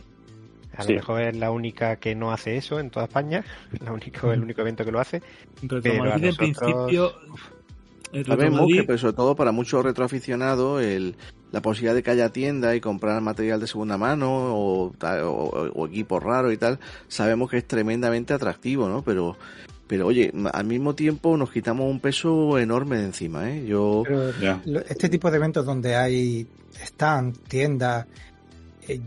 A Sí. lo mejor es la única que no hace eso en toda España, la único, el único evento que lo hace. Pero a Madrid, en nosotros- principio. Sabemos que, pero sobre todo para muchos retroaficionados, el, la posibilidad de que haya tienda y comprar material de segunda mano o, o, o equipos raros y tal, sabemos que es tremendamente atractivo, ¿no? Pero, pero oye, al mismo tiempo nos quitamos un peso enorme de encima, ¿eh? Yo, Pero este tipo de eventos donde hay stand, tiendas, eh,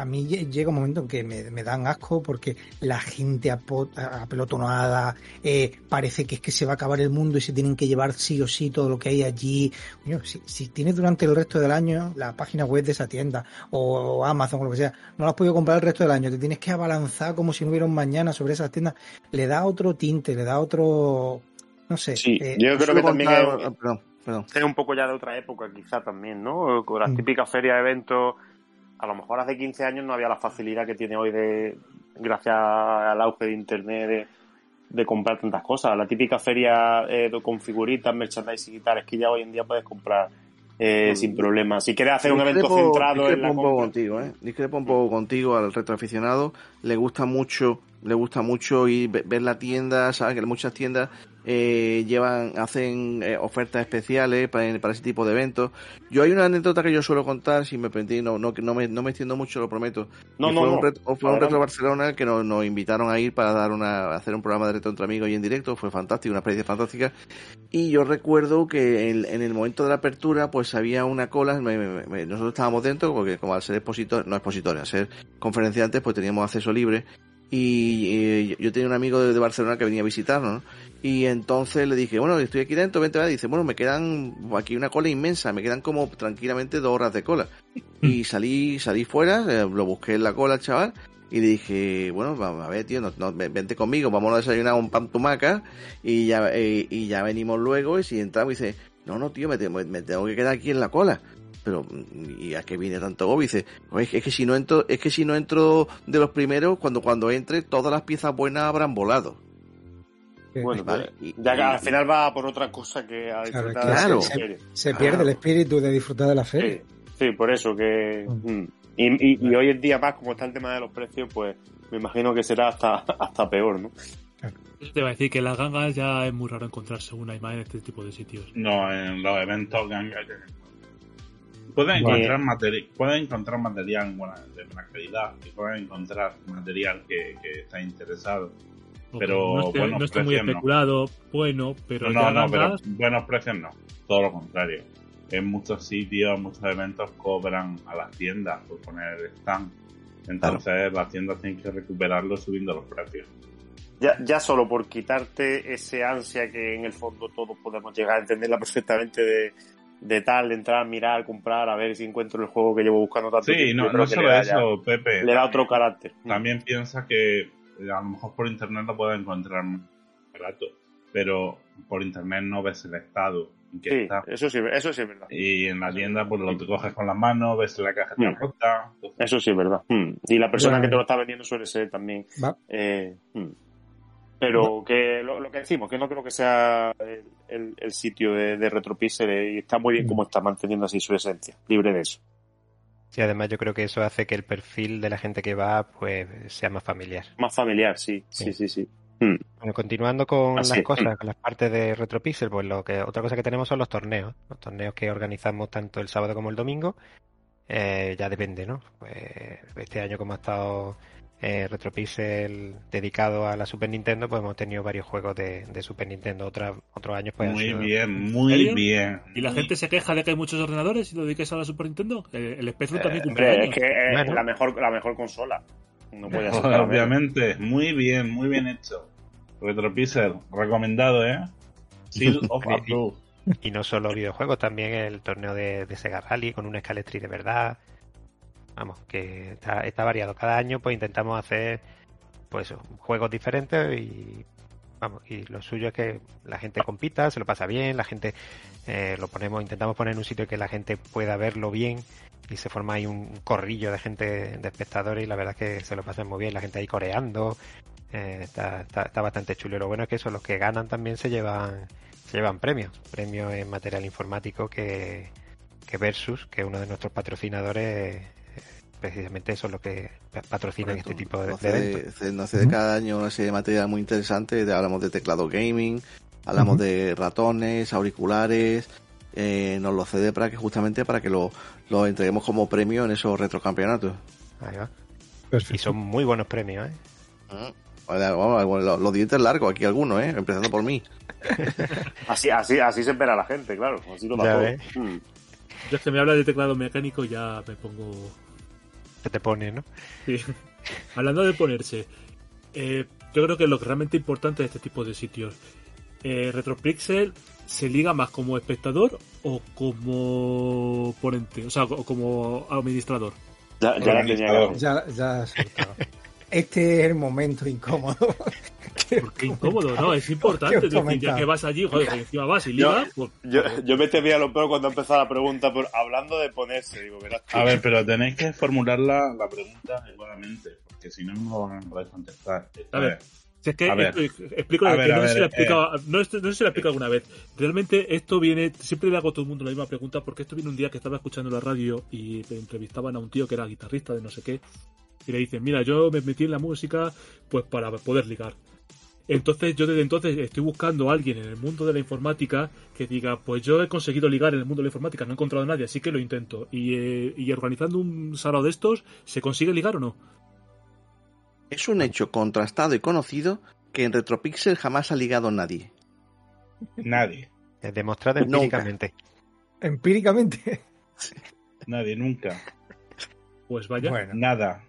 a mí lle- llega un momento en que me, me dan asco porque la gente apelotonada, eh, parece que es que se va a acabar el mundo y se tienen que llevar sí o sí todo lo que hay allí. Coño, si, si tienes durante el resto del año la página web de esa tienda o Amazon o lo que sea, no la has podido comprar el resto del año, te tienes que abalanzar como si no hubiera un mañana sobre esas tiendas, le da otro tinte, le da otro... No sé. Sí, eh, yo creo que también contar- es, ah, perdón, perdón. es un poco ya de otra época, quizá también, ¿no? Con las Mm. típicas ferias de eventos, a lo mejor hace 15 años no había la facilidad que tiene hoy de, gracias al auge de internet, de, de comprar tantas cosas. La típica feria eh, con figuritas, merchandising y tal, es que ya hoy en día puedes comprar eh, sin problema. Si quieres hacer un evento centrado en la un poco compra, contigo, ¿eh? Discrepo un poco contigo al retroaficionado. Le gusta mucho, le gusta mucho ir ve- ver la tienda, sabes que muchas tiendas eh, llevan, hacen eh, ofertas especiales para, para ese tipo de eventos. Yo hay una anécdota que yo suelo contar, si me permitís, no, no, no me, no me extiendo mucho, lo prometo. No, Y no, fue no. un retro, fue un Adelante. retro Barcelona que nos, nos invitaron a ir para dar una, hacer un programa de reto entre amigos y en directo. Fue fantástico, una experiencia fantástica. Y yo recuerdo que en, en el momento de la apertura, pues había una cola. me- nosotros estábamos dentro, porque como al ser expositores, no expositores, al ser conferenciantes, pues teníamos acceso libre. Y yo tenía un amigo de, de Barcelona que venía a visitarnos, ¿no? Y entonces le dije, bueno, estoy aquí dentro, vente, vente. Dice, bueno, me quedan aquí una cola inmensa, me quedan como tranquilamente dos horas de cola. Y salí, salí fuera, eh, lo busqué en la cola al chaval, y le dije, bueno, vamos a ver, tío, no, no, ven- vente conmigo, vamos a desayunar un pan tumaca, y ya, eh, y ya venimos luego, y si entramos, y dice, no, no, tío, me, me tengo que quedar aquí en la cola. Pero, ¿y a qué viene tanto gobi? Dice, "Pues es que, es que si no entro, es que si no entro de los primeros, cuando, cuando entre, todas las piezas buenas habrán volado. Bueno, Vale, pues, y- ya que al final va por otra cosa que a Claro, disfrutar claro. de la se, se pierde el espíritu de disfrutar de la feria. sí, por eso que... mm. Y, y- y hoy en día más, como está el tema de los precios, pues me imagino que será hasta, hasta peor, ¿no? Eso te va a decir que las gangas ya es muy raro encontrarse una más en este tipo de sitios. No, en los eventos ganga que- Pueden encontrar, materi pueden encontrar material buena- de buena calidad y pueden encontrar material que, que está interesado. Pero no esté, no esté muy no. especulado, bueno, pero no, ya no, pero buenos precios no. Todo lo contrario. En muchos sitios, muchos eventos cobran a las tiendas por poner stand. Entonces las tiendas tienen que recuperarlo subiendo los precios. Ya, ya solo por quitarte ese ansia que en el fondo todos podemos llegar a entenderla perfectamente de, de tal, de entrar, mirar, comprar, a ver si encuentro el juego que llevo buscando tanto Sí, tiempo. no, no solo le da ya- eso, Pepe. le da otro carácter. También piensa que eh, a lo mejor por internet lo puedes encontrar barato, pero por internet no ves el estado en que Sí, está. eso sí, eso sí es verdad. Y en la tienda pues lo te coges con las manos, ves la caja está Mm. rota. entonces- Eso sí es verdad. Mm. Y la persona que te lo está vendiendo suele ser también. Va. eh, mm. Pero que lo, lo que decimos, que no creo que sea el, el- el sitio de, de Retropixel y está muy bien como está manteniendo así su esencia, libre de eso. Sí, además yo creo que eso hace que el perfil de la gente que va pues sea más familiar. Más familiar, sí, sí, sí, sí. Bueno, continuando con Así las es. cosas, con las partes de Retropixel, pues lo que otra cosa que tenemos son los torneos, los torneos que organizamos tanto el sábado como el domingo. Eh, ya depende, ¿no? Pues este año como ha estado eh, Retropixel dedicado a la Super Nintendo, pues hemos tenido varios juegos de, de Super Nintendo. Otra, otros años pues muy sido- bien, muy serio? bien. y la gente se queja de que hay muchos ordenadores y lo dediques a la Super Nintendo. El, el Spectrum también cumple Hombre, es que es Bueno. la mejor, la mejor consola. No puede ser. para menos. Obviamente, muy bien, muy bien hecho. Retropixel, recomendado, ¿eh? Seal of Y- approve. Y no solo videojuegos, también el torneo de, de Sega Rally con un Scalestri de verdad. Vamos, que está, está variado. Cada año pues intentamos hacer pues juegos diferentes y vamos, y lo suyo es que la gente compita, se lo pasa bien, la gente eh, lo ponemos, intentamos poner en un sitio que la gente pueda verlo bien y se forma ahí un corrillo de gente, de espectadores y la verdad es que se lo pasan muy bien, la gente ahí coreando, eh, está, está, está bastante chulo. Lo bueno es que eso, los que ganan también se llevan, se llevan premios, premios en material informático que, que Versus, que es uno de nuestros patrocinadores, precisamente son los que patrocinan este tipo de, Nos de hace, eventos. hace- de cada año una serie de material muy interesante. de- hablamos de teclado gaming, hablamos de ratones, auriculares. Eh, nos lo cede para que justamente para que lo, lo entreguemos como premio en esos retrocampeonatos. Ahí va. Perfecto. Y son muy buenos premios, ¿eh? Bueno, los, los dientes largos aquí algunos, ¿eh? empezando por mí. Así, así, así se espera la gente, claro. Así lo Ya. Mm. Yo es que me habla de teclado mecánico ya me pongo... Te pone, ¿no? Sí. Hablando de ponerse, eh, yo creo que lo que realmente importante de este tipo de sitios, eh, Retropixel se liga más como espectador o como ponente, o sea, o como administrador. Ya, ya la tenía que hacer. Ya, ya. Este es el momento incómodo. Porque incómodo, ¿no? Es importante. ¿Qué os es decir, ya que vas allí, joder, que encima vas y ligas, pues, Yo, yo me temía lo peor cuando empezó la pregunta, por, hablando de ponerse, digo, verás. A ver, pero tenéis que formular la, la pregunta adecuadamente, porque si no, no lo van a poder contestar. A ver. Si es que A esto- explico A ver, a no, sé si lo he eh. explicado, no, esto- no sé si lo he explicado alguna vez. Realmente esto viene, siempre le hago a todo el mundo la misma pregunta, porque esto viene un día que estaba escuchando la radio y le entrevistaban a un tío que era guitarrista de no sé qué, y le dicen, mira, yo me metí en la música pues para poder ligar. Entonces yo desde entonces estoy buscando a alguien en el mundo de la informática que diga, pues yo he conseguido ligar en el mundo de la informática, no he encontrado a nadie, así que lo intento. Y, eh, y organizando un sarao de estos, ¿se consigue ligar o no? Es un hecho contrastado y conocido que en Retropixel jamás ha ligado nadie. Nadie, Es demostrado Nunca. empíricamente. Empíricamente. nadie, nunca, Pues vaya. Bueno, nada.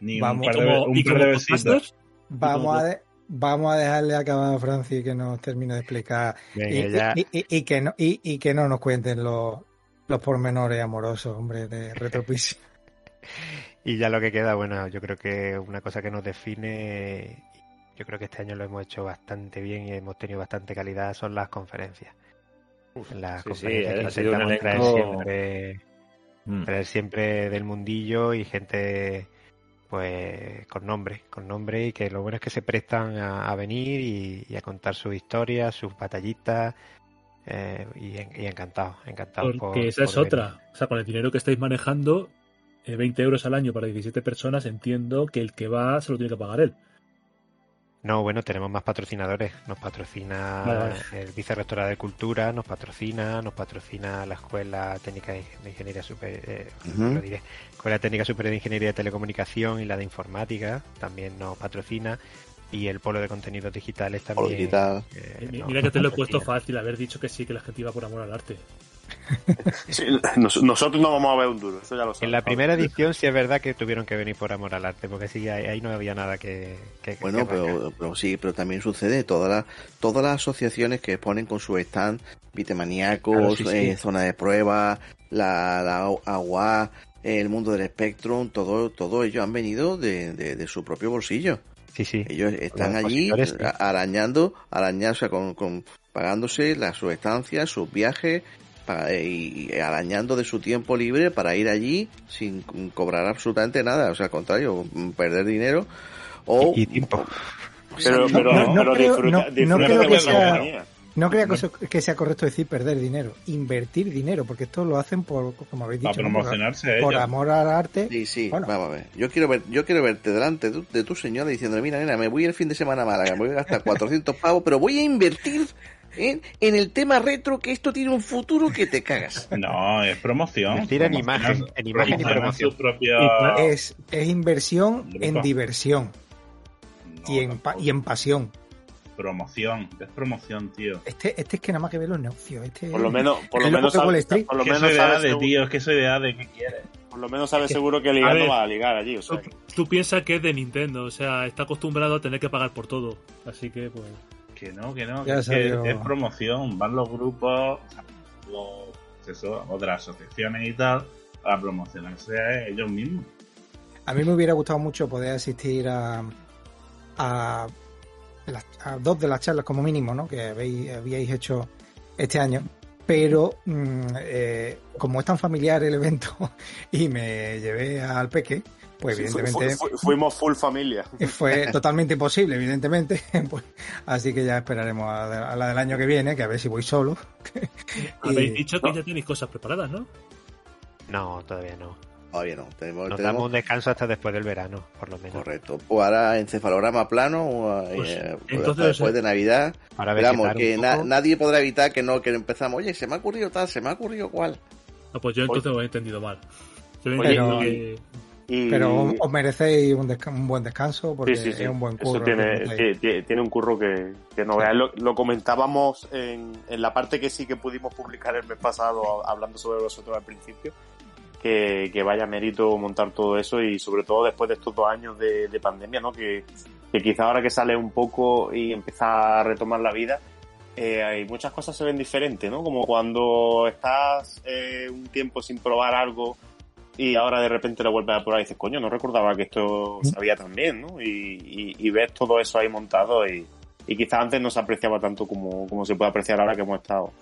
Ni Vamos. un par de, como, un y par como de besitos. Vamos a, de- vamos a dejarle acabar a Francis que nos termine de explicar Venga, y, ya. y- y- y que no, y, y que no nos cuenten los, los pormenores amorosos, hombre, de Retropisi. Y ya lo que queda, bueno, yo creo que una cosa que nos define, yo creo que este año lo hemos hecho bastante bien y hemos tenido bastante calidad, son las conferencias. Las sí, conferencias sí, que ha sido un intentamos traer siempre, Mm. traer siempre del mundillo y gente pues con nombre, con nombre y que lo bueno es que se prestan a, a venir y, y a contar sus historias, sus batallitas eh, y, y encantado, encantado porque por, esa es venir. otra. O sea, con el dinero que estáis manejando, eh, 20 euros al año para 17 personas, entiendo que el que va se lo tiene que pagar él. No, bueno, tenemos más patrocinadores. Nos patrocina Vale, vale. el Vicerrectorado de Cultura, nos patrocina, nos patrocina la Escuela Técnica de Ingeniería Super, eh, Ujú. lo diré, Escuela Técnica Superior de Ingeniería de Telecomunicación y la de Informática también nos patrocina y el Polo de Contenidos Digitales también. Digital. eh, Eh, Mira que te lo he puesto fácil, haber dicho que sí, que la gente iba por amor al arte. Sí, nos- nosotros no vamos a ver un duro, eso ya lo sabes. En la primera edición sí es verdad que tuvieron que venir por amor al arte, porque sí, ahí, ahí no había nada que... que- Bueno, que pero, pero sí, pero también sucede todas las todas las asociaciones que ponen con su stand Vitemaníacos, Claro, sí, sí. eh, zona de prueba, la, la agua, el mundo del Spectrum, todo todo ellos han venido de, de, de su propio bolsillo. Sí, sí. Ellos están Los allí arañando, arañando, o sea, con, con- pagándose las sus estancias, sus viajes pa- y, y arañando de su tiempo libre para ir allí sin cobrar absolutamente nada, o sea, al contrario, perder dinero o Y- y tiempo. Pero, No, pero, no, no pero creo- disfruta, no- creo de que la sea-. No que, sea correcto decir perder dinero, invertir dinero, porque esto lo hacen por, como habéis Para dicho, ¿no? por, por amor al arte. Sí, sí, Bueno. vamos a ver. Yo quiero ver, yo quiero verte delante de tu, de tu señora diciéndole, mira, nena, me voy el fin de semana a Málaga, me voy a gastar 400 pavos, pero voy a invertir en, en el tema retro, que esto tiene un futuro que te cagas. No, es promoción. Decir en imagen, en imagen y promoción. Es, es inversión en diversión No, y, en, y en pasión. Promoción, es promoción, tío. Este, este es que nada más que ve los negocios. Este, Por lo menos, por lo El menos, loco de Wall sabe, Street. por lo menos soy de sabe ADE, seguro, tío, es que soy de ADE, ¿qué quieres? por lo menos sabe seguro que ligar A no ver. va a ligar allí, o sea, Tú, tú piensas que es de Nintendo, o sea, está acostumbrado a tener que pagar por todo. Así que, pues. Que no, que no, que es, promoción, van los grupos, los, eso, otras asociaciones y tal, a promocionarse a ellos mismos. A mí me hubiera gustado mucho poder asistir a, a dos de las charlas como mínimo, ¿no? Que habéis, habíais hecho este año. Pero mm, eh, como es tan familiar el evento y me llevé al peque, pues fu- evidentemente fu- fu- fuimos full familia. fue totalmente imposible, evidentemente. Pues, así que ya esperaremos a, a la del año que viene, que a ver si voy solo. Habéis Y- dicho que no. ya tenéis cosas preparadas, ¿no? No, todavía no. Todavía no, tenemos, Nos tenemos- damos un descanso hasta después del verano, por lo menos. correcto. Pues ahora encefalograma plano, o, Pues, eh, entonces, después de Navidad. Para Esperamos que na- nadie podrá evitar que no, que empezamos, oye, se me ha ocurrido tal, se me ha ocurrido cual. Ah, pues yo entonces lo he entendido mal. Yo he Oye, entendido y- que- Y, Pero os merecéis un, un buen descanso porque sí, sí, sí. es un buen Eso curro. tiene, que ti- ti- tiene un curro que, que no veas. Lo, lo comentábamos en, en la parte que sí que pudimos publicar el mes pasado, hablando sobre vosotros al principio. Que, que vaya mérito montar todo eso y sobre todo después de estos dos años de, de pandemia, ¿no? Que, que quizá ahora que sale un poco y empieza a retomar la vida, eh, hay muchas cosas se ven diferentes, ¿no? Como cuando estás eh, un tiempo sin probar algo y ahora de repente lo vuelves a probar y dices, coño, no recordaba que esto sabía tan bien, ¿no? Y, y, y ves todo eso ahí montado y, y quizás antes no se apreciaba tanto como, como se puede apreciar ahora que hemos estado.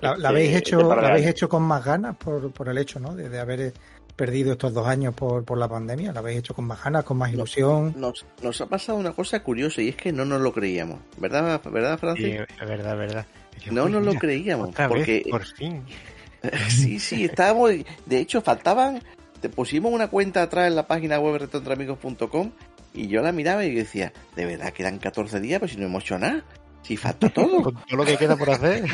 La, la este- habéis este hecho, la habéis hecho con más ganas por, por el hecho, ¿no? De, de haber perdido estos dos años por, por la pandemia. La habéis hecho con más ganas, con más ilusión. Nos, nos ha pasado una cosa curiosa y es que no nos lo creíamos. ¿Verdad, verdad Sí, Francis? es verdad, es verdad. Yo, no pues nos lo creíamos. Otra Porque vez, por fin. sí, sí, estábamos. De hecho, faltaban. Te pusimos una cuenta atrás en la página web retroentreamigos.com y yo la miraba y decía, de verdad quedan 14 días, pero si no hemos hecho nada. Si falta todo. Con todo lo que queda por hacer.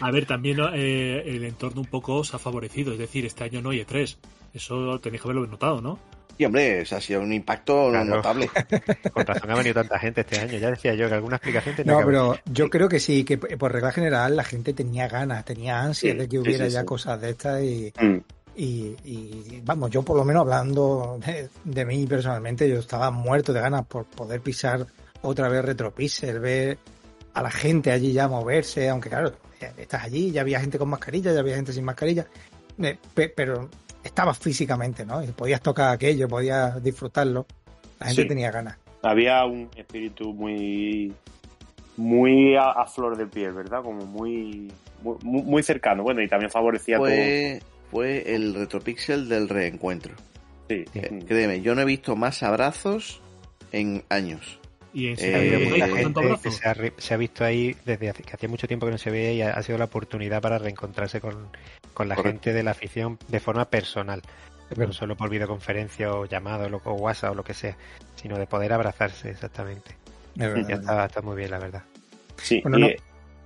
A ver, también eh, el entorno un poco os ha favorecido. Es decir, este año no hay E3. Eso tenéis que haberlo notado, ¿no? Y hombre, eso ha sido un impacto Claro. notable. Con razón ha venido tanta gente este año. Ya decía yo que alguna explicación tenía No, que haber. pero yo creo que sí, que por regla general la gente tenía ganas, tenía ansias Sí, de que sí, hubiera sí, ya sí. cosas de estas y, Mm. Y, y, vamos, yo por lo menos hablando de, de, mí personalmente, yo estaba muerto de ganas por poder pisar otra vez Retropixel, ver a la gente allí ya moverse, aunque claro, estás allí, ya había gente con mascarilla, ya había gente sin mascarilla, eh, pero estabas físicamente, ¿no? Y podías tocar aquello, podías disfrutarlo. La gente Sí. tenía ganas. Había un espíritu muy muy a, a flor de piel, ¿verdad? Como muy, muy muy cercano. Bueno, y también favorecía todo. Fue, fue el retropixel del reencuentro. Sí. Eh, créeme, yo no he visto más abrazos en años. Y en Eh, serio, ¿por qué la gente que se ha, re- se ha visto ahí desde hace, que hacía mucho tiempo que no se veía y ha, ha sido la oportunidad para reencontrarse con, con la Correcto. gente de la afición de forma personal. No solo por videoconferencia o llamado o WhatsApp o lo que sea, sino de poder abrazarse exactamente. Es verdad. Ya está, está muy bien, la verdad. Sí, Bueno, y no- eh,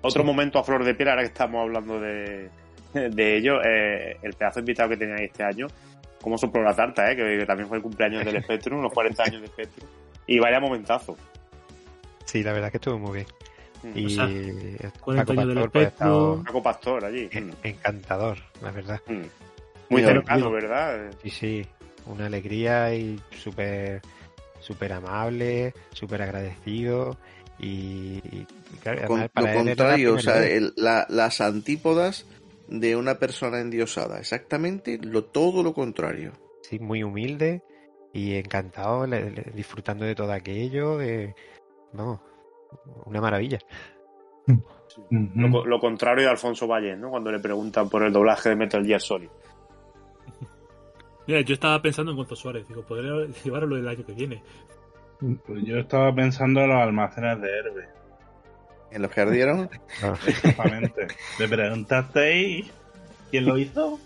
otro sí. momento a flor de piel, ahora que estamos hablando de, de ello, eh, el pedazo de invitado que teníais este año, cómo sopló la tarta, eh, que, que también fue el cumpleaños del Spectrum, los 40 años de Spectrum. Y vaya momentazo. Sí, la verdad que estuvo muy bien. Mm. Y O sea, Paco 40 años del Pastor pues, ha estado. Paco Pastor allí. en- Mm, encantador, la verdad. mm. Muy cercano, ¿verdad? Sí, sí, una alegría y súper súper amable, súper agradecido y, claro, Con- además para lo contrario, o sea, vez. el- la- las antípodas de una persona endiosada. Exactamente lo, todo lo contrario. sí, muy humilde y encantado, le- le- disfrutando de todo aquello, eh, vamos, una maravilla. Lo, co- lo contrario de Alfonso Valle, ¿no? Cuando le preguntan por el doblaje de Metal Gear Solid. Mira, yo estaba pensando en Gonzo Suárez. Digo, podría llevarlo el año que viene. Pues yo estaba pensando en los almacenes de Herbe. En los que ardieron, Exactamente. ¿Le preguntasteis quién lo hizo?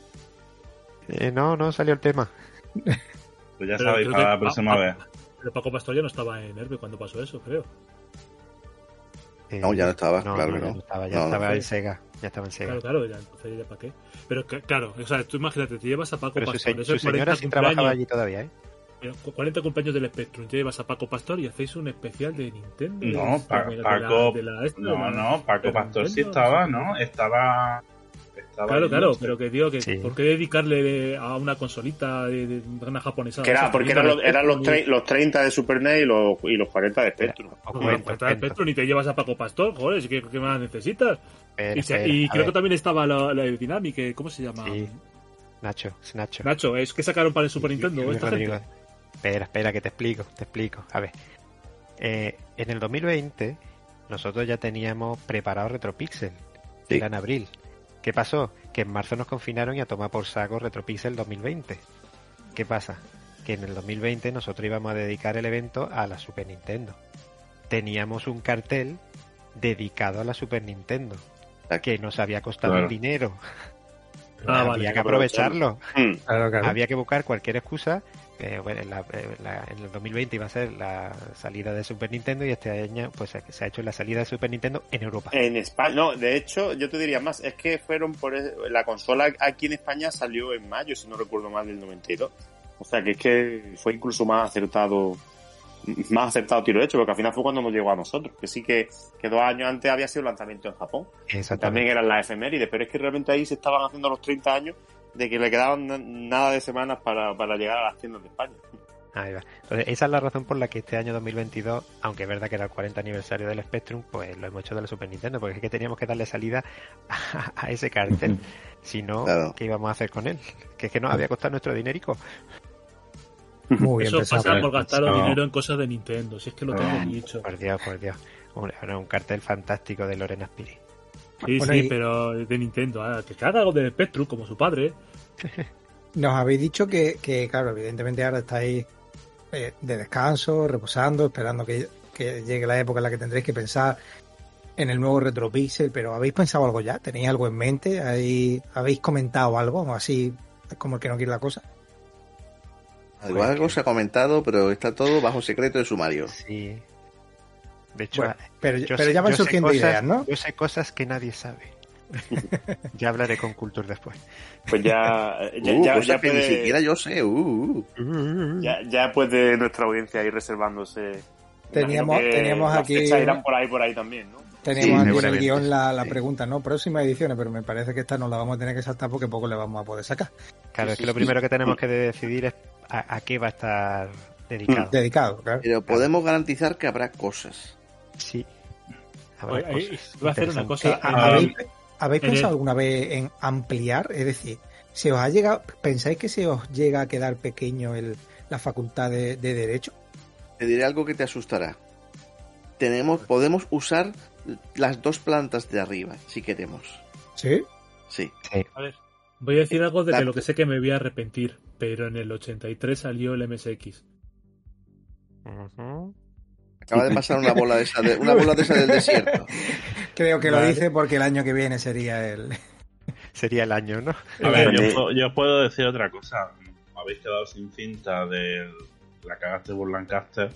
Eh, no, no salió el tema. Pues ya Pero sabéis para que- la próxima ah, vez. Pero Paco Pastor ya no estaba en Herbe cuando pasó eso, creo. Eh, No, ya no estaba, no, claro no, que ya no. no estaba, ya estaba en Sega, ya estaba en Sega. Claro, claro, ya, entonces ya para qué. Pero claro, o sea, tú imagínate, te llevas a Paco Pero su, Pastor, esos su señora 40 sí trabajaba cumpleaños, allí todavía, ¿eh? eh, 40 cumpleaños del Spectrum, te llevas a Paco Pastor y hacéis un especial de Nintendo. No, de- Pa- de la- Paco- de la- esta, de No, la- no, Paco Pastor sí estaba. ¿no? Estaba. Claro, claro, pero que digo que Sí. ¿por qué dedicarle a una consolita de, de una japonesa? Que era, porque eran los, eran los, tre- tres los 30 de Super NES y los, y los 40 de Spectrum. Os No, cuento, pues os trae cuento. Spectrum y te llevas a Paco Pastor, joder, ¿qué, qué más necesitas? Espera, Y, se- espera, y creo ver, que también estaba la, la de Dynamic, eh, ¿cómo se llama? Sí. Nacho, es Nacho. Nacho, es que sacaron para el Super Y- Nintendo y esta Rodrigo. gente. Espera, espera, que te explico, te explico. A ver, Eh, en el 2020 nosotros ya teníamos preparado Retropixel. Sí. Era en abril. ¿Qué pasó? Que en marzo nos confinaron y a tomar por saco Retropixel 2020. ¿Qué pasa? Que en el 2020 nosotros íbamos a dedicar el evento a la Super Nintendo. Teníamos un cartel dedicado a la Super Nintendo. Que nos había costado Claro. dinero. Ah, había vale, que aprovecharlo. Mm. Claro, claro. Había que buscar cualquier excusa. Eh, bueno, en, la- eh, la- en el 2020 iba a ser la salida de Super Nintendo y este año pues se ha hecho la salida de Super Nintendo en Europa. En España, no, de hecho, yo te diría más, es que fueron por e- la consola aquí en España salió en mayo, si no recuerdo mal, del 92. O sea que es que fue incluso más acertado, más acertado tiro hecho, porque al final fue cuando nos llegó a nosotros, que sí que, que dos años antes había sido el lanzamiento en Japón. También eran las efemérides, pero es que realmente ahí se estaban haciendo los 30 años de que le quedaban na- nada de semanas para, para llegar a las tiendas de España. Ahí va. Entonces, esa es la razón por la que este año 2022, aunque es verdad que era el 40 aniversario del Spectrum, pues lo hemos hecho de la Super Nintendo, porque es que teníamos que darle salida a, a ese cartel. Si no, Claro. ¿qué íbamos a hacer con él? Que es que nos había costado nuestro dinerico. Muy bien Eso pasa por gastaros No. dinero en cosas de Nintendo, si es que lo tengo dicho. Por Dios, por Dios. Hombre, era un cartel fantástico de Lorena Spiri. Sí, Bueno, sí, y- pero de Nintendo, ah, que haga algo de Spectrum como su padre. Nos habéis dicho que, que, claro, evidentemente ahora estáis eh, de descanso, reposando, esperando que, que llegue la época en la que tendréis que pensar en el nuevo Retropixel, pero ¿habéis pensado algo ya? ¿Tenéis algo en mente? ¿Ahí- ¿Habéis comentado algo? O así como el que no quiere la cosa. algo, algo se ha comentado, pero está todo bajo secreto de sumario. Sí. De hecho, Bueno, pero, yo pero sé- ya van surgiendo cosas- ideas, ¿no? Yo sé cosas que nadie sabe. ya hablaré con Culture después. Pues ya, ya, Uh, ya, cosas ya que ni siquiera yo sé. uh, uh. Ya, ya puede nuestra audiencia ir reservándose. Teníamos- teníamos las aquí- irán por ahí, por ahí también, ¿no? Tenemos Sí, aquí en el guion la, la Sí. pregunta, ¿no? Próximas ediciones, pero me parece que esta no la vamos a tener que saltar porque poco le vamos a poder sacar. Claro, es que lo primero que tenemos que decidir es a, a qué va a estar dedicado. Dedicado, claro. Pero podemos garantizar que habrá cosas. Sí. Habrá Oye, ahí cosas Voy a hacer una cosa. Eh, Ah, ¿Habéis, habéis en pensado el- alguna vez en ampliar? Es decir, ¿se os ha llegado, ¿pensáis que se os llega a quedar pequeño el, la facultad de, de derecho? Te diré algo que te asustará. Tenemos, podemos usar las dos plantas de arriba, si queremos. ¿Sí? Sí. A ver, voy a decir algo de La- que lo que sé que me voy a arrepentir, pero en el 83 salió el MSX. Ujú. Acaba de pasar una bola de esa, de- una bola de esa del desierto. Creo que lo dice porque el año que viene sería el... Sería el año, ¿no? A ver, yo, puedo- yo puedo decir otra cosa. Me habéis quedado sin cinta de la cagaste por Lancaster.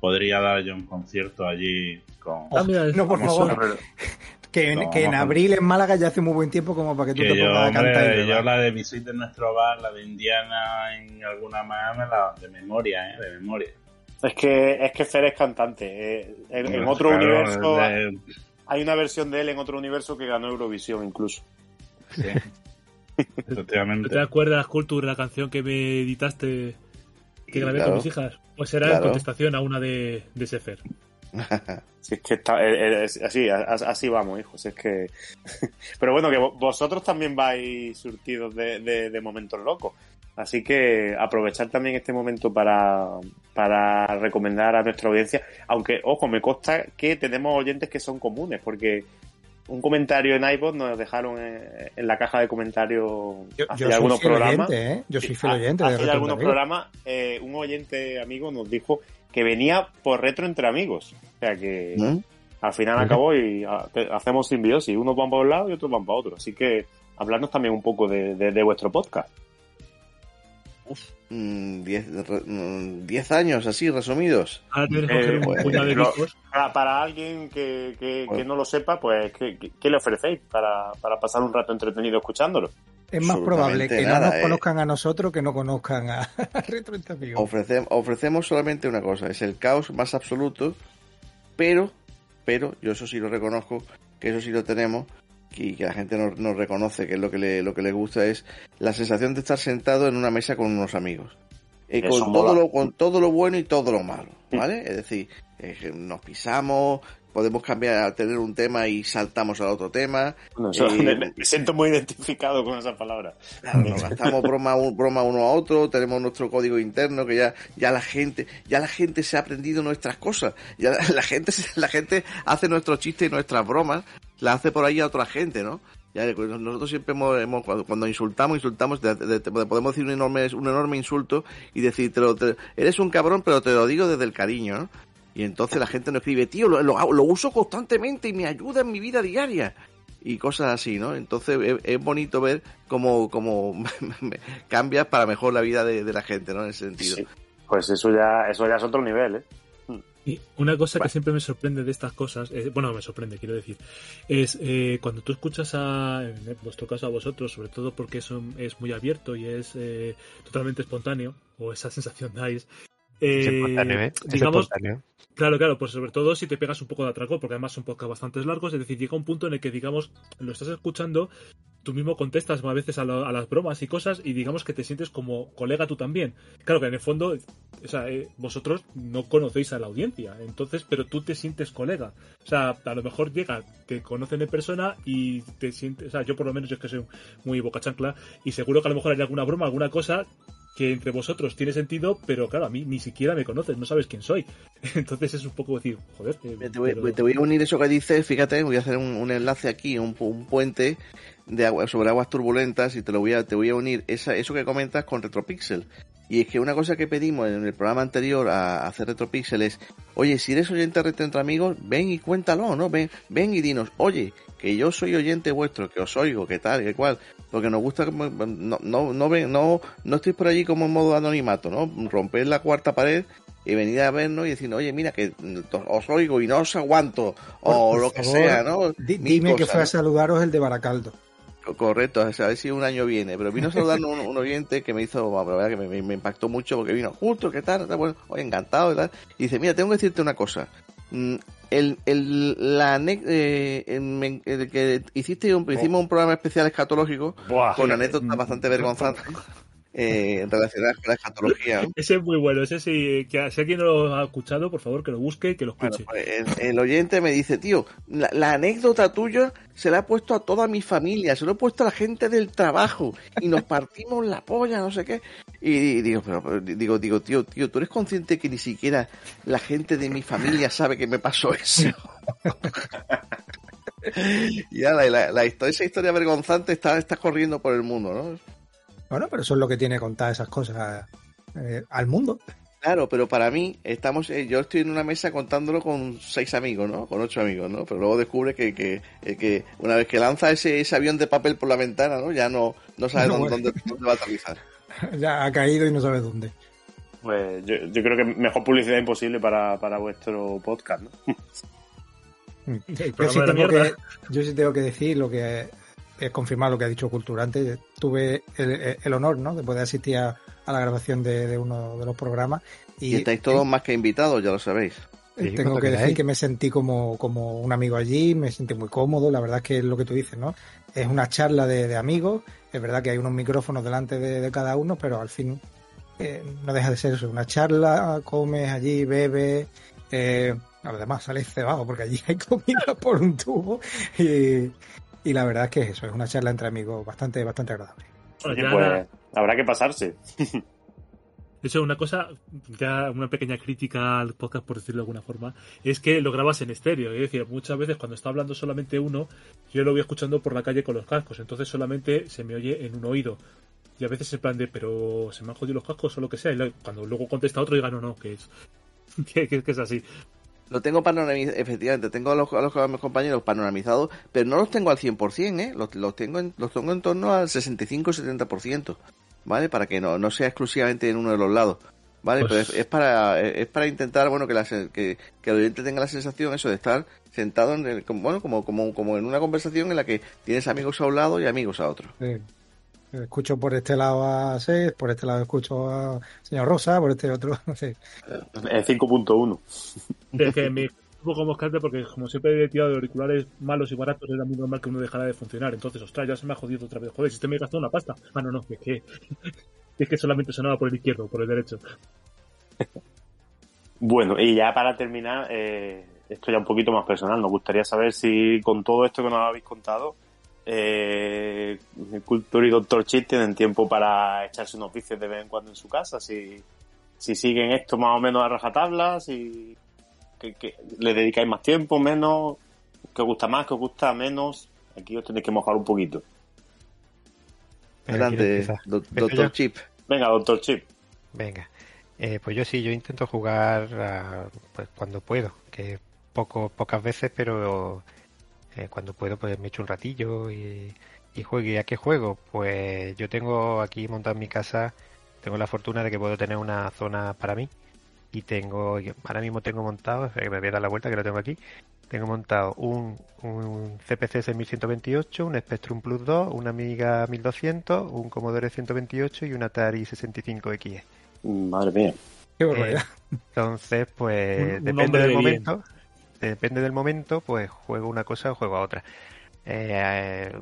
Podría dar yo un concierto allí con. Ah, mira, no, por vamos favor. a- Que, en- No, que en abril en Málaga ya hace muy buen tiempo como para que tú Que te yo, pongas a cantar. hombre, yo la de Visite nuestro bar, la de Indiana en alguna más, la de memoria, ¿eh? De memoria. Es que, es que Fer es cantante. eh, en, en otro Claro, universo de- hay una versión de él en otro universo que ganó Eurovisión incluso. sí. ¿No Efectivamente. te acuerdas, Culture, la canción que me editaste que grabé Claro. con mis hijas? Pues era Claro. en contestación a una de, de Sefer. Si es que está, eh, eh, es- así, así vamos, hijos. Es que. Pero bueno, que vo- vosotros también vais surtidos de, de- de momentos locos. Así que aprovechar también este momento para, para recomendar a nuestra audiencia. Aunque, ojo, me consta que tenemos oyentes que son comunes, porque un comentario en iPod nos dejaron en, en la caja de comentarios Yo, hace yo soy programas. oyente, ¿eh? Yo soy Sí, fiel oyente Hace algunos programas, eh, un oyente amigo nos dijo que venía por retro entre amigos. O sea que ¿Mm? al final acabó y ah, te- hacemos simbiosis. Unos van para un lado y otros van para otro. Así que hablarnos también un poco de, de- de vuestro podcast. Mm, Diez, re- mm, diez años así, resumidos. Ahora tienes que Eh, coger un puñado de lo- discos. Para, para alguien que, que- no lo sepa, pues, ¿qué, qué- le ofrecéis para, para pasar un rato entretenido escuchándolo? Es más probable que no nada, nos eh. conozcan a nosotros que no conozcan a, a Retro. Ofrecem- ofrecemos solamente una cosa, es el caos más absoluto, pero, pero, yo eso sí lo reconozco, que eso sí lo tenemos, y que la gente nos, nos reconoce que es lo que, le, lo que le gusta es la sensación de estar sentado en una mesa con unos amigos. Eh, con, mola. todo lo, con todo lo bueno y todo lo malo, ¿vale? Es decir, eh, nos pisamos, podemos cambiar a tener un tema y saltamos al otro tema. Eh, me, me siento muy identificado con esa palabra. Claro, nos gastamos broma, un- broma uno a otro, tenemos nuestro código interno que ya, ya la gente, ya la gente se ha aprendido nuestras cosas, ya la, la gente, la gente hace nuestros chistes y nuestras bromas, las hace por ahí a otra gente, ¿no? Ya, pues, nosotros siempre hemos, cuando, insultamos, insultamos, te podemos decir un enorme, un enorme insulto y decir, te lo- eres un cabrón, pero te lo digo desde el cariño, ¿no? Y entonces la gente nos escribe, tío, lo, lo, lo uso constantemente y me ayuda en mi vida diaria y cosas así, ¿no? Entonces es, bonito ver cómo, cómo cambia para mejor la vida de, de la gente, ¿no? En ese sentido. Pues eso ya, eso ya es otro nivel, ¿eh? Y una cosa Bueno. que siempre me sorprende de estas cosas, eh, bueno, me sorprende, quiero decir, es eh, cuando tú escuchas a, en vuestro caso a vosotros, sobre todo porque eso es muy abierto y es eh, totalmente espontáneo, o esa sensación dais, Es eh, espontáneo, ¿eh? Es digamos, espontáneo. Claro, claro, pues sobre todo si te pegas un poco de atraco, porque además son podcasts bastante largos, es decir, llega un punto en el que, digamos, lo estás escuchando, tú mismo contestas a veces a, a las bromas y cosas, y digamos que te sientes como colega tú también. Claro que en el fondo, o sea, eh, vosotros no conocéis a la audiencia, entonces, pero tú te sientes colega. O sea, a lo mejor llega, te conocen en persona y te sientes, o sea, yo por lo menos yo es que soy muy boca chancla, y seguro que a lo mejor hay alguna broma, alguna cosa que entre vosotros tiene sentido, pero claro, a mí ni siquiera me conoces, no sabes quién soy. Entonces es un poco decir, joder. eh, Te voy, pero- te voy a unir eso que dices, fíjate, voy a hacer un, un enlace aquí, un, un puente de agua, sobre aguas turbulentas y te lo voy a, te voy a unir esa, eso que comentas con Retropixel. Y es que una cosa que pedimos en el programa anterior a, a hacer Retropixel es, oye, si eres oyente de Retro entre amigos, ven y cuéntalo, ¿no? Ven, ven y dinos, oye, que yo soy oyente vuestro, que os oigo, que tal, que cual, porque nos gusta, no, no, no, no, no estoy por allí como en modo anonimato, ¿no? Romper la cuarta pared y venir a vernos y decir, oye, mira, que os oigo y no os aguanto, o Por lo que favor, sea, ¿no? di- dime que fue a saludaros el de Baracaldo. Correcto, a ver si un año viene. Pero vino a saludarnos un, un oyente que me hizo, la verdad que me, impactó mucho porque vino justo, ¿qué tal? Bueno, encantado y tal. Y dice, mira, tengo que decirte una cosa. El, el, la eh, el que hiciste un, hicimos un programa especial escatológico Buah. con anécdotas bastante vergonzantes eh, relacionadas con la escatología. Ese es muy bueno. Ese sí, que si alguien no lo ha escuchado, por favor, que lo busque y que lo escuche. pues el, el oyente me dice, tío, la, la anécdota tuya se la he puesto a toda mi familia, se lo he puesto a la gente del trabajo y nos partimos la polla, no sé qué. Y, digo, pero, digo, digo, tío, tío, ¿tú eres consciente que ni siquiera la gente de mi familia sabe que me pasó eso? y ya la, la- la historia, esa historia vergonzante está, está corriendo por el mundo, ¿no? Bueno, pero eso es lo que tiene contar esas cosas eh, al mundo. Claro, pero para mí, estamos, eh, yo estoy en una mesa contándolo con seis amigos, ¿no? Con ocho amigos, ¿no? Pero luego descubre que, que, eh, que una vez que lanza ese, ese avión de papel por la ventana, ¿no? Ya no, no sabe No, dónde, dónde, dónde va a aterrizar. ya ha caído y no sabe dónde. Pues yo, yo creo que mejor publicidad imposible para, para vuestro podcast, ¿no? Yo sí, tengo que, yo sí tengo que decir lo que es confirmar lo que ha dicho Cultura antes. Tuve el, el honor ¿no? de poder asistir a, a la grabación de, de uno de los programas y, Y estáis todos más que invitados, ya lo sabéis. Sí, tengo que decir que me sentí como, como un amigo allí, me sentí muy cómodo, la verdad es que es lo que tú dices, ¿no? Es una charla de, de amigos, es verdad que hay unos micrófonos delante de, de cada uno, pero al fin eh, no deja de ser eso, una charla, comes allí, bebes, eh, a lo demás sales cebado porque allí hay comida por un tubo y, y la verdad es que es eso, es una charla entre amigos bastante, bastante agradable. Oye, pues la- habrá que pasarse. Eso es una cosa, ya una pequeña crítica al podcast, por decirlo de alguna forma, es que lo grabas en estéreo. Es decir, muchas veces cuando está hablando solamente uno, yo lo voy escuchando por la calle con los cascos, entonces solamente se me oye en un oído. Y a veces en plan de, pero se me han jodido los cascos o lo que sea. Y cuando luego contesta otro, diga, no, no, que es, que, que- que es así. Lo tengo panoramizado, efectivamente, tengo a los, a los- a mis compañeros panoramizados, pero no los tengo al 100%, ¿eh? Los, los, tengo, en, los tengo en torno al 65-70%, ¿vale? Para que no, no sea exclusivamente en uno de los lados, ¿vale? Pues- Pero es, es para, es para intentar, bueno, que, la, que, que el oyente tenga la sensación, eso, de estar sentado en el, como- bueno, como, como, como en una conversación en la que tienes amigos a un lado y amigos a otro. Sí. Escucho por este lado a Seth, por este lado escucho a señor Rosa, por este otro, no sé. El 5.1. Es que me poco moscante porque como siempre he tirado de auriculares malos y baratos, era muy normal que uno dejara de funcionar. Entonces, ostras, ya se me ha jodido otra vez. Joder, si este me gastó una pasta. Ah, no, no, es que, es que solamente sonaba por el izquierdo por el derecho. Bueno, y ya para terminar, eh, esto ya un poquito más personal. Nos gustaría saber si con todo esto que nos habéis contado, eh, Cultura y Doctor Chit tienen tiempo para echarse unos vicios de vez en cuando en su casa. Si, si siguen esto más o menos a rajatabla, si que, que le dedicáis más tiempo, menos, que os gusta más, que os gusta menos. Aquí os tenéis que mojar un poquito. Venga, ¿quién Adelante, doctor? Chip. Venga, Doctor Chip. Venga. Eh, pues yo sí, yo intento jugar ah, pues cuando puedo, que poco, pocas veces, pero eh, cuando puedo pues me echo un ratillo y, y juego. ¿Y a qué juego? Pues yo tengo aquí montado en mi casa, tengo la fortuna de que puedo tener una zona para mí y tengo, ahora mismo tengo montado, eh, me voy a dar la vuelta que lo tengo aquí, tengo montado un, un CPC 6128, un Spectrum Plus 2, una Amiga 1200, un Commodore 128 y un Atari 65XE. Madre mía. Qué barbaridad. Entonces, pues Un- depende del de bien. Depende del momento, pues juego una cosa o juego a otra. Eh,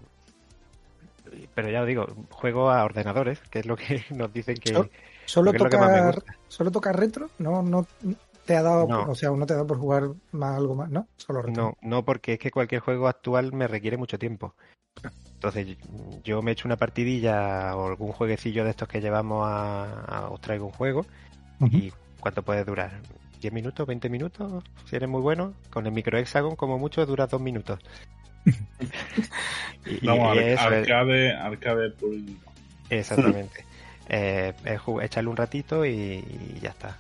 pero ya os digo, juego a ordenadores, que es lo que nos dicen que, Solo- Solo que lo me tocar, gusta. solo tocar retro, no, no te ha dado, No. o sea, no te ha dado por jugar más algo más, ¿no? Solo retro. No, no, porque es que cualquier juego actual me requiere mucho tiempo. Entonces, yo me echo una partidilla o algún jueguecillo de estos que llevamos a, a- os traigo un juego y ¿cuánto puede durar? ¿10 minutos? ¿20 minutos? Si eres muy bueno. Con el micro hexagon, como mucho, dura 2 minutos. y, Vamos, y es- arcade, arcade y- Exactamente. Eh, es echarle un ratito y, y ya está.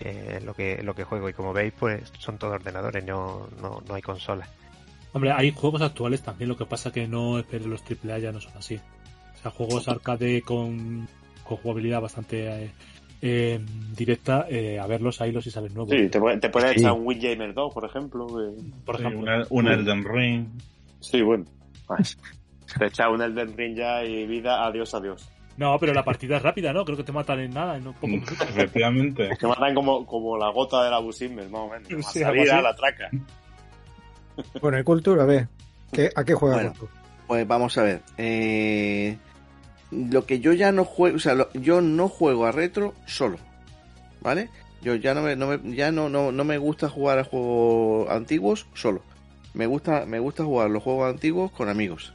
Eh, es lo que lo que juego y como veis pues son todos ordenadores no, no, no hay consolas Hombre, hay juegos actuales también, lo que pasa que no espero los AAA ya no son así. O sea, juegos arcade con, con jugabilidad bastante eh, eh, directa, eh, a verlos ahí los y salen nuevos. Sí, te, puede- te puedes Sí. echar un Windjammer 2, por ejemplo. Por sí, ejemplo. una- un Elden Ring. Sí, bueno. Te echas un Elden Ring ya y vida, adiós, adiós. No, pero la partida es rápida, ¿no? Creo que te matan en nada, en pocos minutos. Efectivamente. Que matan como, como la gota del Abusimer, más o menos. Sí, a algo salir así. a la traca. Bueno, el Culture, a ver, ¿qué, ¿a qué juega Bueno. Pues vamos a ver. eh, lo que yo ya no juego, o sea, lo- yo no juego a retro solo, ¿vale? Yo ya no me, no ya no, no, no me gusta jugar a juegos antiguos solo. Me gusta, me gusta jugar los juegos antiguos con amigos.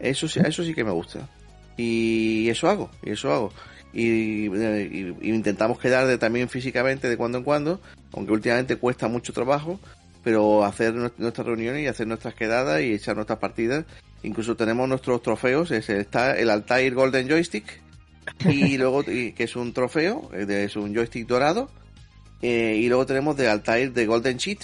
Eso sí, eso sí que me gusta. Y eso hago, y eso hago. Y, eh, y- y intentamos quedar de, también físicamente de cuando en cuando, aunque últimamente cuesta mucho trabajo, pero hacer nues- nuestras reuniones y hacer nuestras quedadas y echar nuestras partidas. Incluso tenemos nuestros trofeos, es- está el Altair Golden Joystick, y luego y- que es un trofeo, eh, es un joystick dorado, eh, y luego tenemos de Altair de Golden Sheet,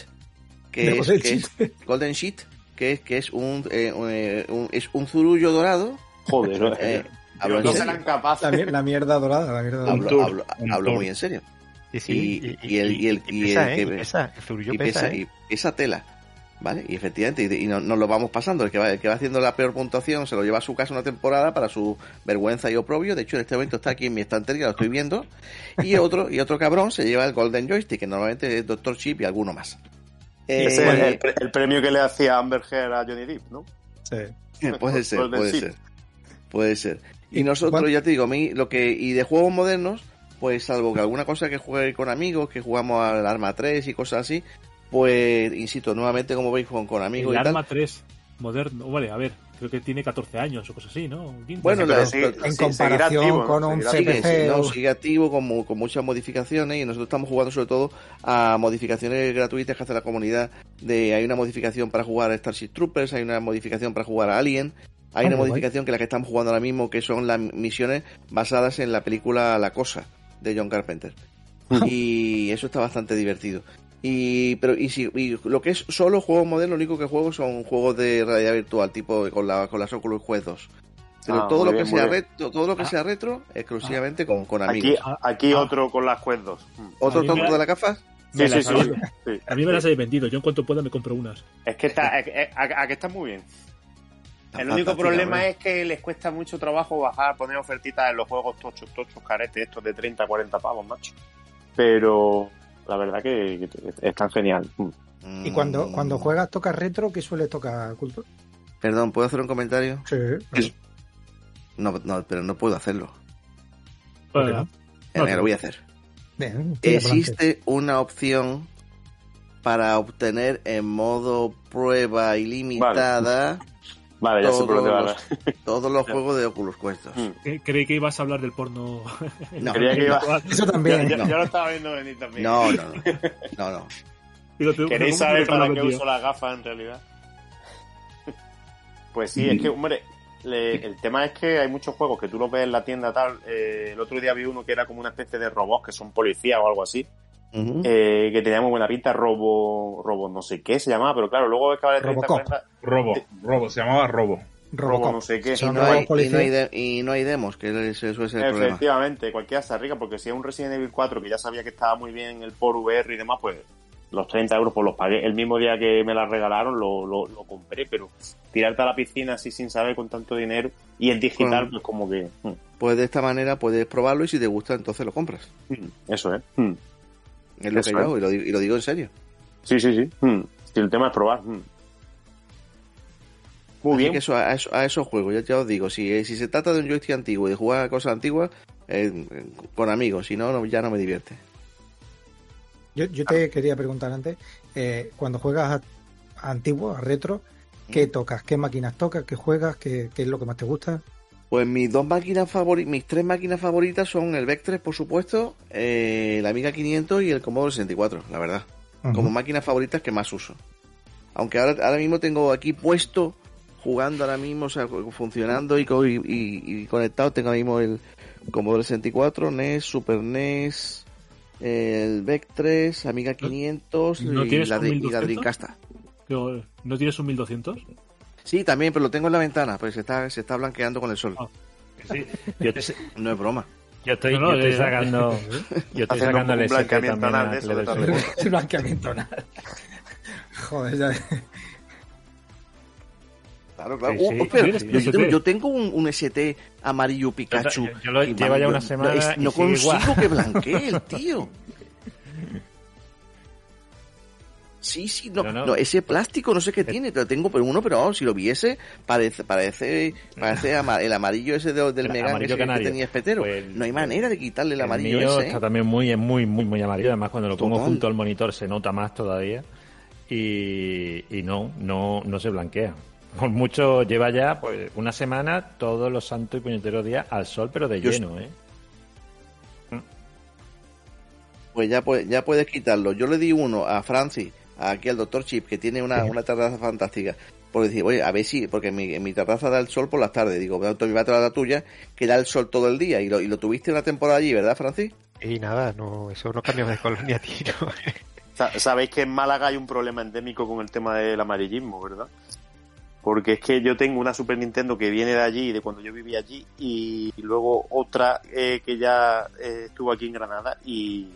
que, es, Golden que es- Golden Sheet, que es que es un, eh, un, eh, un- es un zurullo dorado. Joder, eh, hablo en no serio. serán capaces. La, la mierda dorada, la mierda dorada. Hablo, tour, hablo- un hablo tour. muy en serio. Sí, sí, Y- y el- y el- y pesa, el ¿eh? que- pesa, el zurullo y pesa, pesa, ¿eh? y esa tela. ¿Vale? Y efectivamente, y, y no- nos lo vamos pasando. El que, va, el que va haciendo la peor puntuación se lo lleva a su casa una temporada para su vergüenza y oprobio. De hecho, en este momento está aquí en mi estantería, lo estoy viendo. Y otro, y otro cabrón se lleva el Golden Joystick, que normalmente es Doctor Chip y alguno más. Eh, Ese es el, pre- el premio que le hacía Amber Heard a Johnny Depp, ¿no? Sí. puede ser, Golden puede ser. Puede ser. Y ¿Y nosotros, ya te digo, a mí, lo que, y de juegos modernos, pues salvo que alguna cosa que juegue con amigos, que jugamos al Arma 3 y cosas así, pues, insisto, nuevamente, como veis, con, con amigos El y tal. Arma 3 moderno, vale, a ver, creo que tiene 14 años o cosas así, ¿no? 15. Bueno, Pero la- sí, En sí, comparación con un sigue, CPC no, sigue activo con, con muchas modificaciones y nosotros estamos jugando sobre todo a modificaciones gratuitas que hace la comunidad de hay una modificación para jugar a Starship Troopers, hay una modificación para jugar a Alien, hay Ah, una modificación que es la que estamos jugando ahora mismo que son las misiones basadas en la película La Cosa de John Carpenter. y eso está bastante divertido. Y pero y, si, y lo que es solo juegos modernos, lo único que juego son juegos de realidad virtual, tipo con, la, con las Oculus Quest 2. Pero Ah, todo lo bien, que sea retro, todo lo que Ah. sea retro, exclusivamente con, con amigos. Aquí, aquí ah. otro con las Quest 2. Mm. ¿Otro me tonto la- de las gafas? Sí, sí, sí. A mí me las habéis vendido, yo en cuanto pueda me compro unas. Es que está, es- es- a, a que está muy bien. Está El único problema es que les cuesta mucho trabajo bajar, poner ofertitas en los juegos tochos, tochos, caretes, estos de 30, 40 pavos, macho. Pero la verdad que, que están genial. Mm. Y cuando, cuando juegas, tocas retro, ¿qué suele tocar Culture? Perdón, ¿puedo hacer un comentario? Sí. Es- No, no, pero no puedo hacerlo. ¿Por qué Bueno, Eh, No, mira, no. lo voy a hacer. Bien. Existe una opción para obtener en modo prueba ilimitada Vale, ya sé por dónde va. todos, los, todos los juegos de Oculus Quest 2. Mm. que- creí que ibas a hablar del porno. No, Creía que iba- Eso también. yo- no. yo lo estaba viendo venir también. no, no, no, no, no. Digo, ¿Queréis ¿cómo saber para qué uso las gafas en realidad? Pues sí, es que, hombre, le- el tema es que hay muchos juegos que tú los ves en la tienda tal. eh, el otro día vi uno que era como una especie de robots que son policías o algo así, Eh, que tenía muy buena pinta, robo, robo no sé qué se llamaba, pero claro, luego que vale 30, Robocop. 40, Robo, Robo, se llamaba Robo. robo no sé qué. y, no hay, y, no hay de- y no hay demos, que ese suele ser el problema. Efectivamente, cualquiera se arriesga, porque si es un Resident Evil 4 que ya sabía que estaba muy bien el por VR y demás, pues los 30 euros pues los pagué. El mismo día que me la regalaron lo, lo, lo compré, pero tirarte a la piscina así sin saber con tanto dinero y en digital, Bueno. pues como que... mm, Pues de esta manera puedes probarlo y si te gusta entonces lo compras. mm, Eso es. mm. Es lo Eso que yo hago y lo, digo- y lo digo en serio. Sí, sí, sí. mm. Si el tema es probar. mm. Muy Así bien. que eso, a, eso, a esos juegos, ya, ya os digo, si, si se trata de un joystick antiguo y de jugar a cosas antiguas, eh, con amigos, si no, no, ya no me divierte. Yo, yo te quería preguntar antes, eh, cuando juegas a, a antiguo, a retro, ¿qué tocas? ¿Qué máquinas tocas? ¿Qué juegas? ¿Qué, qué es lo que más te gusta? Pues mis dos máquinas favoritas, mis tres máquinas favoritas son el VEC 3, por supuesto, eh, la Amiga 500 y el Commodore 64, la verdad. Como máquinas favoritas que más uso. Aunque ahora, ahora mismo tengo aquí puesto, jugando ahora mismo, o sea, funcionando y, co- y, y- y conectado, tengo ahora mismo el Commodore 64, NES, Super NES, el VEC 3, Amiga 500 no y, tienes la, y la 1200? Dreamcast. Digo, ¿No tienes un 1200? Sí, también, pero lo tengo en la ventana, pues se está, se está blanqueando con el sol. Ah. Sí, yo, te- No es broma. yo estoy, No, no, yo estoy sacando, yo estoy sacando el blanqueamiento anal de eso, blanqueamiento anal. Joder, ya. Claro, claro. Sí, espera, sí, yo, tengo, yo tengo un, un ST amarillo Pikachu. Yo- yo lo- y, lleva man, ya una semana es- y no consigo igual. que blanquee el tío. Sí, sí, no, No, no. no, ese plástico no sé qué tiene, lo tengo pero uno, pero vamos, si lo viese, parece, parece, parece el amarillo ese de- del El Megan ese que tenía espetero. Pues, no hay manera de quitarle el El amarillo mío ese. ¿eh? está también muy, muy, muy, muy amarillo. Además, cuando lo pongo junto al monitor se nota más todavía. Y, y no, no, no se blanquea. Por mucho lleva ya pues una semana todos los santos y puñeteros días al sol, pero de Yo lleno, ¿eh? Pues ya, puede- ya puedes quitarlo. Yo le di uno a Francis, aquí al Dr. Chip, que tiene una, una terraza fantástica. Por decir, oye, a ver si, porque en mi, en mi terraza da el sol por las tardes. Digo, doctor, me va a traer la tuya, que da el sol todo el día. Y lo, y lo tuviste una temporada allí, ¿verdad, Francis? Y nada, no, eso no cambiamos de colonia, tío. Sa- Sabéis que en Málaga hay un problema endémico con el tema del amarillismo, ¿verdad? Porque es que yo tengo una Super Nintendo que viene de allí, de cuando yo vivía allí, y luego otra eh, que ya eh, estuvo aquí en Granada, y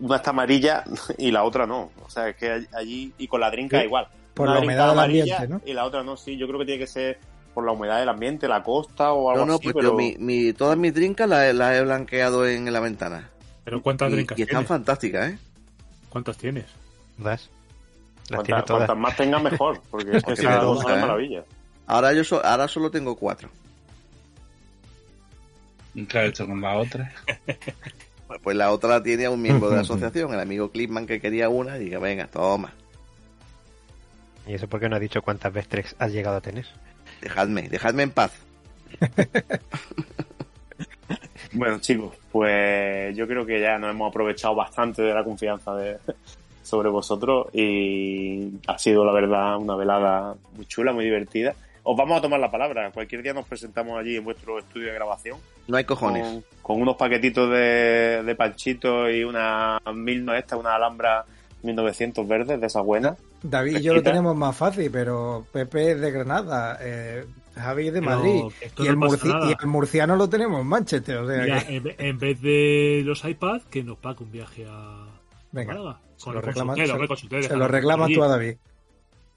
una está amarilla y la otra no. O sea, es que allí, y con la drinka Sí, igual. por Una la humedad del amarilla ambiente, ¿no? Y la otra no, sí, yo creo que tiene que ser por la humedad del ambiente, la costa o algo No, no, así, pues pero... yo mi, mi- todas mis drinkas las las he blanqueado en la ventana. Pero ¿cuántas Y, drincas y están tienes? fantásticas, ¿eh? ¿Cuántas tienes? ¿Vas? Las Cuantas, tiene más tenga mejor, porque es que si no, son una ¿eh? maravilla. Ahora yo so- ahora solo tengo cuatro. He hecho con la otra. Pues la otra la tiene a un miembro de la asociación, el amigo Clipman que quería una, y diga, venga, toma, ¿Y eso por qué no has dicho cuántas Vestrex has llegado a tener? dejadme, dejadme en paz. Bueno, chicos, pues yo creo que ya nos hemos aprovechado bastante de la confianza de, sobre vosotros y ha sido, la verdad, una velada muy chula, muy divertida. Os vamos a tomar la palabra. Cualquier día nos presentamos allí en vuestro estudio de grabación No hay cojones. con, con unos paquetitos de, de panchitos y una mil no esta, una alhambra 1900 verdes de esas buenas. David y yo lo tenemos más fácil, pero Pepe es de Granada, eh, Javi es de Madrid y, no el pasa murci- nada. y el murciano lo tenemos en Manchester. O sea Mira, que- en, ve- en vez de los iPads, que nos pague un viaje a venga, Málaga. se Con lo reclamas, se- se lo reclamas tú a David.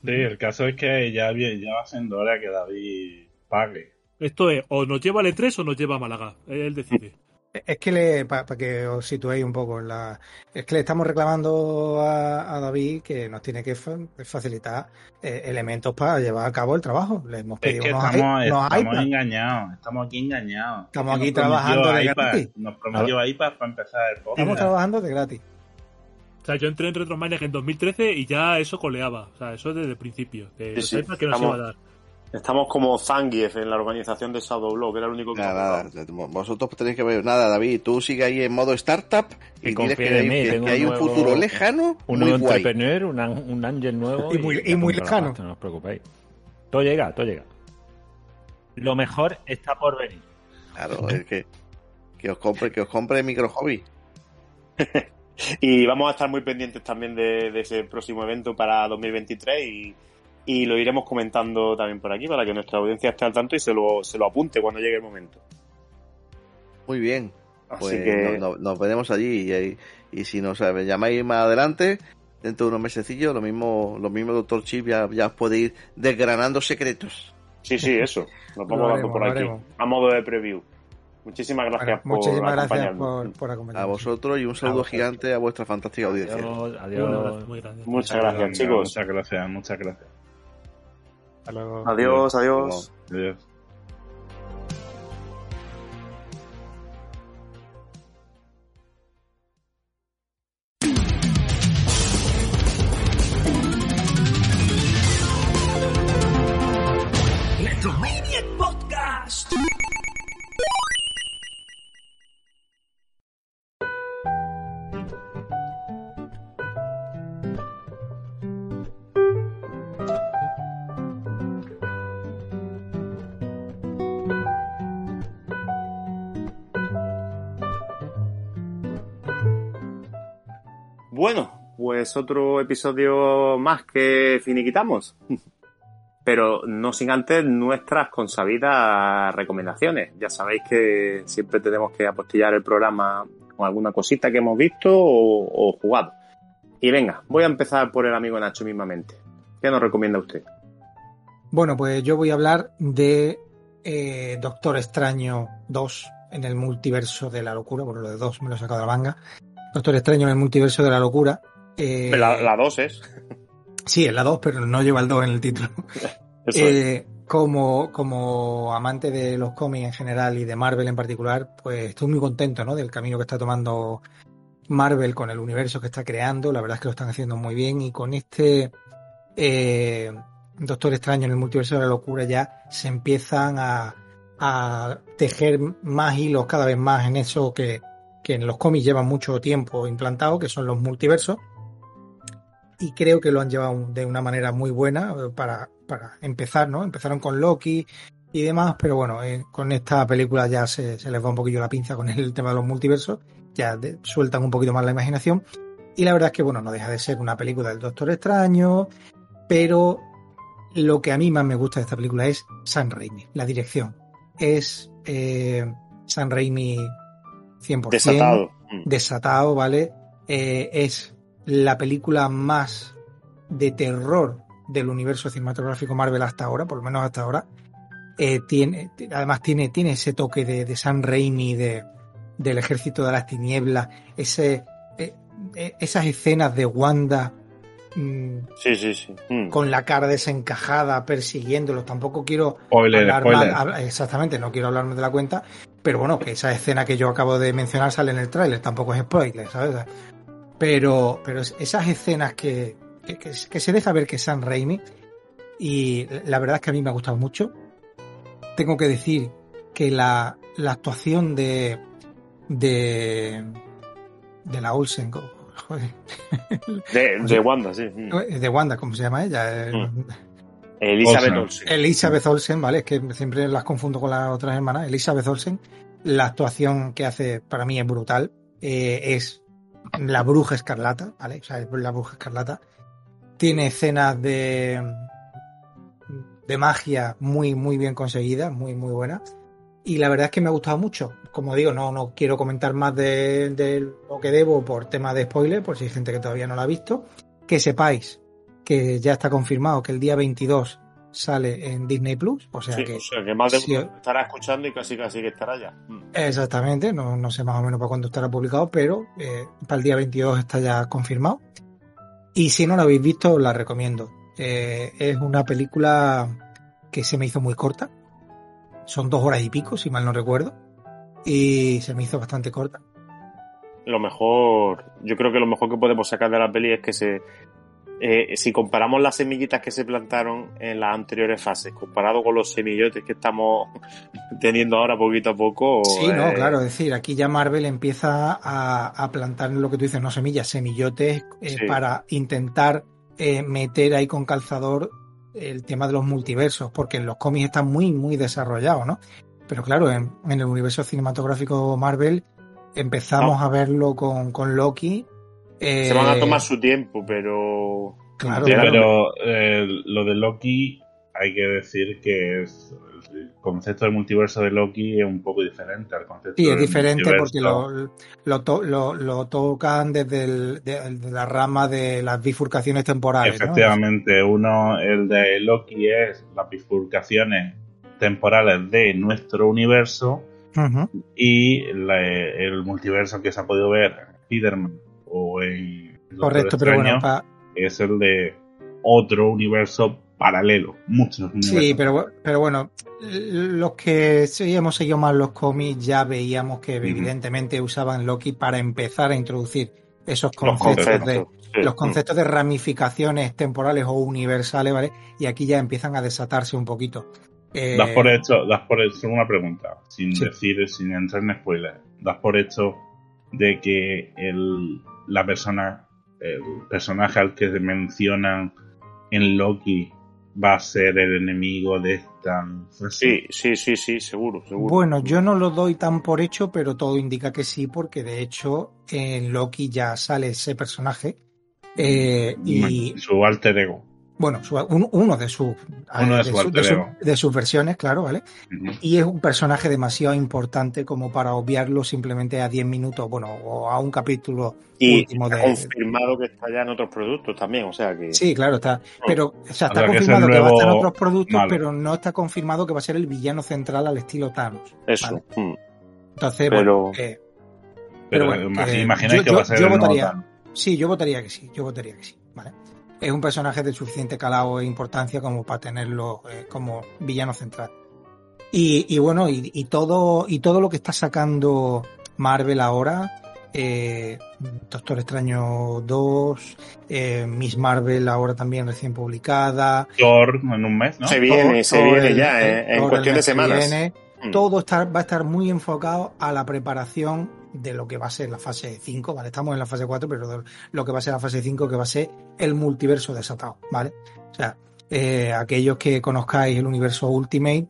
Sí, el caso es que ya, ya va siendo hora que David pague. Esto es, o nos lleva al E3 o nos lleva a Málaga. Él decide. Es que le, para que os situéis un poco en la, es que le estamos reclamando a, a David que nos tiene que fa- facilitar eh, elementos para llevar a cabo el trabajo. Le hemos Es pedido que unos, estamos, unos estamos iPads. engañados, estamos aquí engañados. Estamos Es que aquí nos trabajando de gratis. Nos prometió iPad para empezar el podcast. Estamos trabajando de gratis. O sea, yo entré en Retromaniac en 2013 y ya eso coleaba. O sea, eso desde el principio. Que Sí, los sí, iPads que nos estamos- iba a dar. Estamos como Zangief en la organización de Shadow Block, que era el único que Nada, nada, vosotros tenéis que ver nada, David, tú sigue ahí en modo startup y Y diles confía que en hay, mí, que- que hay un un nuevo- futuro lejano Un muy nuevo guay. entrepreneur, un, un ángel nuevo. Y muy- y lejano. pasta, no os preocupéis. Todo llega, todo llega. Lo mejor está por venir. Claro, es que, que os compre, que os compre micro hobby. Y vamos a estar muy pendientes también de, de ese próximo evento para 2023 y, y lo iremos comentando también por aquí para que nuestra audiencia esté al tanto y se lo, se lo apunte cuando llegue el momento. Muy bien. Así Pues que no- no- nos veremos allí y, y si nos eh, llamáis más adelante, dentro de unos mesecillos, lo mismo, lo mismo Doctor Chip ya, ya os puede ir desgranando secretos. sí, sí, eso. Nos vamos Lo dando por aquí a modo de preview. Muchísimas gracias Bueno, por muchísimas gracias por, por A vosotros y un saludo gigante a vuestra fantástica audiencia. Adiós, adiós. muy. Muchas gracias, chicos. Muchas gracias, muchas gracias. Hasta luego. Adiós, adiós. Adiós. Pues otro episodio más que finiquitamos. Pero no sin antes nuestras consabidas recomendaciones. Ya sabéis que siempre tenemos que apostillar el programa con alguna cosita que hemos visto o, o jugado. Y venga, voy a empezar por el amigo Nacho mismamente. ¿Qué nos recomienda usted? Bueno, pues yo voy a hablar de eh, Doctor Extraño 2 en el multiverso de la locura, por lo de 2 me lo he sacado de la manga. Doctor Extraño en el multiverso de la locura. Eh, La, la 2 es. Sí, es la 2, pero no lleva el 2 en el título. Eh, como, como amante de los cómics en general y de Marvel en particular, pues estoy muy contento ¿no? del camino que está tomando Marvel con el universo que está creando. La verdad es que lo están haciendo muy bien y con este eh, Doctor Extraño en el multiverso de la locura ya se empiezan a, a tejer más hilos cada vez más en eso que, que en los cómics llevan mucho tiempo implantado, que son los multiversos y creo que lo han llevado de una manera muy buena eh, para, para empezar, ¿no? Empezaron con Loki y demás, pero bueno, eh, con esta película ya se, se, les va un poquillo la pinza con el tema de los multiversos, ya de, sueltan un poquito más la imaginación y la verdad es que, bueno, no deja de ser una película del Doctor Extraño, pero lo que a mí más me gusta de esta película es San Raimi, la dirección. Es eh, San Raimi 100%. Desatado. Desatado, ¿vale? Eh, es la película más de terror del universo cinematográfico Marvel hasta ahora, por lo menos hasta ahora. Eh, tiene, además tiene, tiene ese toque de, de San Raimi, de, del ejército de las tinieblas, ese, eh, esas escenas de Wanda mm, sí, sí, sí. Mm. con la cara desencajada persiguiéndolo. Tampoco quiero spoiler, hablar spoiler. Mal, exactamente, no quiero hablarme de la cuenta, pero bueno, que esa escena que yo acabo de mencionar sale en el tráiler, tampoco es spoiler, ¿sabes? Pero, pero esas escenas que, que, que, se deja ver que es San Raimi, y la verdad es que a mí me ha gustado mucho. Tengo que decir que la, la actuación de, de, de la Olsen, joder. De, de Wanda, sí. De Wanda, ¿cómo se llama ella? Mm. Elizabeth Olsen. Elizabeth Olsen, ¿vale? Es que siempre las confundo con las otras hermanas. Elizabeth Olsen, la actuación que hace para mí es brutal. Eh, es la bruja escarlata, ¿vale? O sea, la bruja escarlata. Tiene escenas de, de magia muy, muy bien conseguidas, muy, muy buenas. Y la verdad es que me ha gustado mucho. Como digo, no, no quiero comentar más de, de lo que debo por tema de spoiler, por si hay gente que todavía no la ha visto. Que sepáis que ya está confirmado que el día 22 sale en Disney Plus, o sea sí, que, o sea que más de si, estará escuchando y casi casi que estará ya. Mm. Exactamente, no, no, sé más o menos para cuándo estará publicado, pero eh, para el día 22 está ya confirmado. Y si no la habéis visto, os la recomiendo. Eh, es una película que se me hizo muy corta. Son dos horas y pico, si mal no recuerdo. Y se me hizo bastante corta. Lo mejor, yo creo que lo mejor que podemos sacar de la peli es que se, eh, si comparamos las semillitas que se plantaron en las anteriores fases, comparado con los semillotes que estamos teniendo ahora poquito a poco. Sí, eh... no, claro, es decir, aquí ya Marvel empieza a, a, plantar lo que tú dices, no semillas, semillotes, eh, sí. para intentar eh, meter ahí con calzador el tema de los multiversos, porque en los cómics está muy, muy desarrollado, ¿no? Pero claro, en, en el universo cinematográfico Marvel empezamos no. a verlo con, con Loki eh, se van a tomar su tiempo, pero. Claro, sí, pero eh, lo de Loki hay que decir que es el concepto del multiverso de Loki es un poco diferente al concepto. Sí, es diferente multiverso. porque lo, lo, to, lo, lo, tocan desde el, de, de la rama de las bifurcaciones temporales. Efectivamente, ¿no? uno, el de Loki es las bifurcaciones temporales de nuestro universo uh -huh. y la, el multiverso que se ha podido ver Spiderman o en Correcto, pero bueno, pa... es el de otro universo paralelo, muchos universos. Sí, pero, pero bueno, los que sí hemos seguido más los cómics ya veíamos que uh -huh. evidentemente usaban Loki para empezar a introducir esos conceptos, los conceptos de sí. los conceptos de ramificaciones temporales o universales, ¿vale? Y aquí ya empiezan a desatarse un poquito. Eh... Das por hecho, das por hecho una pregunta, sin sí. decir, sin entrar en spoilers, das por hecho de que el, la persona, el personaje al que mencionan en Loki va a ser el enemigo de esta. Sí, sí, sí, sí, seguro, seguro. Bueno, yo no lo doy tan por hecho, pero todo indica que sí, porque de hecho en Loki ya sale ese personaje. Eh, y su alter ego. Bueno, su- un- uno de sus Uno de de, su su- de alter su- ego. de sus versiones, claro, ¿vale? Y es un personaje demasiado importante como para obviarlo simplemente a 10 minutos, bueno, o a un capítulo Y último está de. confirmado que está ya en otros productos también, o sea que... Sí, claro, está. Pero, o sea, O está sea, que es confirmado que va a estar en otros productos, malo. pero no está confirmado que va a ser el villano central al estilo Thanos. Eso. Vale. mm. Entonces, Pero- bueno, eh, Pero, bueno, eh, imagináis yo- que yo- va a ser yo el nuevo votaría- Thanos. Sí, yo votaría que sí, yo votaría que sí, ¿vale? Es un personaje de suficiente calado e importancia como para tenerlo eh, como villano central. Y, y bueno, y, y todo, y todo lo que está sacando Marvel ahora, eh, Doctor Extraño 2, eh, Miss Marvel ahora también recién publicada, Thor en un mes, ¿no? Se viene, Thor- se Thor viene el- ya, el- eh, en cuestión de semanas. viene. Mm. todo está, va a estar muy enfocado a la preparación de lo que va a ser la fase 5, ¿vale? Estamos en la fase 4, pero de lo que va a ser la fase 5, que va a ser el multiverso desatado, ¿vale? O sea, eh, aquellos que conozcáis el universo Ultimate,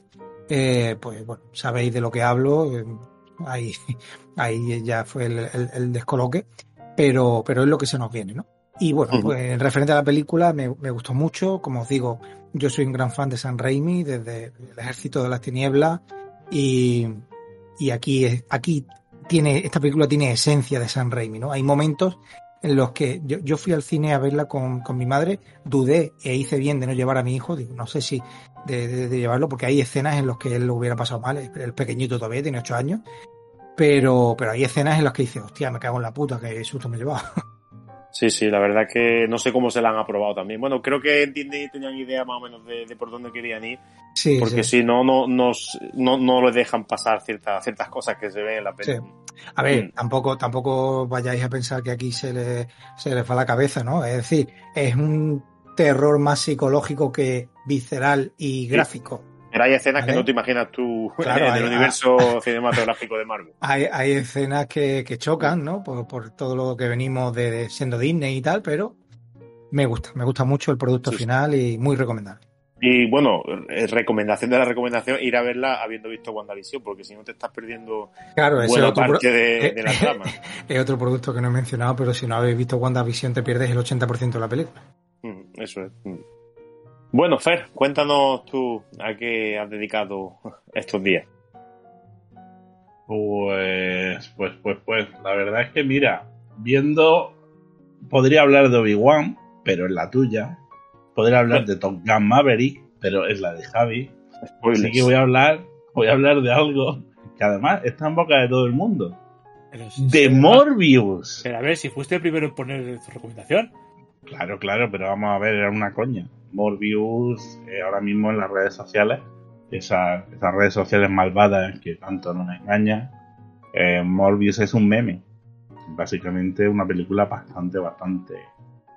eh, pues bueno, sabéis de lo que hablo, eh, ahí, ahí ya fue el, el- el descoloque, pero, pero es lo que se nos viene, ¿no? Y bueno, Ujú. pues en referente a la película me, me gustó mucho, como os digo, yo soy un gran fan de San Raimi, desde el Ejército de las Tinieblas, y, y aquí, aquí tiene, esta película tiene esencia de San Raimi, ¿no? Hay momentos en los que yo, fui al cine a verla con, con mi madre, dudé e hice bien de no llevar a mi hijo, digo, no sé si de, llevarlo, porque hay escenas en las que él lo hubiera pasado mal, el pequeñito todavía tiene ocho años, pero, pero hay escenas en las que dice, hostia, me cago en la puta, que susto me he llevado. Sí, sí, la verdad que no sé cómo se la han aprobado también. Bueno, creo que en Disney tenían idea más o menos de, de por dónde querían ir, Sí, porque sí. si no, no, nos- no, no les dejan pasar ciertas, ciertas cosas que se ven en la película. A ver, Mm. tampoco, tampoco vayáis a pensar que aquí se le, se les va la cabeza, ¿no? Es decir, es un terror más psicológico que visceral y gráfico. Pero hay escenas que no te imaginas tú Claro, en hay- el universo cinematográfico de Marvel. Hay, hay escenas que, que chocan, ¿no? Por, por todo lo que venimos de, de siendo Disney y tal, pero me gusta, me gusta mucho el producto Sí, sí. final y muy recomendable. Y bueno, eh, recomendación de la recomendación, ir a verla habiendo visto WandaVision, porque si no te estás perdiendo Claro, buena parte de, eh, de la trama. es otro producto que no he mencionado, pero si no habéis visto WandaVision te pierdes el 80% de la película. Mm, Eso es. Bueno, Fer, cuéntanos tú a qué has dedicado estos días. Pues, pues, pues, pues, la verdad es que mira, viendo, podría hablar de Obi-Wan, pero es la tuya. Podría hablar de Top Gun Maverick, pero es la de Javi. Así que voy a hablar, voy a hablar de algo que además está en boca de todo el mundo. Si- De Morbius. Pero a ver, si fuiste el primero en poner tu recomendación. Claro, claro, pero vamos a ver, era una coña. Morbius, eh, ahora mismo en las redes sociales, esas, esas redes sociales malvadas que tanto nos engañan, eh, Morbius es un meme. Básicamente una película bastante, bastante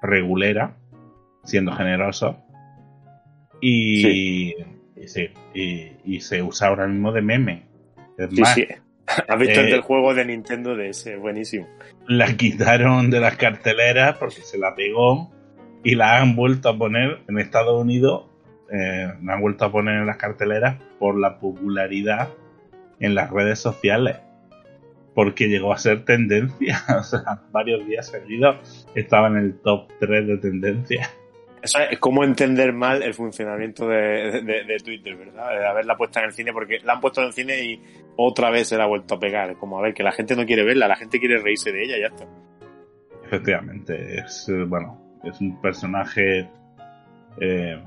regulera, siendo generoso. Y, y sí, y, y se usa ahora mismo de meme. Es Sí, más, sí. Has visto el eh, del juego de Nintendo de ese, buenísimo. la quitaron de las carteleras porque se la pegó y la han vuelto a poner en Estados Unidos, eh, la han vuelto a poner en las carteleras por la popularidad en las redes sociales. Porque llegó a ser tendencia, o sea, varios días seguidos estaba en el top 3 de tendencia. Eso es cómo entender mal el funcionamiento de, de- de Twitter, ¿verdad? De haberla puesta en el cine, porque la han puesto en el cine y otra vez se la ha vuelto a pegar. Como a ver, que la gente no quiere verla, la gente quiere reírse de ella, ya está. Efectivamente, es eh, bueno, es un personaje. eh,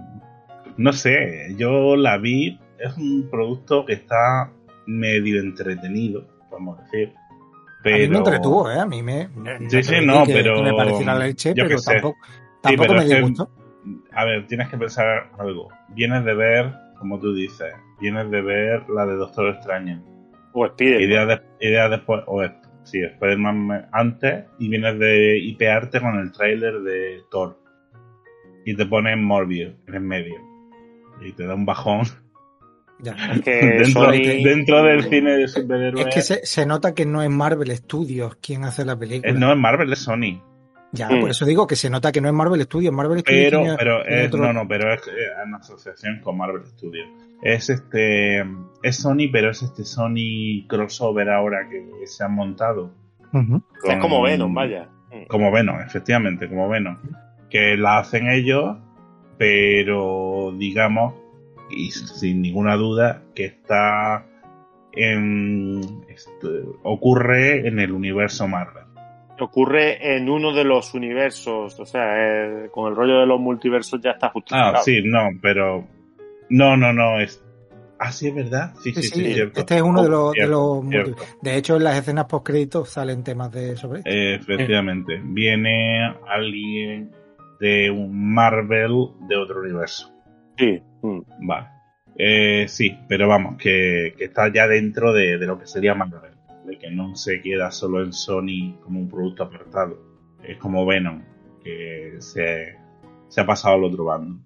no sé, yo la vi, es un producto que está medio entretenido, podemos decir. Pero, A mí me entretuvo, ¿eh? A mí me. Sí, no, que- pero- que me pareció la leche, yo pero tampoco, Sí, tampoco pero me que- disgustó. A ver, tienes que pensar algo. Vienes de ver, como tú dices, vienes de ver la de Doctor Extraño. O Spider. Y días, de- y días después, o sí, Spider-Man antes, y vienes de hipearte con el tráiler de Thor. Y te pones Morbius en el medio. Y te da un bajón. Ya. Es que dentro, Sony- dentro del cine de superhéroes. Es que se, se nota que no es Marvel Studios quien hace la película. es- no es Marvel, es Sony. Ya, Mm. por eso digo que se nota que no es Marvel Studios. Marvel Studios Pero, tiene- pero tiene es, otro- no, no, pero es eh, en asociación con Marvel Studios. Es este, es Sony, pero es este Sony crossover ahora que se han montado. Es con- como Venom, vaya. Mm. Como Venom, efectivamente, como Venom. Que la hacen ellos pero digamos, y sin ninguna duda, que está en, esto- ocurre en el universo Marvel. Ocurre en uno de los universos, o sea, eh, con el rollo de los multiversos ya está justificado. Ah, sí, no, pero no, no, no es. Ah, sí, es verdad. Sí, sí, Sí, sí, sí, cierto. este es uno de los, de los De hecho, en las escenas post créditos salen temas de sobre esto. Eh, Efectivamente, viene alguien de un Marvel de otro universo. Sí. mm. Vale. Eh, sí, pero vamos, que, que está ya dentro de, de lo que sería Marvel. De que no se queda solo en Sony como un producto apartado. Es como Venom, que se, se ha pasado al otro bando.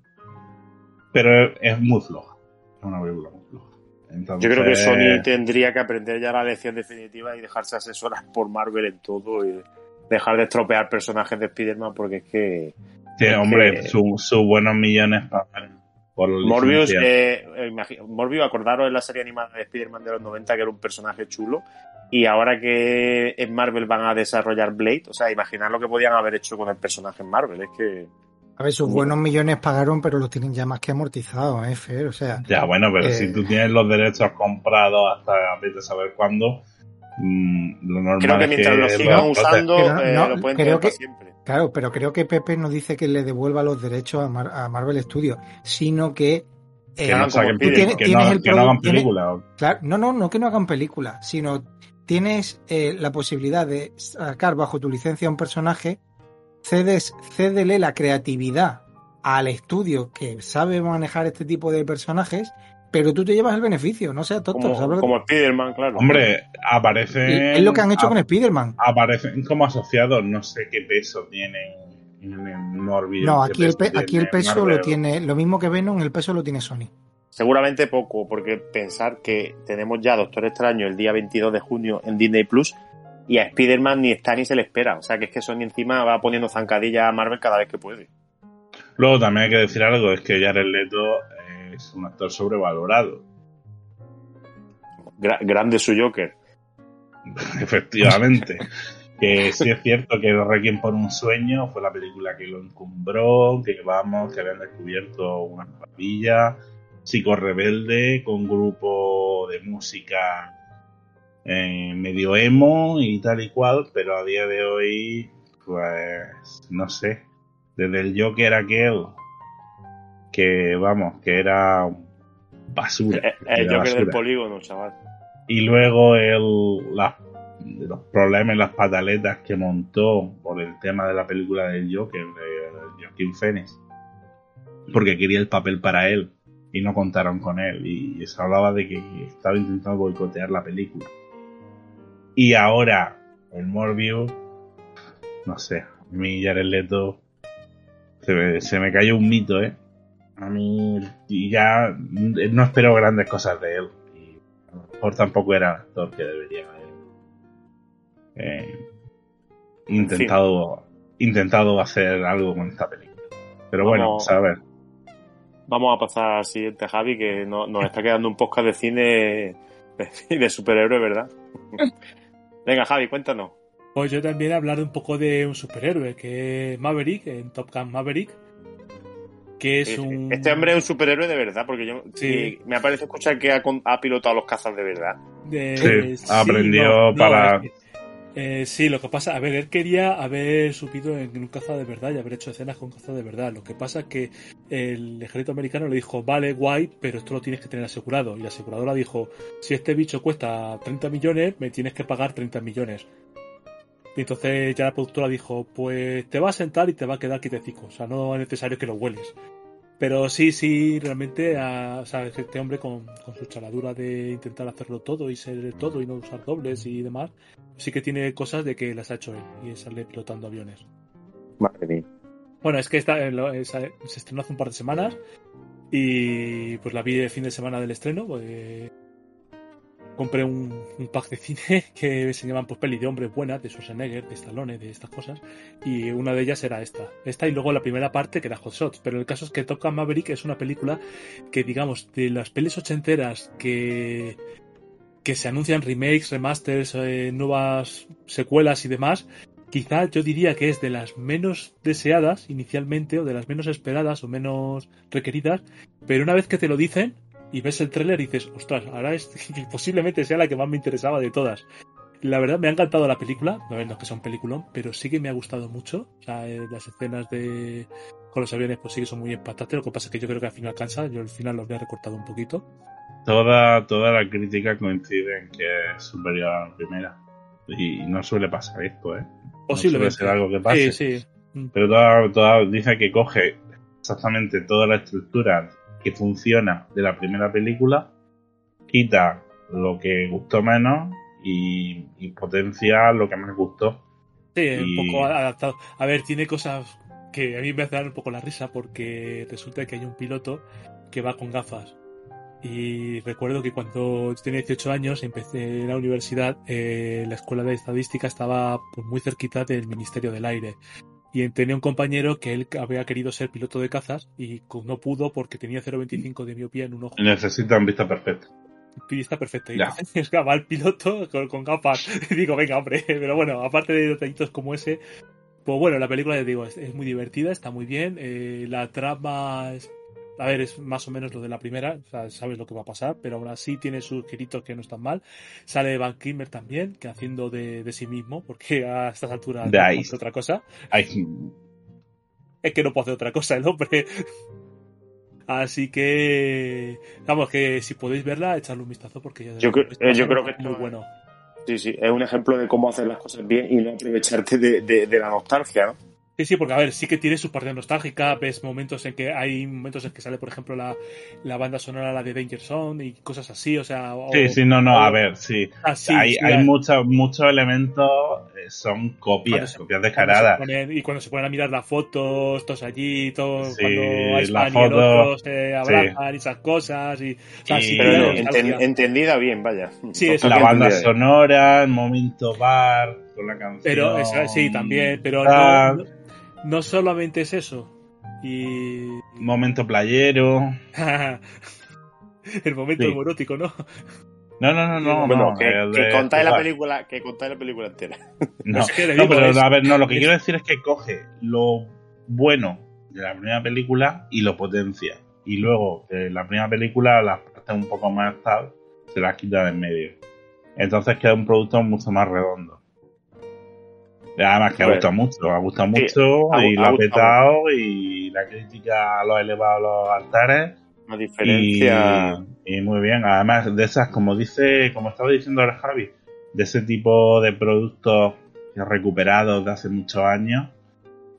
Pero es, muy floja. Es una película muy floja. Entonces, Yo creo que Sony tendría que aprender ya la lección definitiva y dejarse asesorar por Marvel en todo y dejar de estropear personajes de Spider-Man porque es que Sí, es hombre, sus buenos millones para, Morbius, eh, Morbius, acordaros en la serie animada de Spider-Man de los 90 que era un personaje chulo y ahora que en Marvel van a desarrollar Blade, o sea, imaginar lo que podían haber hecho con el personaje en Marvel, es que A ver, sus buenos millones pagaron, pero los tienen ya más que amortizados, ¿eh, Fer? O sea, Ya, bueno, pero Eh, si tú tienes los derechos comprados hasta vete a saber cuándo, mm, lo normal creo que es mientras lo lo sigan usando Pero no, eh, no, lo pueden creo tener que- para siempre. claro, pero creo que Pepe no dice que le devuelva los derechos a, Mar- a Marvel Studios, sino que... eh, Que no hagan saquen que que películas. Claro, no, no, no que no hagan películas, sino tienes eh, la posibilidad de sacar bajo tu licencia un personaje, cedes, cédele la creatividad al estudio que sabe manejar este tipo de personajes, pero tú te llevas el beneficio, no seas tonto. Como, ¿sabes lo que- como Spider-Man, claro. Hombre, aparecen. es lo que han hecho con Spider-Man. Aparecen como asociados, no sé qué peso tienen en el Morbius. No, qué aquí el, pe- peso aquí el tiene peso Marvel. lo tiene, lo mismo que Venom, el peso lo tiene Sony. Seguramente poco, porque pensar que tenemos ya Doctor Extraño el día 22 de junio en Disney Plus y a Spider-Man ni está ni se le espera. O sea que es que Sony encima va poniendo zancadilla a Marvel cada vez que puede. Luego también hay que decir algo: es que Jared Leto es un actor sobrevalorado. Gra- grande su Joker. Efectivamente. que sí es cierto que Requiem por un sueño fue la película que lo encumbró, que vamos, que habían descubierto una maravilla. Psico Rebelde, con grupo de música eh, medio emo y tal y cual, pero a día de hoy, pues, no sé. Desde el Joker aquel, que vamos, que era basura. Eh, El era Joker del polígono, chaval. y luego el, la- los problemas y las pataletas que montó por el tema de la película del Joker, de Joaquin Phoenix, porque quería el papel para él y no contaron con él y se hablaba de que estaba intentando boicotear la película. Y ahora el Morbius, no sé, a mí Jared Leto se me, se me cayó un mito, ¿eh? A mí y ya no espero grandes cosas de él. Y a lo mejor tampoco era el actor que debería haber eh, intentado, intentado hacer algo con esta película. Pero bueno, Vamos- a ver. Vamos a pasar al siguiente, Javi, que no- nos está quedando un podcast de cine y de superhéroe, ¿verdad? Venga, Javi, cuéntanos. Pues yo también hablar un poco de un superhéroe, que es Maverick, en Top Gun Maverick, que es Sí, sí. un... Este hombre es un superhéroe de verdad, porque yo Sí. me parece escuchar que ha, ha pilotado los cazas de verdad. de- Sí, aprendió para- es que- eh, sí, lo que pasa, a ver, él quería haber subido en un caza de verdad y haber hecho escenas con caza de verdad. Lo que pasa es que el ejército americano le dijo, vale, guay, pero esto lo tienes que tener asegurado. Y la aseguradora dijo, si este bicho cuesta 30 millones, me tienes que pagar 30 millones. Y entonces ya la productora dijo, pues te va a sentar y te va a quedar quietecico. O sea, no es necesario que lo hueles. Pero sí, sí, realmente, a- o sea, este hombre con, con su chaladura de intentar hacerlo todo y ser todo y no usar dobles y demás, sí que tiene cosas de que las ha hecho él y sale pilotando aviones. Madre mía. Bueno, es que lo- esa- se estrenó hace un par de semanas y pues la vi el fin de semana del estreno. pues, compré un, pack de cine que se llaman pues pelis de hombres buenas, de Schwarzenegger, de Stallone, de estas cosas. Y una de ellas era esta. Esta y luego la primera parte que era Hot Shots. Pero el caso es que Top Maverick es una película que, digamos, de las pelis ochenteras que, que se anuncian remakes, remasters, eh, nuevas secuelas y demás, quizá yo diría que es de las menos deseadas inicialmente, o de las menos esperadas, o menos requeridas, pero una vez que te lo dicen y ves el tráiler dices, ostras, ahora es posiblemente sea la que más me interesaba de todas. La verdad me ha encantado la película, no es que sea un peliculón, pero sí que me ha gustado mucho. O sea, eh, las escenas de con los aviones pues sí que son muy impactantes, lo que pasa es que yo creo que al final cansa, yo al final los había recortado un poquito. Toda, toda la crítica coincide en que es superior a la primera. Y no suele pasar esto, ¿eh? Posiblemente. No suele ser algo que pase. Sí, sí. Pero toda, toda dice que coge exactamente toda la estructura que funciona de la primera película, quita lo que gustó menos y, y potencia lo que más gustó. Sí, Y- un poco adaptado. A ver, tiene cosas que a mí me hacen dar un poco la risa porque resulta que hay un piloto que va con gafas. Y recuerdo que cuando tenía 18 años, empecé en la universidad, eh, la escuela de estadística estaba pues, muy cerquita del Ministerio del Aire. Y tenía un compañero que él había querido ser piloto de cazas y no pudo porque tenía 0,25 de miopía en un ojo. Necesitan vista perfecta. Y está perfecto. Y Ya. entonces va el piloto con, con gafas. Y digo, venga, hombre. Pero bueno, aparte de detallitos como ese, pues bueno, la película, ya digo, es, es muy divertida, está muy bien. eh, la trama es. A ver, es más o menos lo de la primera, o sea, sabes lo que va a pasar, pero aún así tiene sus giritos que no están mal. Sale Van Kimmer también, que haciendo de, de sí mismo, porque a estas alturas no hacer otra cosa. Es que no puede hacer otra cosa el hombre. Así que, vamos, que si podéis verla, echadle un vistazo porque ya Yo eh, yo creo que muy esto- bueno. Sí, sí, es un ejemplo de cómo hacer las cosas bien y no aprovecharte de, de- de la nostalgia, ¿no? Sí, sí, porque a ver, sí que tiene su parte nostálgica, ves momentos en que hay momentos en que sale, por ejemplo, la, la banda sonora, la de Danger Zone y cosas así, o sea... o- sí, sí, no, no, o- a ver, sí. Ah, sí, hay sí, hay muchos, muchos elementos, eh, son cuando copias, se- copias cuando descaradas. ponen- y cuando se ponen a mirar las fotos, todos allí, todos, Sí, cuando la y el foto, otro se abrazan y esas cosas, y... O sea, Y- sí, Pero tiene no, nostalgia. enten- entendida bien, vaya. Sí, eso La banda bien. sonora, el momento bar, con la canción. Pero, esa- sí, también, pero no, no solamente es eso. Y... Momento playero. el momento Sí. homoerótico, ¿no? No, no, no, no. bueno, no, que, de contáis la película, que contáis la película entera. No, Es que le no, pero es- a ver, no, lo que es- quiero decir es que coge lo bueno de la primera película y lo potencia. Y luego, eh, la primera película, las partes un poco más tal, se las quita de en medio. Entonces queda un producto mucho más redondo. Además que ha gustado mucho, ha gustado Sí, mucho ha- y ha lo ha petado y la crítica lo ha elevado a los altares. Una Y, diferencia. y muy bien, además de esas, como dice, como estaba diciendo ahora Javi, de ese tipo de productos recuperados de hace muchos años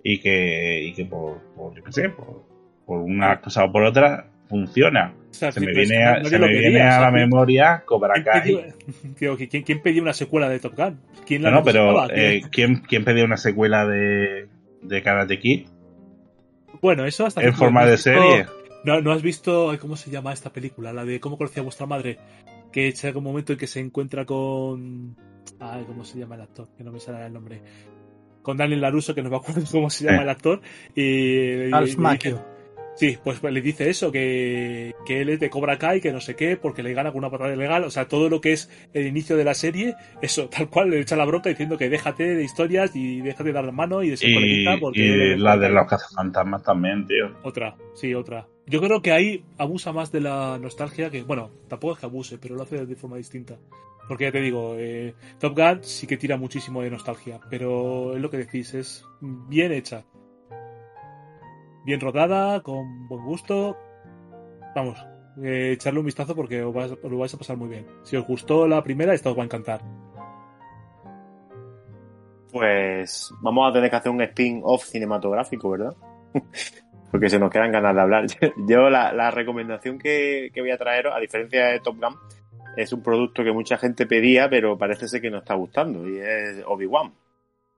y que, y que por, por, yo qué sé, por, por una cosa o por otra funciona. O sea, Se me pero es que viene, se me quería, viene o a la ¿quién- memoria Cobra ¿quién Kai. pidió- Tío, que ¿quién, quién pedía una secuela de Top Gun? ¿Quién la No, no, pero? ¿Quién- eh, ¿quién, ¿quién pedía una secuela de, de Karate Kid Bueno, eso hasta en que- forma ¿no de visto- serie? No, ¿no has visto cómo se llama esta película? La de cómo conocía a vuestra madre. Que llega un momento en que se encuentra con. Ay, ¿cómo se llama el actor? Que no me sale el nombre. Con Daniel Laruso, que no me acuerdo cómo se llama Eh. el actor. Y, Alf y- Macchio. Sí, pues le dice eso, que, que él es de Cobra Kai, que no sé qué, porque le gana con una patada ilegal. O sea, todo lo que es el inicio de la serie, eso, tal cual, le echa la bronca diciendo que déjate de historias y déjate de dar la mano y de ser Y, porque... y la de los cazafantasmas también, tío. Otra, sí, otra. Yo creo que ahí abusa más de la nostalgia que, bueno, tampoco es que abuse, pero lo hace de forma distinta. Porque ya te digo, eh, Top Gun sí que tira muchísimo de nostalgia, pero es lo que decís, es bien hecha. Bien rodada, con buen gusto. Vamos, eh, echarle un vistazo porque os lo vais a pasar muy bien. Si os gustó la primera, esta os va a encantar. Pues vamos a tener que hacer un spin-off cinematográfico, ¿verdad? Porque se nos quedan ganas de hablar. Yo la, la recomendación que, que voy a traeros, a diferencia de Top Gun, es un producto que mucha gente pedía, pero parece ser que no está gustando, y es Obi-Wan.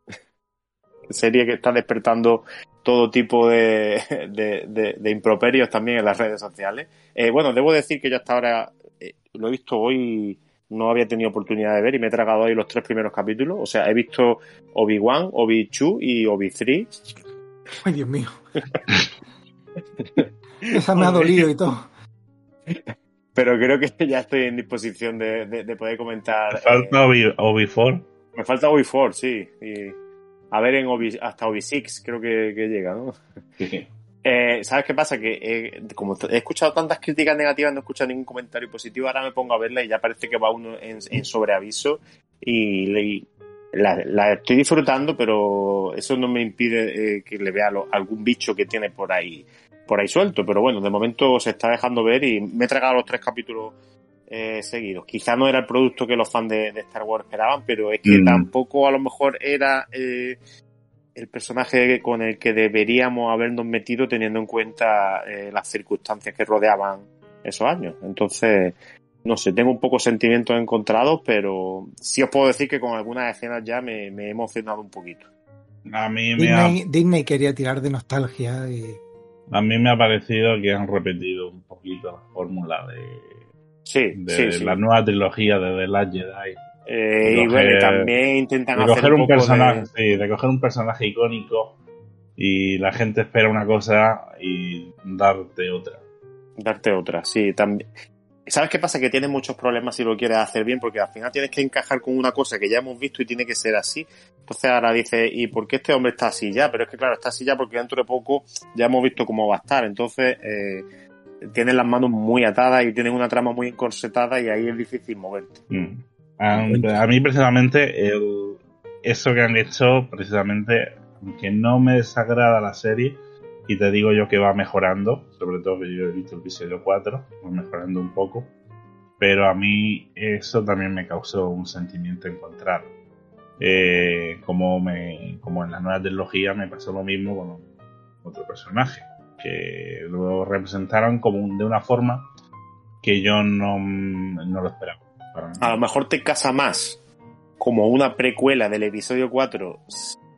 Serie que está despertando todo tipo de, de, de- de improperios también en las redes sociales. Eh, bueno, debo decir que yo hasta ahora eh, lo he visto hoy, no había tenido oportunidad de ver y me he tragado hoy los tres primeros capítulos. O sea, he visto Obi-Wan, Obi-Chu y Obi-3. Ay, Dios mío. Esa me ha dolido y todo. Pero creo que ya estoy en disposición de, de- de poder comentar. Me eh, falta Obi, Obi-Four. me falta Obi-4, sí. Y a ver en Obi- hasta Obi6 creo que, que llega, ¿no? Sí. Eh, ¿Sabes qué pasa? Que eh, como he escuchado tantas críticas negativas, no he escuchado ningún comentario positivo, ahora me pongo a verla y ya parece que va uno en, en sobreaviso y, le- la, la estoy disfrutando, pero eso no me impide eh, que le vea lo- algún bicho que tiene por ahí por ahí suelto. Pero bueno, de momento se está dejando ver y me he tragado los tres capítulos eh, seguidos. Quizá no era el producto que los fans de, de Star Wars esperaban, pero es que Mm. tampoco a lo mejor era eh, el personaje con el que deberíamos habernos metido teniendo en cuenta eh, las circunstancias que rodeaban esos años. Entonces, no sé, tengo un poco sentimientos encontrados, pero sí os puedo decir que con algunas escenas ya me, me he emocionado un poquito. A mí me ha, Disney, Disney quería tirar de nostalgia y a mí me ha parecido que han repetido un poquito la fórmula de, Sí, de sí, sí. la nueva trilogía de The Last Jedi. Eh, y bueno, también intentan de hacer coger un poco personaje, de... sí, de coger un personaje icónico y la gente espera una cosa y darte otra. Darte otra, sí, también. ¿Sabes qué pasa? Que tienes muchos problemas si lo quieres hacer bien, porque al final tienes que encajar con una cosa que ya hemos visto y tiene que ser así. Entonces ahora dices, ¿y por qué este hombre está así ya? Pero es que claro, está así ya porque dentro de poco ya hemos visto cómo va a estar. Entonces, eh, tienes las manos muy atadas y tienes una trama muy encorsetada y ahí es difícil moverte. Mm. A, mí precisamente eso que han hecho, precisamente, aunque no me desagrada la serie, y te digo yo que va mejorando, sobre todo que yo he visto el episodio 4, va mejorando un poco, pero a mí eso también me causó un sentimiento encontrado. Eh, como, me, como en la nueva trilogía me pasó lo mismo con otro personaje, que lo representaron como un- de una forma que yo no, no lo esperaba. A lo mejor te casa más como una precuela del episodio 4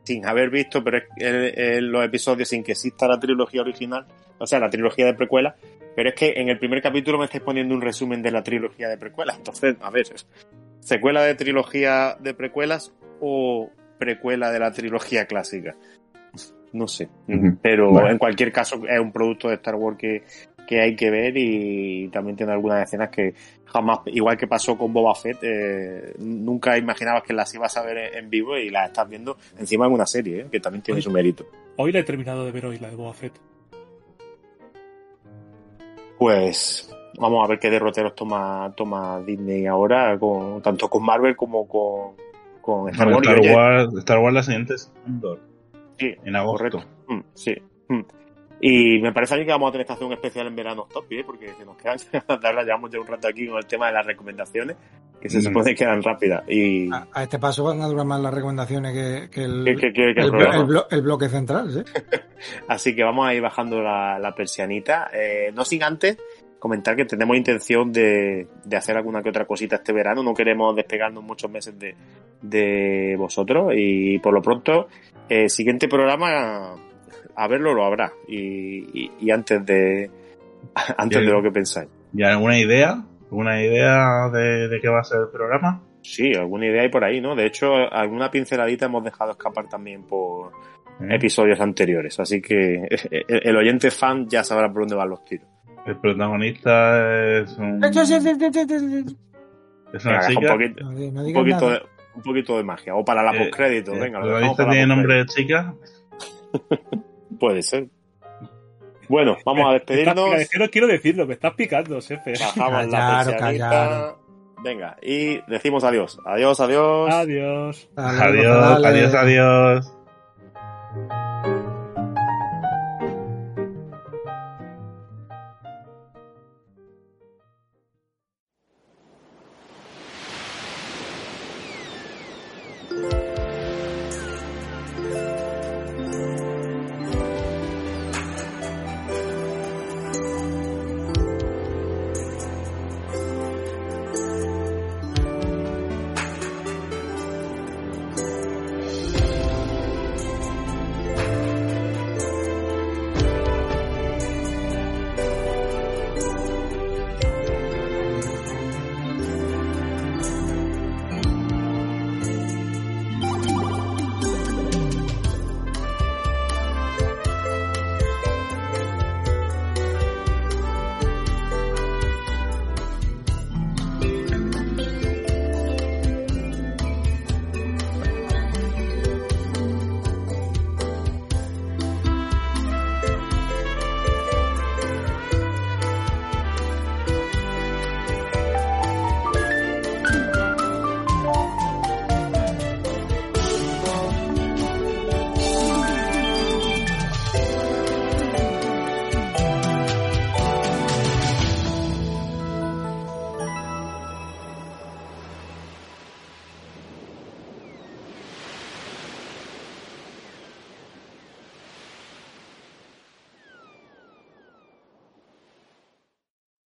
sin haber visto pero los episodios sin que exista la trilogía original, o sea, la trilogía de precuela, pero es que en el primer capítulo me estáis poniendo un resumen de la trilogía de precuela. Entonces, a ver, ¿secuela de trilogía de precuelas o precuela de la trilogía clásica? No sé. Pero en cualquier caso es un producto de Star Wars que, que hay que ver y también tiene algunas escenas que jamás, igual que pasó con Boba Fett, eh, nunca imaginabas que las ibas a ver en- vivo y las estás viendo encima en una serie, ¿eh? que también tiene su mérito. Hoy la he terminado de ver hoy, la de Boba Fett. Pues vamos a ver qué derroteros toma, toma Disney ahora, con, tanto con Marvel como con, con Star Wars. Star, Wars, Star Wars la siguiente es Andor, sí, en agosto. correcto. Mm, sí. Mm. Y me parece a mí que vamos a tener que hacer un especial en verano top, ¿eh? porque se nos quedan, ahora llevamos ya un rato aquí con el tema de las recomendaciones, que se Mm. supone que quedan rápidas. Y a, a este paso van a durar más las recomendaciones que, que el, que- que- que- que el el, blo- programa. el blo- el bloque central. ¿sí? Así que vamos a ir bajando la, la persianita. Eh, no sin antes comentar que tenemos intención de, de hacer alguna que otra cosita este verano. No queremos despegarnos muchos meses de, de vosotros. Y por lo pronto, el siguiente programa, a verlo lo habrá. Y, y- y antes de antes de lo que pensáis. ¿Y alguna idea? ¿Alguna idea de, de qué va a ser el programa? Sí, alguna idea hay por ahí, ¿no? De hecho, alguna pinceladita hemos dejado escapar también por ¿Eh? episodios anteriores. Así que el, el oyente fan ya sabrá por dónde van los tiros. El protagonista es un, es una deja un chica. poquito, No, di- no un poquito nada. de, un poquito de magia. O para la Eh, postcrédito, El venga, la tiene nombre de chica. Puede ser. Bueno, vamos a despedirnos. es que no quiero decirlo, me estás picando, jefe. Bajamos la Callaros, persianita. callaros. Venga, y decimos adiós. Adiós, adiós. Adiós. Adiós, dale. adiós, adiós.